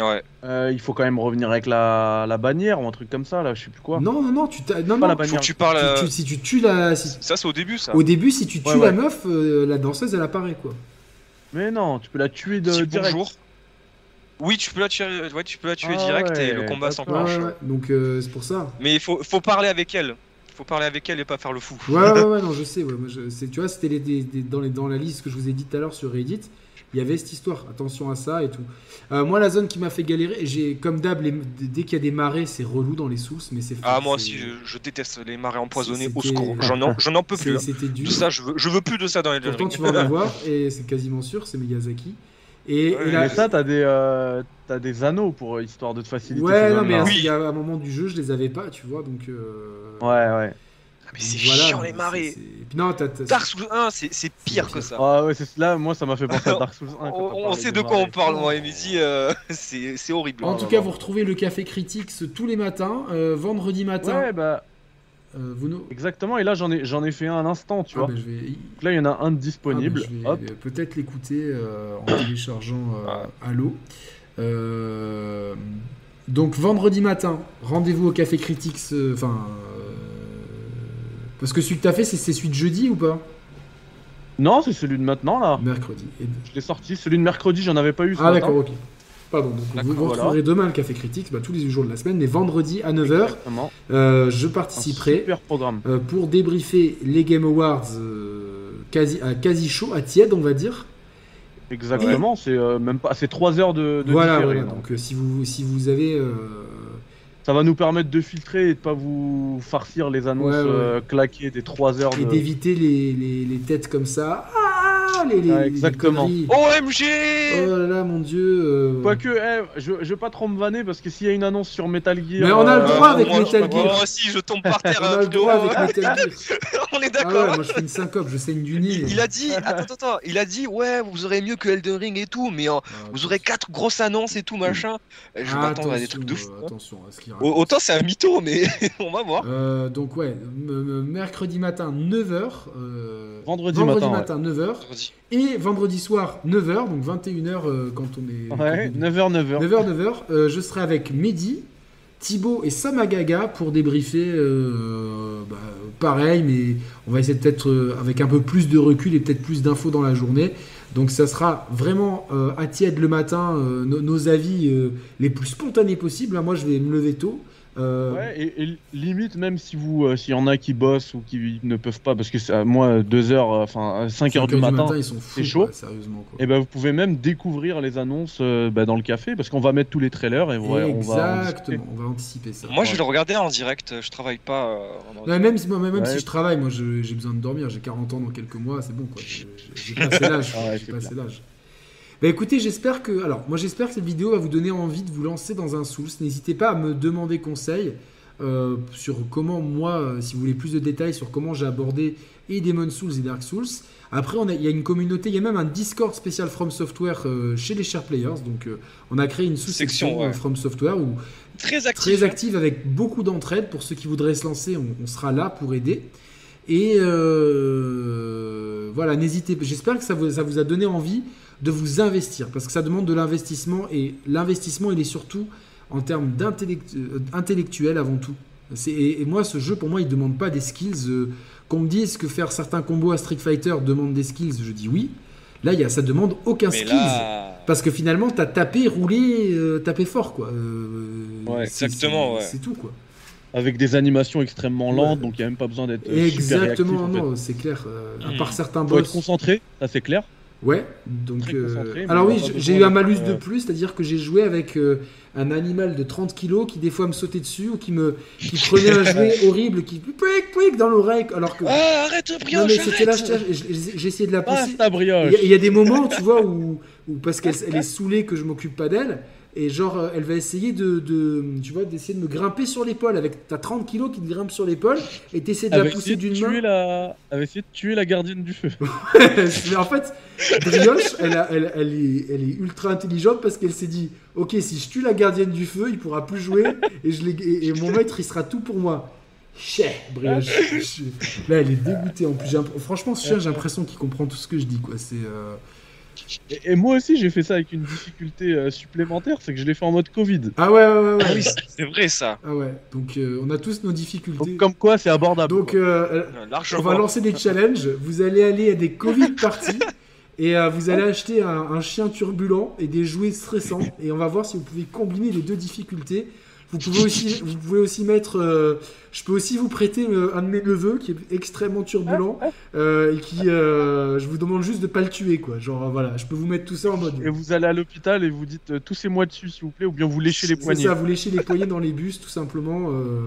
Ouais. Euh, il faut quand même revenir avec la, la bannière ou un truc comme ça, là, je sais plus quoi. Non, non, non, tu t'as- non, Pas non, la Faut bannière. que tu parles. tu- euh, tu- si tu tues la, si- Ça, c'est au début, ça. au début, si tu tues Ouais, la meuf, euh, la danseuse, elle apparaît, quoi. Mais non, tu peux la tuer de Dis direct. bonjour. Oui, tu peux la tuer, ouais, tu peux la tuer Ah direct et le combat s'enclenche. ouais, ouais. Donc, euh, c'est pour ça. Mais il faut, faut parler avec elle. Faut parler avec elle et pas faire le fou. Ouais, ouais, ouais, non, je sais. Ouais, moi, je- c'est- tu vois, c'était les- dans, les, dans la liste que je vous ai dit tout à l'heure sur Reddit. Il y avait cette histoire. Attention à ça et tout. Euh, moi, la zone qui m'a fait galérer, j'ai comme d'hab, les- dès qu'il y a des marées, c'est relou dans les sources, mais c'est. Ah, moi aussi, je, je déteste les marées empoisonnées. Au secours. J'en en, j'en en peux plus. hein. C'était dur. Tout ça, je veux, je veux plus de ça dans les Pourtant, tu vas en avoir et c'est quasiment sûr, c'est Miyazaki. Et, Ouais, et là- Mais ça, t'as des, euh, t'as des anneaux pour euh, histoire de te faciliter. ouais, non, mais zones-là. Oui. il y a un moment du jeu, je les avais pas, tu vois, donc. euh, Ouais, ouais. Mais c'est voilà, chiant les marées. non, t'as- t'as- Dark Souls 1, c'est pire que ça. Ah ouais, c'est là, moi ça m'a fait penser à Dark Souls 1. quand On, sait de quoi on parle, moi et Mehdi, euh, c'est horrible. En tout cas, vous retrouvez le Café Critiques tous les matins, euh, vendredi matin. Ouais, bah euh, vous nous... exactement. Et là, j'en ai, j'en ai fait un un instant, tu Ah, vois. bah, je vais... Donc là, il y en a un disponible. Ah, bah, je vais Hop. euh, peut-être l'écouter euh, en téléchargeant euh, Halo. Euh, donc vendredi matin, rendez-vous au Café Critiques. euh, Enfin, euh, parce que celui que t'as fait, c'est celui de jeudi ou pas? Non, c'est celui de maintenant là. Mercredi. Et- Je l'ai sorti. Celui de mercredi, j'en avais pas eu. ce Ah d'accord, ok. Pardon, donc vous, vous voilà. retrouverez demain le Café Critique, bah, tous les jours de la semaine, mais vendredi à 9h, Exactement. euh, je participerai super programme. euh, pour débriefer les Game Awards euh, quasi, à quasi chaud, à tiède, on va dire. Exactement, c'est même pas, c'est 3 heures de, de voilà, différé, voilà. donc. donc si, vous, si vous avez. Ça va nous permettre de filtrer et de pas vous farcir les annonces Ouais, ouais. euh, claquées des 3 heures et de. d'éviter les, les, les têtes comme ça. Ah, ah, les. les exactement. OMG Oh là là, mon dieu. Euh... Quoique, eh, je, je veux pas trop me vanner parce que s'il y a une annonce sur Metal Gear. Mais on a le euh, droit avec Metal Gear. Moi aussi, oh, je tombe par terre. on a le droit avec Metal Gear. on est ah d'accord. Moi je fais une syncope, je saigne du nez. Il a dit, attends, attends, il a dit, ouais, vous aurez mieux que Elden Ring et tout, mais ah, vous aurez quatre grosses annonces et tout, machin. Je m'attends à des trucs de fou. Euh, hein. Attention à ce qu'il Autant c'est un mytho, mais on va voir. Euh, donc, ouais, mercredi matin, 9h. vendredi, matin, 9h. Et vendredi soir, 9h, donc 21h euh, quand on est. On est... 9h, 9h. 9h9, je serai avec Mehdi, Thibaut et Samagaga pour débriefer. Euh, bah, pareil, mais on va essayer peut-être euh, avec un peu plus de recul et peut-être plus d'infos dans la journée. Donc ça sera vraiment à tiède le matin, nos avis les plus spontanés possibles. Hein, moi, je vais me lever tôt. Euh, Ouais, et, et limite, même si vous, euh, s'il y en a qui bossent ou qui ne peuvent pas, parce que c'est à moi, 2h, enfin 5h cinq du heures matin, c'est chaud. quoi, sérieusement. Quoi. et ben vous pouvez même découvrir les annonces euh, bah, dans le café, parce qu'on va mettre tous les trailers et on va, on va. Exactement, on va anticiper ça. Moi, je vais le regarder en direct. Je travaille pas. euh, en Ouais, même si, moi, même Ouais. si je travaille, moi je- j'ai besoin de dormir, j'ai 40 ans dans quelques mois, c'est bon quoi. J'ai passé l'âge. Ouais, j'ai passé l'âge. Bah écoutez, j'espère que. Alors, moi j'espère que cette vidéo va vous donner envie de vous lancer dans un Souls. N'hésitez pas à me demander conseil euh, sur comment, moi, euh, si vous voulez plus de détails sur comment j'ai abordé et Demon Souls et Dark Souls. Après, il y a une communauté, il y a même un Discord spécial From Software euh, chez les Share Players. Donc, on a créé une sous-section ouais. From Software où Très actif. très active avec beaucoup d'entraide. Pour ceux qui voudraient se lancer, on, on sera là pour aider. Et voilà, n'hésitez pas. J'espère que ça vous, ça vous a donné envie de vous investir parce que ça demande de l'investissement et l'investissement, il est surtout en termes d'intellect- euh, avant tout. Et, et moi, ce jeu, pour moi, il demande pas des skills. euh, Qu'on me dise que faire certains combos à Street Fighter demande des skills, je dis oui. Là, il y a, ça demande aucun Mais skills. là. Parce que finalement, t'as tapé, roulé, euh, tapé fort, quoi. Euh, Ouais, exactement, c'est- ouais. C'est tout, quoi. Avec des animations extrêmement lentes, Ouais. donc il n'y a même pas besoin d'être euh, super Exactement, réactif, en fait. non, c'est clair. euh, à Hmm. part certains Faut être boss. concentré, ça c'est clair. Ouais, donc. Très euh, Alors oui, j'ai- eu un malus de euh, plus, c'est-à-dire que j'ai joué avec euh, un animal de 30 kilos qui des fois me sautait dessus ou qui me qui prenait un jouet horrible qui pouic pouic dans l'oreille alors que. Ah, arrête, non brioche, mais c'était là, j'ai essayé de la Ah, pousser. ta Il brioche y, a- il y a des moments, tu vois, où, où parce qu'elle elle est saoulée que je m'occupe pas d'elle, et genre, euh, elle va essayer de, de- tu vois, d'essayer de me grimper sur l'épaule avec ta 30 kilos qui te grimpe sur l'épaule, et t'essaies de Elle la pousser d'une main. la... elle va essayer de tuer la gardienne du feu. Mais en fait, Brioche, elle, a- elle, elle est, elle est ultra intelligente parce qu'elle s'est dit, ok, si je tue la gardienne du feu, il pourra plus jouer, et, je l'ai- et, et mon maître, il sera tout pour moi. Chais, Brioche. Là, elle est dégoûtée. En plus, franchement, ce chien, j'ai l'impression qu'il comprend tout ce que je dis, quoi. C'est. euh, Et, et moi aussi j'ai fait ça avec une difficulté euh, supplémentaire, c'est que je l'ai fait en mode Covid. Ah ouais, ouais, ouais. ouais. Ah oui, c'est vrai ça. Ah ouais, donc euh, on a tous nos difficultés. Donc comme quoi c'est abordable. Donc euh, Euh, on va lancer des challenges. Vous allez aller à des Covid parties et euh, vous allez acheter un, un chien turbulent et des jouets stressants et on va voir si vous pouvez combiner les deux difficultés. Vous pouvez aussi, vous pouvez aussi mettre. euh, je peux aussi vous prêter euh, un de mes neveux qui est extrêmement turbulent euh, et qui. euh, je vous demande juste de pas le tuer quoi. Genre voilà, je peux vous mettre tout ça en mode. Et vous allez à l'hôpital et vous dites euh, toussez-moi dessus s'il vous plaît, ou bien vous léchez les C'est poignets. ça, vous léchez les poignets dans les bus, tout simplement. euh,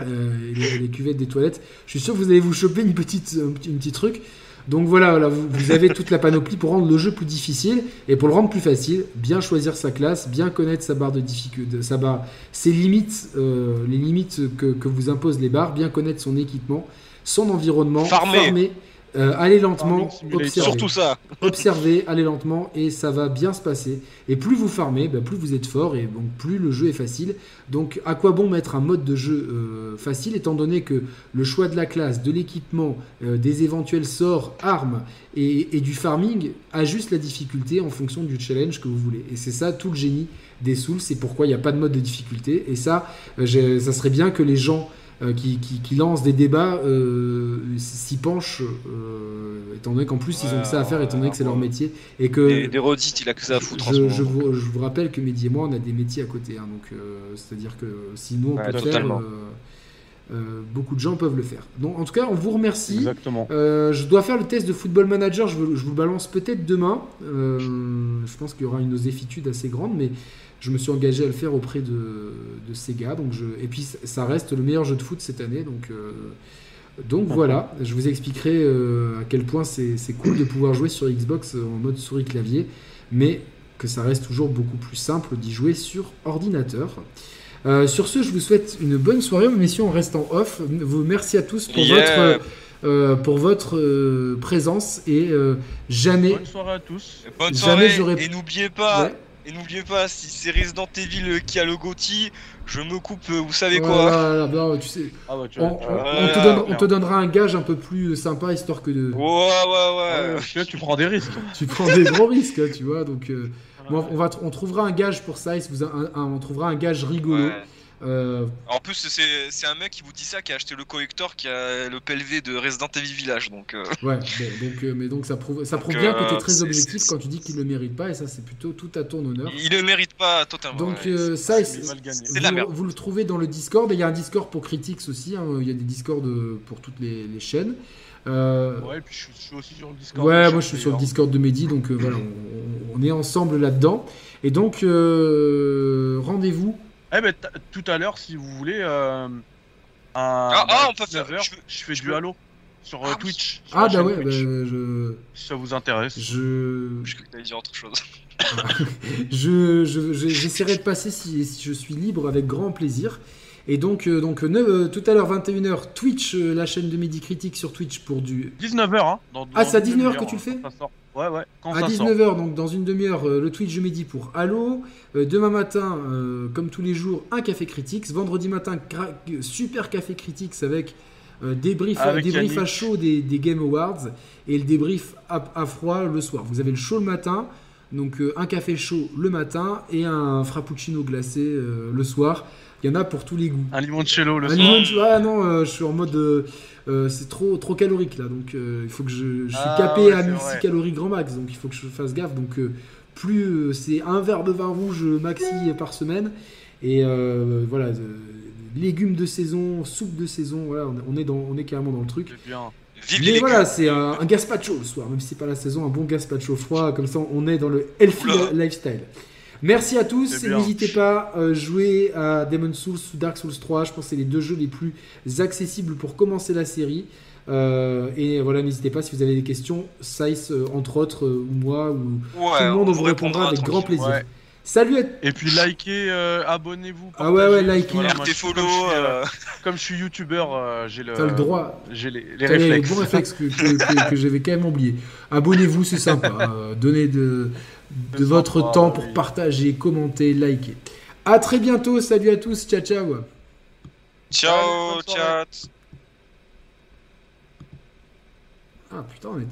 euh, et les, les cuvettes des toilettes. Je suis sûr que vous allez vous choper une petite, un petit, une petite truc. Donc voilà, vous, vous avez toute la panoplie pour rendre le jeu plus difficile et pour le rendre plus facile, bien choisir sa classe, bien connaître sa barre de difficulté, sa barre, ses limites, euh, les limites que, que vous imposent les barres, bien connaître son équipement, son environnement, Farmer. Euh, aller lentement, observer Surtout ça. observez, allez lentement et ça va bien se passer. Et plus vous farmez, bah, plus vous êtes fort et donc plus le jeu est facile. Donc à quoi bon mettre un mode de jeu euh, facile étant donné que le choix de la classe, de l'équipement, euh, des éventuels sorts, armes et, et du farming ajuste la difficulté en fonction du challenge que vous voulez. Et c'est ça tout le génie des Souls, c'est pourquoi il n'y a pas de mode de difficulté. Et ça, ça serait bien que les gens qui, qui, qui lance des débats euh, s'y penchent, euh, étant donné qu'en plus ils ont que ça à faire, étant donné que c'est leur métier. Et que Des, des redites, il a que ça à foutre en ce je, moment. je vous, je vous rappelle que Mehdi et moi, on a des métiers à côté. hein, donc, euh, c'est-à-dire que si nous, on Ouais, peut le faire, totalement. euh, euh, beaucoup de gens peuvent le faire. Donc, en tout cas, on vous remercie. Exactement. Euh, je dois faire le test de Football Manager, je, vous- je vous balance peut-être demain. Euh, je pense qu'il y aura une oséfitude assez grande, mais je me suis engagé à le faire auprès de, de Sega. Donc je, et puis ça reste le meilleur jeu de foot cette année. Donc, euh, donc voilà, je vous expliquerai euh, à quel point c'est cool de pouvoir jouer sur Xbox en mode souris-clavier, mais que ça reste toujours beaucoup plus simple d'y jouer sur ordinateur. Euh, sur ce, je vous souhaite une bonne soirée, messieurs, on reste en off. Vous, merci à tous pour Yeah. votre euh, pour votre euh, présence et euh, jamais. Bonne soirée à tous. Bonne soirée, et n'oubliez pas, Ouais. Et n'oubliez pas, si c'est Resident Evil qui a le GOTY, je me coupe, vous savez quoi non, tu sais, Ah bah tu on, vois. tu on- vois. on te Ouais, donne- on merde. te donnera un gage un peu plus sympa histoire que de, Ouais, ouais, ouais. Ouais, tu vois, tu prends des risques. tu prends des gros risques, hein, tu vois. Donc, euh, Voilà. bon, on va, on trouvera un gage pour ça. vous a- un- un- on trouvera un gage rigolo. Ouais. Euh, En plus, c'est c'est un mec qui vous dit ça, qui a acheté le collector, qui a le PLV de Resident Evil Village, donc... euh, ouais, bon, donc, euh, mais donc ça prouve, ça prouve Donc, bien que tu es très objectif c'est- quand tu dis qu'il le mérite pas, et ça c'est plutôt tout à ton honneur. il le mérite pas totalement. Donc ouais. ça, c'est la vous, merde. vous le trouvez dans le Discord. Et il y a un Discord pour Critics aussi. hein, Il y a des Discords pour toutes les, les chaînes. Euh, Ouais, et puis je suis, je suis aussi sur le Discord. Ouais, moi je suis sur le. Discord de Mehdi, donc euh, voilà, on, on est ensemble là-dedans. Et donc, euh, rendez-vous. Eh ben tout à l'heure, si vous voulez, euh, à Ah, bah, ah, on peut faire- 19h, je veux- je fais je du veux- Halo sur euh, Ah. Twitch. sur Ah, bah ouais, bah, je. si ça vous intéresse? Je. Je crois que dire autre chose. je, je- je- j'essaierai de passer si, si je suis libre avec grand plaisir. Et donc, euh, donc euh, tout à l'heure, 21h, Twitch, euh, la chaîne de Mehdi Critique sur Twitch pour du. 19h, hein. dans- Ah, c'est à une 19h demi-heure, que tu le hein, fais? quand ça sort. Ouais, ouais, quand À ça sort. 19h, donc dans une demi-heure, euh, le Twitch de Mehdi pour Halo. Euh, demain matin, euh, comme tous les jours, un café Critics. Vendredi matin, super café Critics avec euh, débrief, Avec débrief à Yannick. chaud des, des Game Awards et le débrief à, à froid le soir. Vous avez le chaud le matin, donc un café chaud le matin et un frappuccino glacé le soir. Il y en a pour tous les goûts. Un limoncello le Ah, soir. vois, ah non, je suis en mode. Euh, c'est trop, trop calorique là, donc euh, il faut que je. Je suis Ah, capé ouais, à c'est 1006 vrai. calories grand max, donc il faut que je fasse gaffe. Donc euh, plus euh, c'est un verre de vin rouge maxi par semaine, et euh, voilà, euh, légumes de saison, soupe de saison, voilà, on est- dans, on est carrément dans le truc. Bien. Vive Mais voilà, c'est un, un gazpacho le soir, même si c'est pas la saison, un bon gazpacho froid, comme ça on est dans le healthy Oula. lifestyle. Merci à tous, et bien. n'hésitez pas à jouer à Demon's Souls ou Dark Souls 3, je pense que c'est les deux jeux les plus accessibles pour commencer la série. Euh, et voilà, n'hésitez pas si vous avez des questions, Sice euh, entre autres, euh, ou moi, ou Ouais, tout le monde, on vous répondra répondra avec grand plaisir. Ouais. Salut à Et puis likez, euh, abonnez-vous. Ah ouais, ouais, likez. voilà, moi, follow. Comme je suis, euh, euh, comme je suis youtubeur, euh, j'ai le, T'as le droit. j'ai les, les T'as les réflexes. bons réflexes que, que- que- que j'avais quand même oublié. Abonnez-vous, c'est sympa. Euh, donnez de, de votre sympa, temps pour oui. partager, commenter, liker. À très bientôt, salut à tous, ciao ciao. Ciao, chat. Ah putain, on était